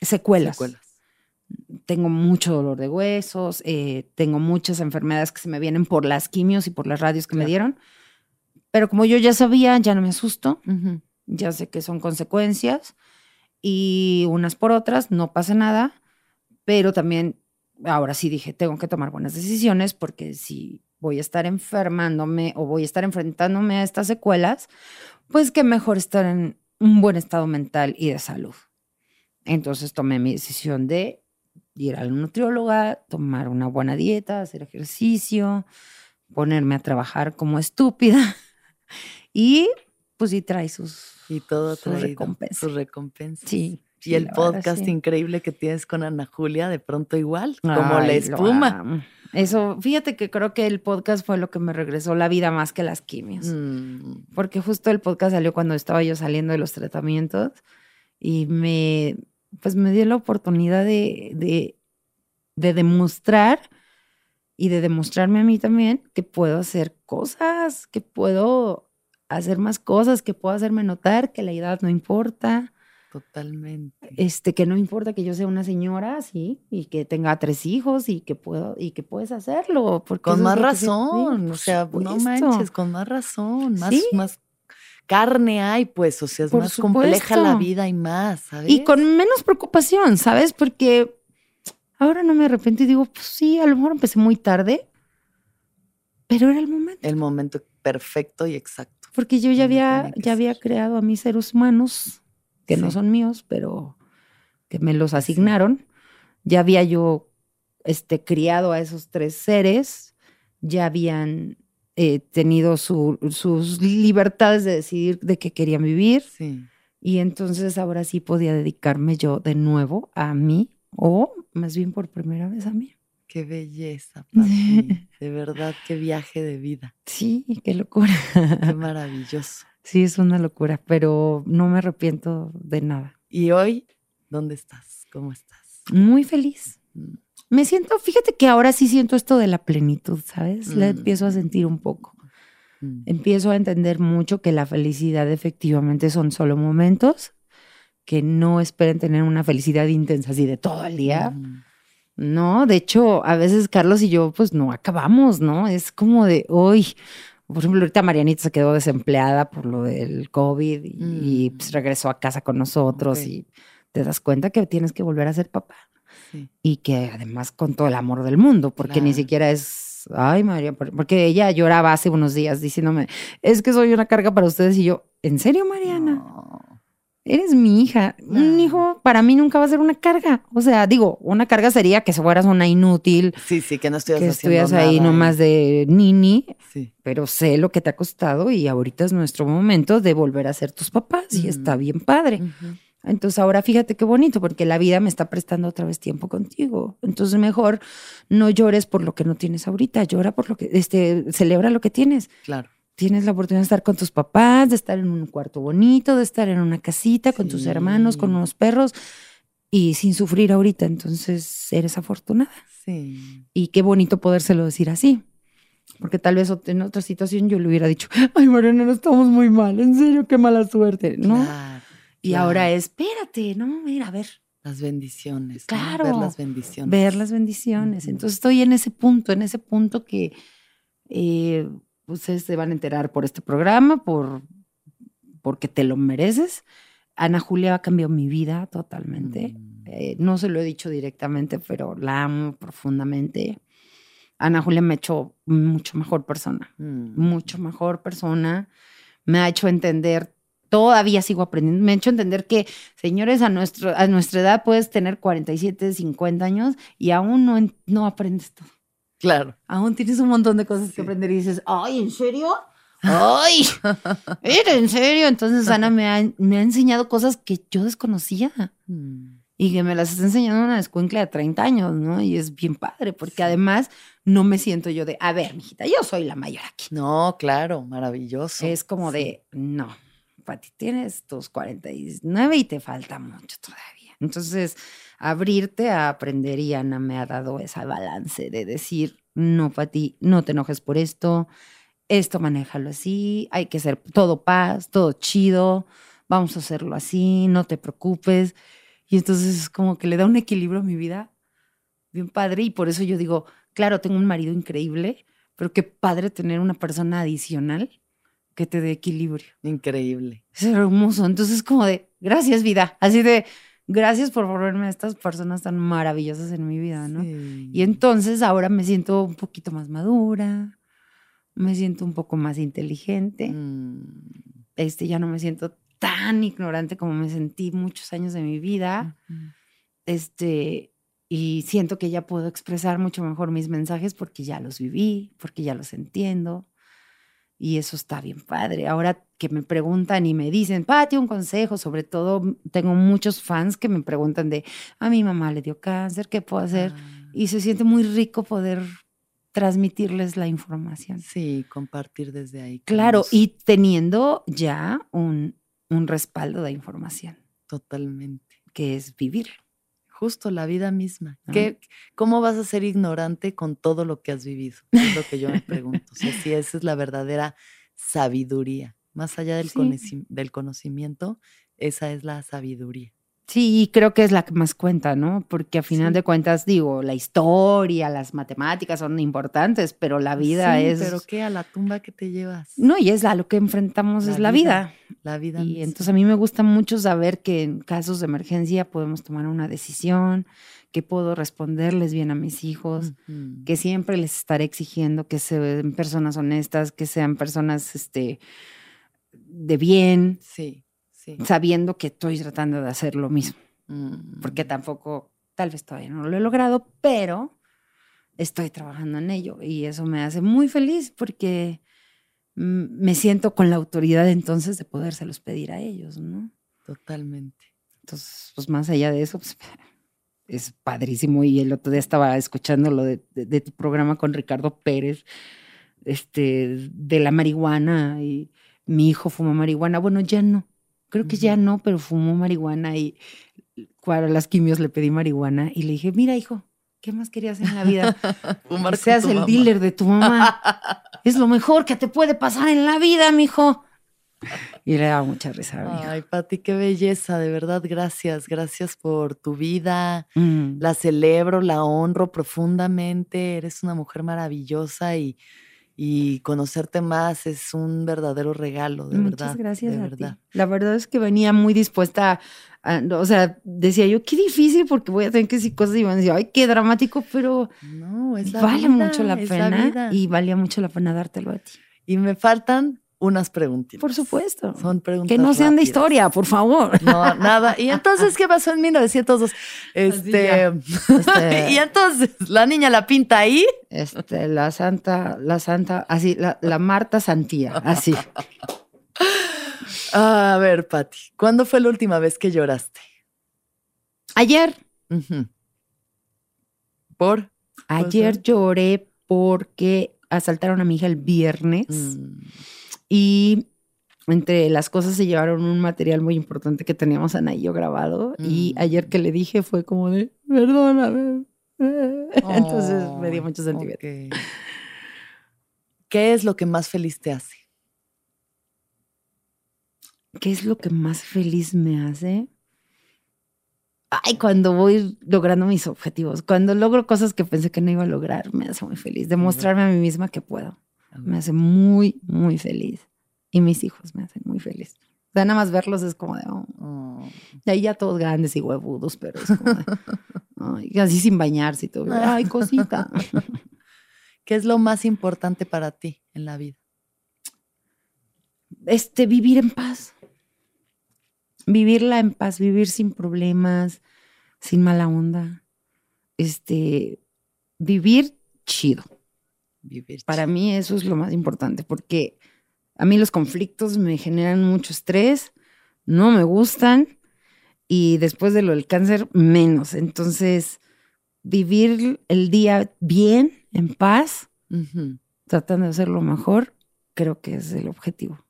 secuelas. Secuelas. Tengo mucho dolor de huesos, eh, tengo muchas enfermedades que se me vienen por las quimios y por las radios que me dieron. Pero como yo ya sabía, ya no me asusto, ya sé que son consecuencias y unas por otras, no pasa nada, pero también ahora sí dije, tengo que tomar buenas decisiones porque si voy a estar enfermándome o voy a estar enfrentándome a estas secuelas, pues que mejor estar en un buen estado mental y de salud. Entonces tomé mi decisión de ir a la nutrióloga, tomar una buena dieta, hacer ejercicio, ponerme a trabajar como estúpida y pues sí trae sus, Y todo sus recompensas. Sus recompensas. Sí. Y sí, el podcast sí. increíble que tienes con Ana Julia, de pronto igual, como la Ay, espuma. Eso, fíjate que creo que el podcast fue lo que me regresó la vida más que las quimios. Mm, Porque justo el podcast salió cuando estaba yo saliendo de los tratamientos y me, pues me dio la oportunidad de, de, de demostrar y de demostrarme a mí también que puedo hacer cosas, que puedo hacer más cosas, que puedo hacerme notar, que la edad no importa. Totalmente. Este, que no importa que yo sea una señora, sí, y que tenga tres hijos y que puedo, y que puedes hacerlo. Porque con más se- sí, razón. o sea, no manches, con más razón. Más, Sí. más carne hay, pues. O sea, es Por más compleja la vida y más, ¿sabes? Y con menos preocupación, ¿sabes? Porque ahora no me arrepiento y digo, pues sí, a lo mejor empecé muy tarde, pero era el momento. el momento perfecto y exacto. Porque yo ya había, ya había creado a mis seres humanos, que no son míos, pero que me los asignaron. Ya había yo este, criado a esos tres seres, ya habían eh, tenido su- sus libertades de decidir de qué querían vivir. Sí. Y entonces ahora sí podía dedicarme yo de nuevo a mí, o más bien por primera vez a mí. Qué belleza, Pati. De verdad, qué viaje de vida. Sí, qué locura. Qué maravilloso. Sí, es una locura, pero no me arrepiento de nada. Y hoy, ¿dónde estás? ¿Cómo estás? Muy feliz. Me siento, fíjate que ahora sí siento esto de la plenitud, ¿sabes? La Mm. empiezo a sentir un poco. mm. Empiezo a entender mucho que la felicidad efectivamente son solo momentos, que no esperen tener una felicidad intensa así de todo el día. Mm. No, de hecho, a veces Carlos y yo, pues no acabamos, ¿no? Es como de hoy. Por ejemplo, ahorita Marianita se quedó desempleada por lo del COVID y, y, pues regresó a casa con nosotros y te das cuenta que tienes que volver a ser papá Sí. y que además con todo el amor del mundo, porque ni siquiera es, ay María, por- porque ella lloraba hace unos días diciéndome, es que soy una carga para ustedes y yo, ¿en serio Mariana? No. Eres mi hija. Un hijo para mí nunca va a ser una carga. O sea, digo, una carga sería que se fueras una inútil, Sí, sí, que no estuvieras que estuvieras ahí nada. nomás de nini, Sí. pero sé lo que te ha costado y ahorita es nuestro momento de volver a ser tus papás y está bien padre. Ujú. Entonces ahora fíjate qué bonito porque la vida me está prestando otra vez tiempo contigo. Entonces mejor no llores por lo que no tienes ahorita, llora por lo que, este, celebra lo que tienes. Claro. Tienes la oportunidad de estar con tus papás, de estar en un cuarto bonito, de estar en una casita con tus hermanos, con Sí. unos perros y sin sufrir ahorita. Entonces eres afortunada. Sí. Y qué bonito podérselo decir así. Porque tal vez en otra situación yo le hubiera dicho, ay Mariana, no estamos muy mal, en serio, qué mala suerte, ¿no? Claro, y claro. ahora es, espérate, no, mira, a ver, Las bendiciones. ¿no? Claro. Ver las bendiciones. ver las bendiciones. Entonces estoy en ese punto, en ese punto que eh, ustedes se van a enterar por este programa, por porque te lo mereces. Ana Julia cambió mi vida totalmente. Mm. Eh, no se lo he dicho directamente, pero la amo profundamente. Ana Julia me ha hecho mucho mejor persona, Mm. mucho mejor persona. Me ha hecho entender, todavía sigo aprendiendo, me ha hecho entender que, señores, a, nuestro, a nuestra edad puedes tener 47, 50 años y aún no, en- no aprendes todo. Claro. Aún tienes un montón de cosas Sí. que aprender y dices, ay, ¿en serio? ¡Ay! ¿Era en serio? Entonces Ana me ha, me ha enseñado cosas que yo desconocía Mm. y que me las está enseñando una escuincla de 30 años, ¿no? Y es bien padre, porque Sí. además no me siento yo de, a ver, mijita, yo soy la mayor aquí. No, claro, maravilloso. Es como Sí. de, no, Pati, tienes tus 49 y te falta mucho todavía. Entonces, abrirte a aprender y Ana me ha dado esa balance de decir, no, Pati, no te enojes por esto, esto manéjalo así, hay que ser todo paz, todo chido, vamos a hacerlo así, no te preocupes. Y entonces es como que le da un equilibrio a mi vida bien padre y por eso yo digo, claro, tengo un marido increíble, pero qué padre tener una persona adicional que te dé equilibrio. Increíble. Es hermoso. Entonces es como de, gracias vida, así de, gracias por volverme a estas personas tan maravillosas en mi vida, ¿no? Sí. Y entonces ahora me siento un poquito más madura, me siento un poco más inteligente, Mm. este, ya no me siento tan ignorante como me sentí muchos años de mi vida, este, y siento que ya puedo expresar mucho mejor mis mensajes porque ya los viví, porque ya los entiendo. Y eso está bien padre. Ahora que me preguntan y me dicen, Pati, un consejo, sobre todo tengo muchos fans que me preguntan de, a mi mamá le dio cáncer, ¿qué puedo hacer? Ah, Y se siente muy rico poder transmitirles la información. Sí, compartir desde ahí. Claro, y teniendo ya un, un respaldo de información, Totalmente. que es vivir. Justo la vida misma. ¿Qué, ¿Cómo vas a ser ignorante con todo lo que has vivido? Es lo que yo me pregunto. O sea, si esa es la verdadera sabiduría. Más allá del, del conocimiento, esa es la sabiduría. Sí, y creo que es la que más cuenta, ¿no? Porque a final de cuentas, digo, la historia, las matemáticas son importantes, pero la vida sí, es. ¿Pero qué? ¿A la tumba que te llevas? No, y es a lo que enfrentamos, es la vida. La vida. Y entonces a mí me gusta mucho saber que en casos de emergencia podemos tomar una decisión, que puedo responderles bien a mis hijos, que siempre les estaré exigiendo que sean personas honestas, que sean personas este, de bien. Sí sabiendo que estoy tratando de hacer lo mismo. Porque mm. tampoco, tal vez todavía no lo he logrado, pero estoy trabajando en ello y eso me hace muy feliz porque me siento con la autoridad entonces de podérselos pedir a ellos, ¿no? Totalmente. Entonces, pues más allá de eso, pues, es padrísimo. Y el otro día estaba escuchando lo de, de, tu programa con Ricardo Pérez, este, de la marihuana y mi hijo fuma marihuana. Bueno, ya no, Creo que ya no, pero fumó marihuana y para las quimios le pedí marihuana y le dije, mira hijo, ¿qué más querías en la vida? Fumar que seas el dealer de tu mamá. es lo mejor que te puede pasar en la vida, mijo. Y le daba mucha risa. Ay, Pati, qué belleza, de verdad, gracias, gracias por tu vida. Mm. La celebro, la honro profundamente. Eres una mujer maravillosa y y conocerte más es un verdadero regalo, de Muchas verdad. gracias. De a verdad. Ti. La verdad es que venía muy dispuesta, a, o sea, decía yo, qué difícil porque voy a tener que decir cosas y van a decir, ay, qué dramático, pero no, es la vale vida, mucho la pena y valía mucho la pena dártelo a ti. Y me faltan unas preguntitas. Por supuesto. Son preguntas Que no sean de historia, por favor. No, nada. ¿Y entonces qué pasó en 1902? Este, Este- y entonces, la niña la pinta ahí. Este, la santa, la santa, así, la, la Marta Santía, así. A ver, Patti, ¿cuándo fue la última vez que lloraste? Ayer. ¿Por? ayer lloré porque asaltaron a mi hija el viernes. Mm, Y entre las cosas se llevaron un material muy importante que teníamos Ana y yo grabado. Y Mm. ayer que le dije fue como de, perdóname. Entonces me dio mucho sentimiento. ¿Qué es lo que más feliz te hace? ¿Qué es lo que más feliz me hace? Ay, cuando voy logrando mis objetivos, cuando logro cosas que pensé que no iba a lograr, me hace muy feliz. Demostrarme a mí misma que puedo. Me hace muy, muy feliz. Y mis hijos me hacen muy feliz. O sea, nada más verlos es como de, oh, Oh, Y ahí ya todos grandes y huevudos, pero es como de, ay, así sin bañarse y todo. Ay, cosita. ¿Qué es lo más importante para ti en la vida? Este, vivir en paz. Vivirla en paz, vivir sin problemas, sin mala onda. Este, vivir chido. Vivir. Para mí eso es lo más importante, porque a mí los conflictos me generan mucho estrés, no me gustan y después de lo del cáncer menos. Entonces, vivir el día bien, en paz, tratando de hacer lo mejor, creo que es el objetivo.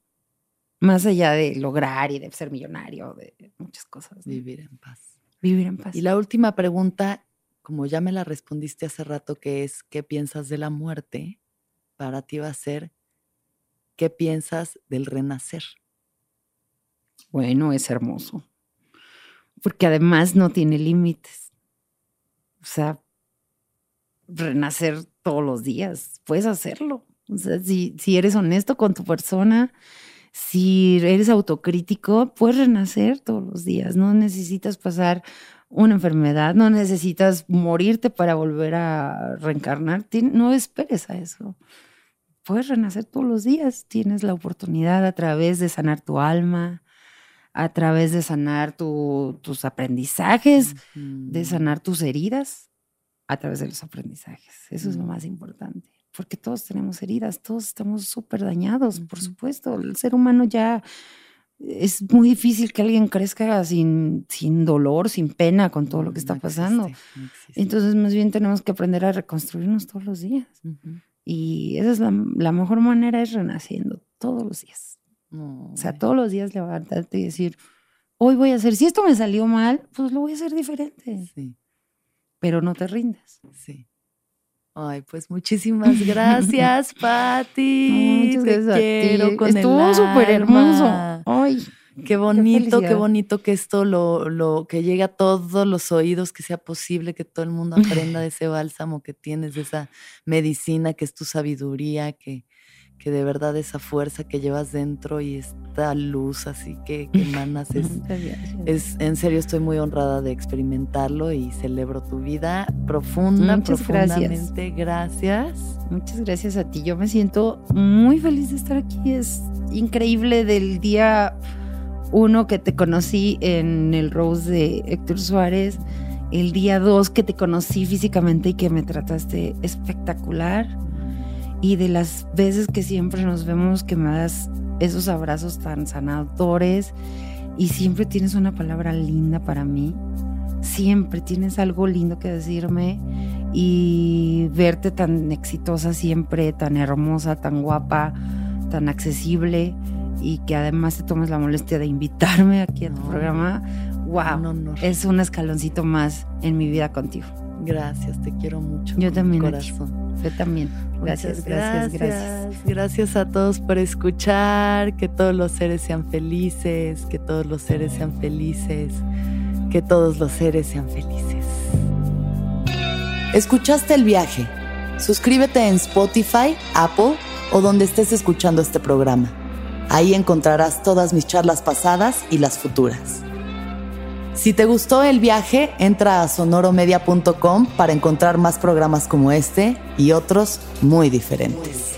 Más allá de lograr y de ser millonario, de muchas cosas. ¿no? Vivir en paz. Vivir en paz. Y la última pregunta, como ya me la respondiste hace rato, que es ¿qué piensas de la muerte? Para ti va a ser ¿qué piensas del renacer? Bueno, es hermoso. Porque además no tiene límites. O sea, renacer todos los días, puedes hacerlo. O sea, si, si eres honesto con tu persona, si eres autocrítico, puedes renacer todos los días. No necesitas pasar una enfermedad, no necesitas morirte para volver a reencarnar. No esperes a eso. Puedes renacer todos los días. Tienes la oportunidad a través de sanar tu alma, a través de sanar tu- tus aprendizajes, de sanar tus heridas a través de los aprendizajes. Eso es lo Mm. más importante, porque todos tenemos heridas, todos estamos súper dañados, por supuesto. El ser humano ya es muy difícil que alguien crezca sin, sin dolor, sin pena con todo lo que está No pasando. no. Entonces, más bien tenemos que aprender a reconstruirnos todos los días. Y esa es la, la mejor manera, es renaciendo todos los días. O sea, todos los días levantarte y decir, hoy voy a hacer, si esto me salió mal, pues lo voy a hacer diferente. Sí, Pero no te rindas. sí. Ay, pues muchísimas gracias, Patti. Muchas Te gracias a quiero ti. con Estuvo súper hermoso. Ay, Qué bonito, qué, felicidad. bonito que esto lo, lo que llegue a todos los oídos, que sea posible que todo el mundo aprenda de ese bálsamo que tienes, de esa medicina que es tu sabiduría, que, que de verdad esa fuerza que llevas dentro y esta luz así que, que emanas es, gracias. es, en serio estoy muy honrada de experimentarlo y celebro tu vida profunda, Muchas gracias. profundamente. Gracias. Muchas gracias a ti. Yo me siento muy feliz de estar aquí. Es increíble del día uno que te conocí en el Rose de Héctor Suárez, el día dos que te conocí físicamente y que me trataste espectacular, y de las veces que siempre nos vemos que me das esos abrazos tan sanadores y siempre tienes una palabra linda para mí. Siempre tienes algo lindo que decirme y verte tan exitosa siempre, tan hermosa, tan guapa, tan accesible y que además te tomes la molestia de invitarme aquí a tu No. programa. Wow, es un escaloncito más en mi vida contigo. Gracias, te quiero mucho. Yo también. Corazón. Yo también. Gracias, gracias. gracias. Gracias a todos por escuchar. Que todos los seres sean felices. Que todos los seres sean felices. Que todos los seres sean felices. ¿Escuchaste el viaje? Suscríbete en Spotify, Apple o donde estés escuchando este programa. Ahí encontrarás todas mis charlas pasadas y las futuras. Si te gustó el viaje, entra a sonoromedia.com para encontrar más programas como este y otros muy diferentes.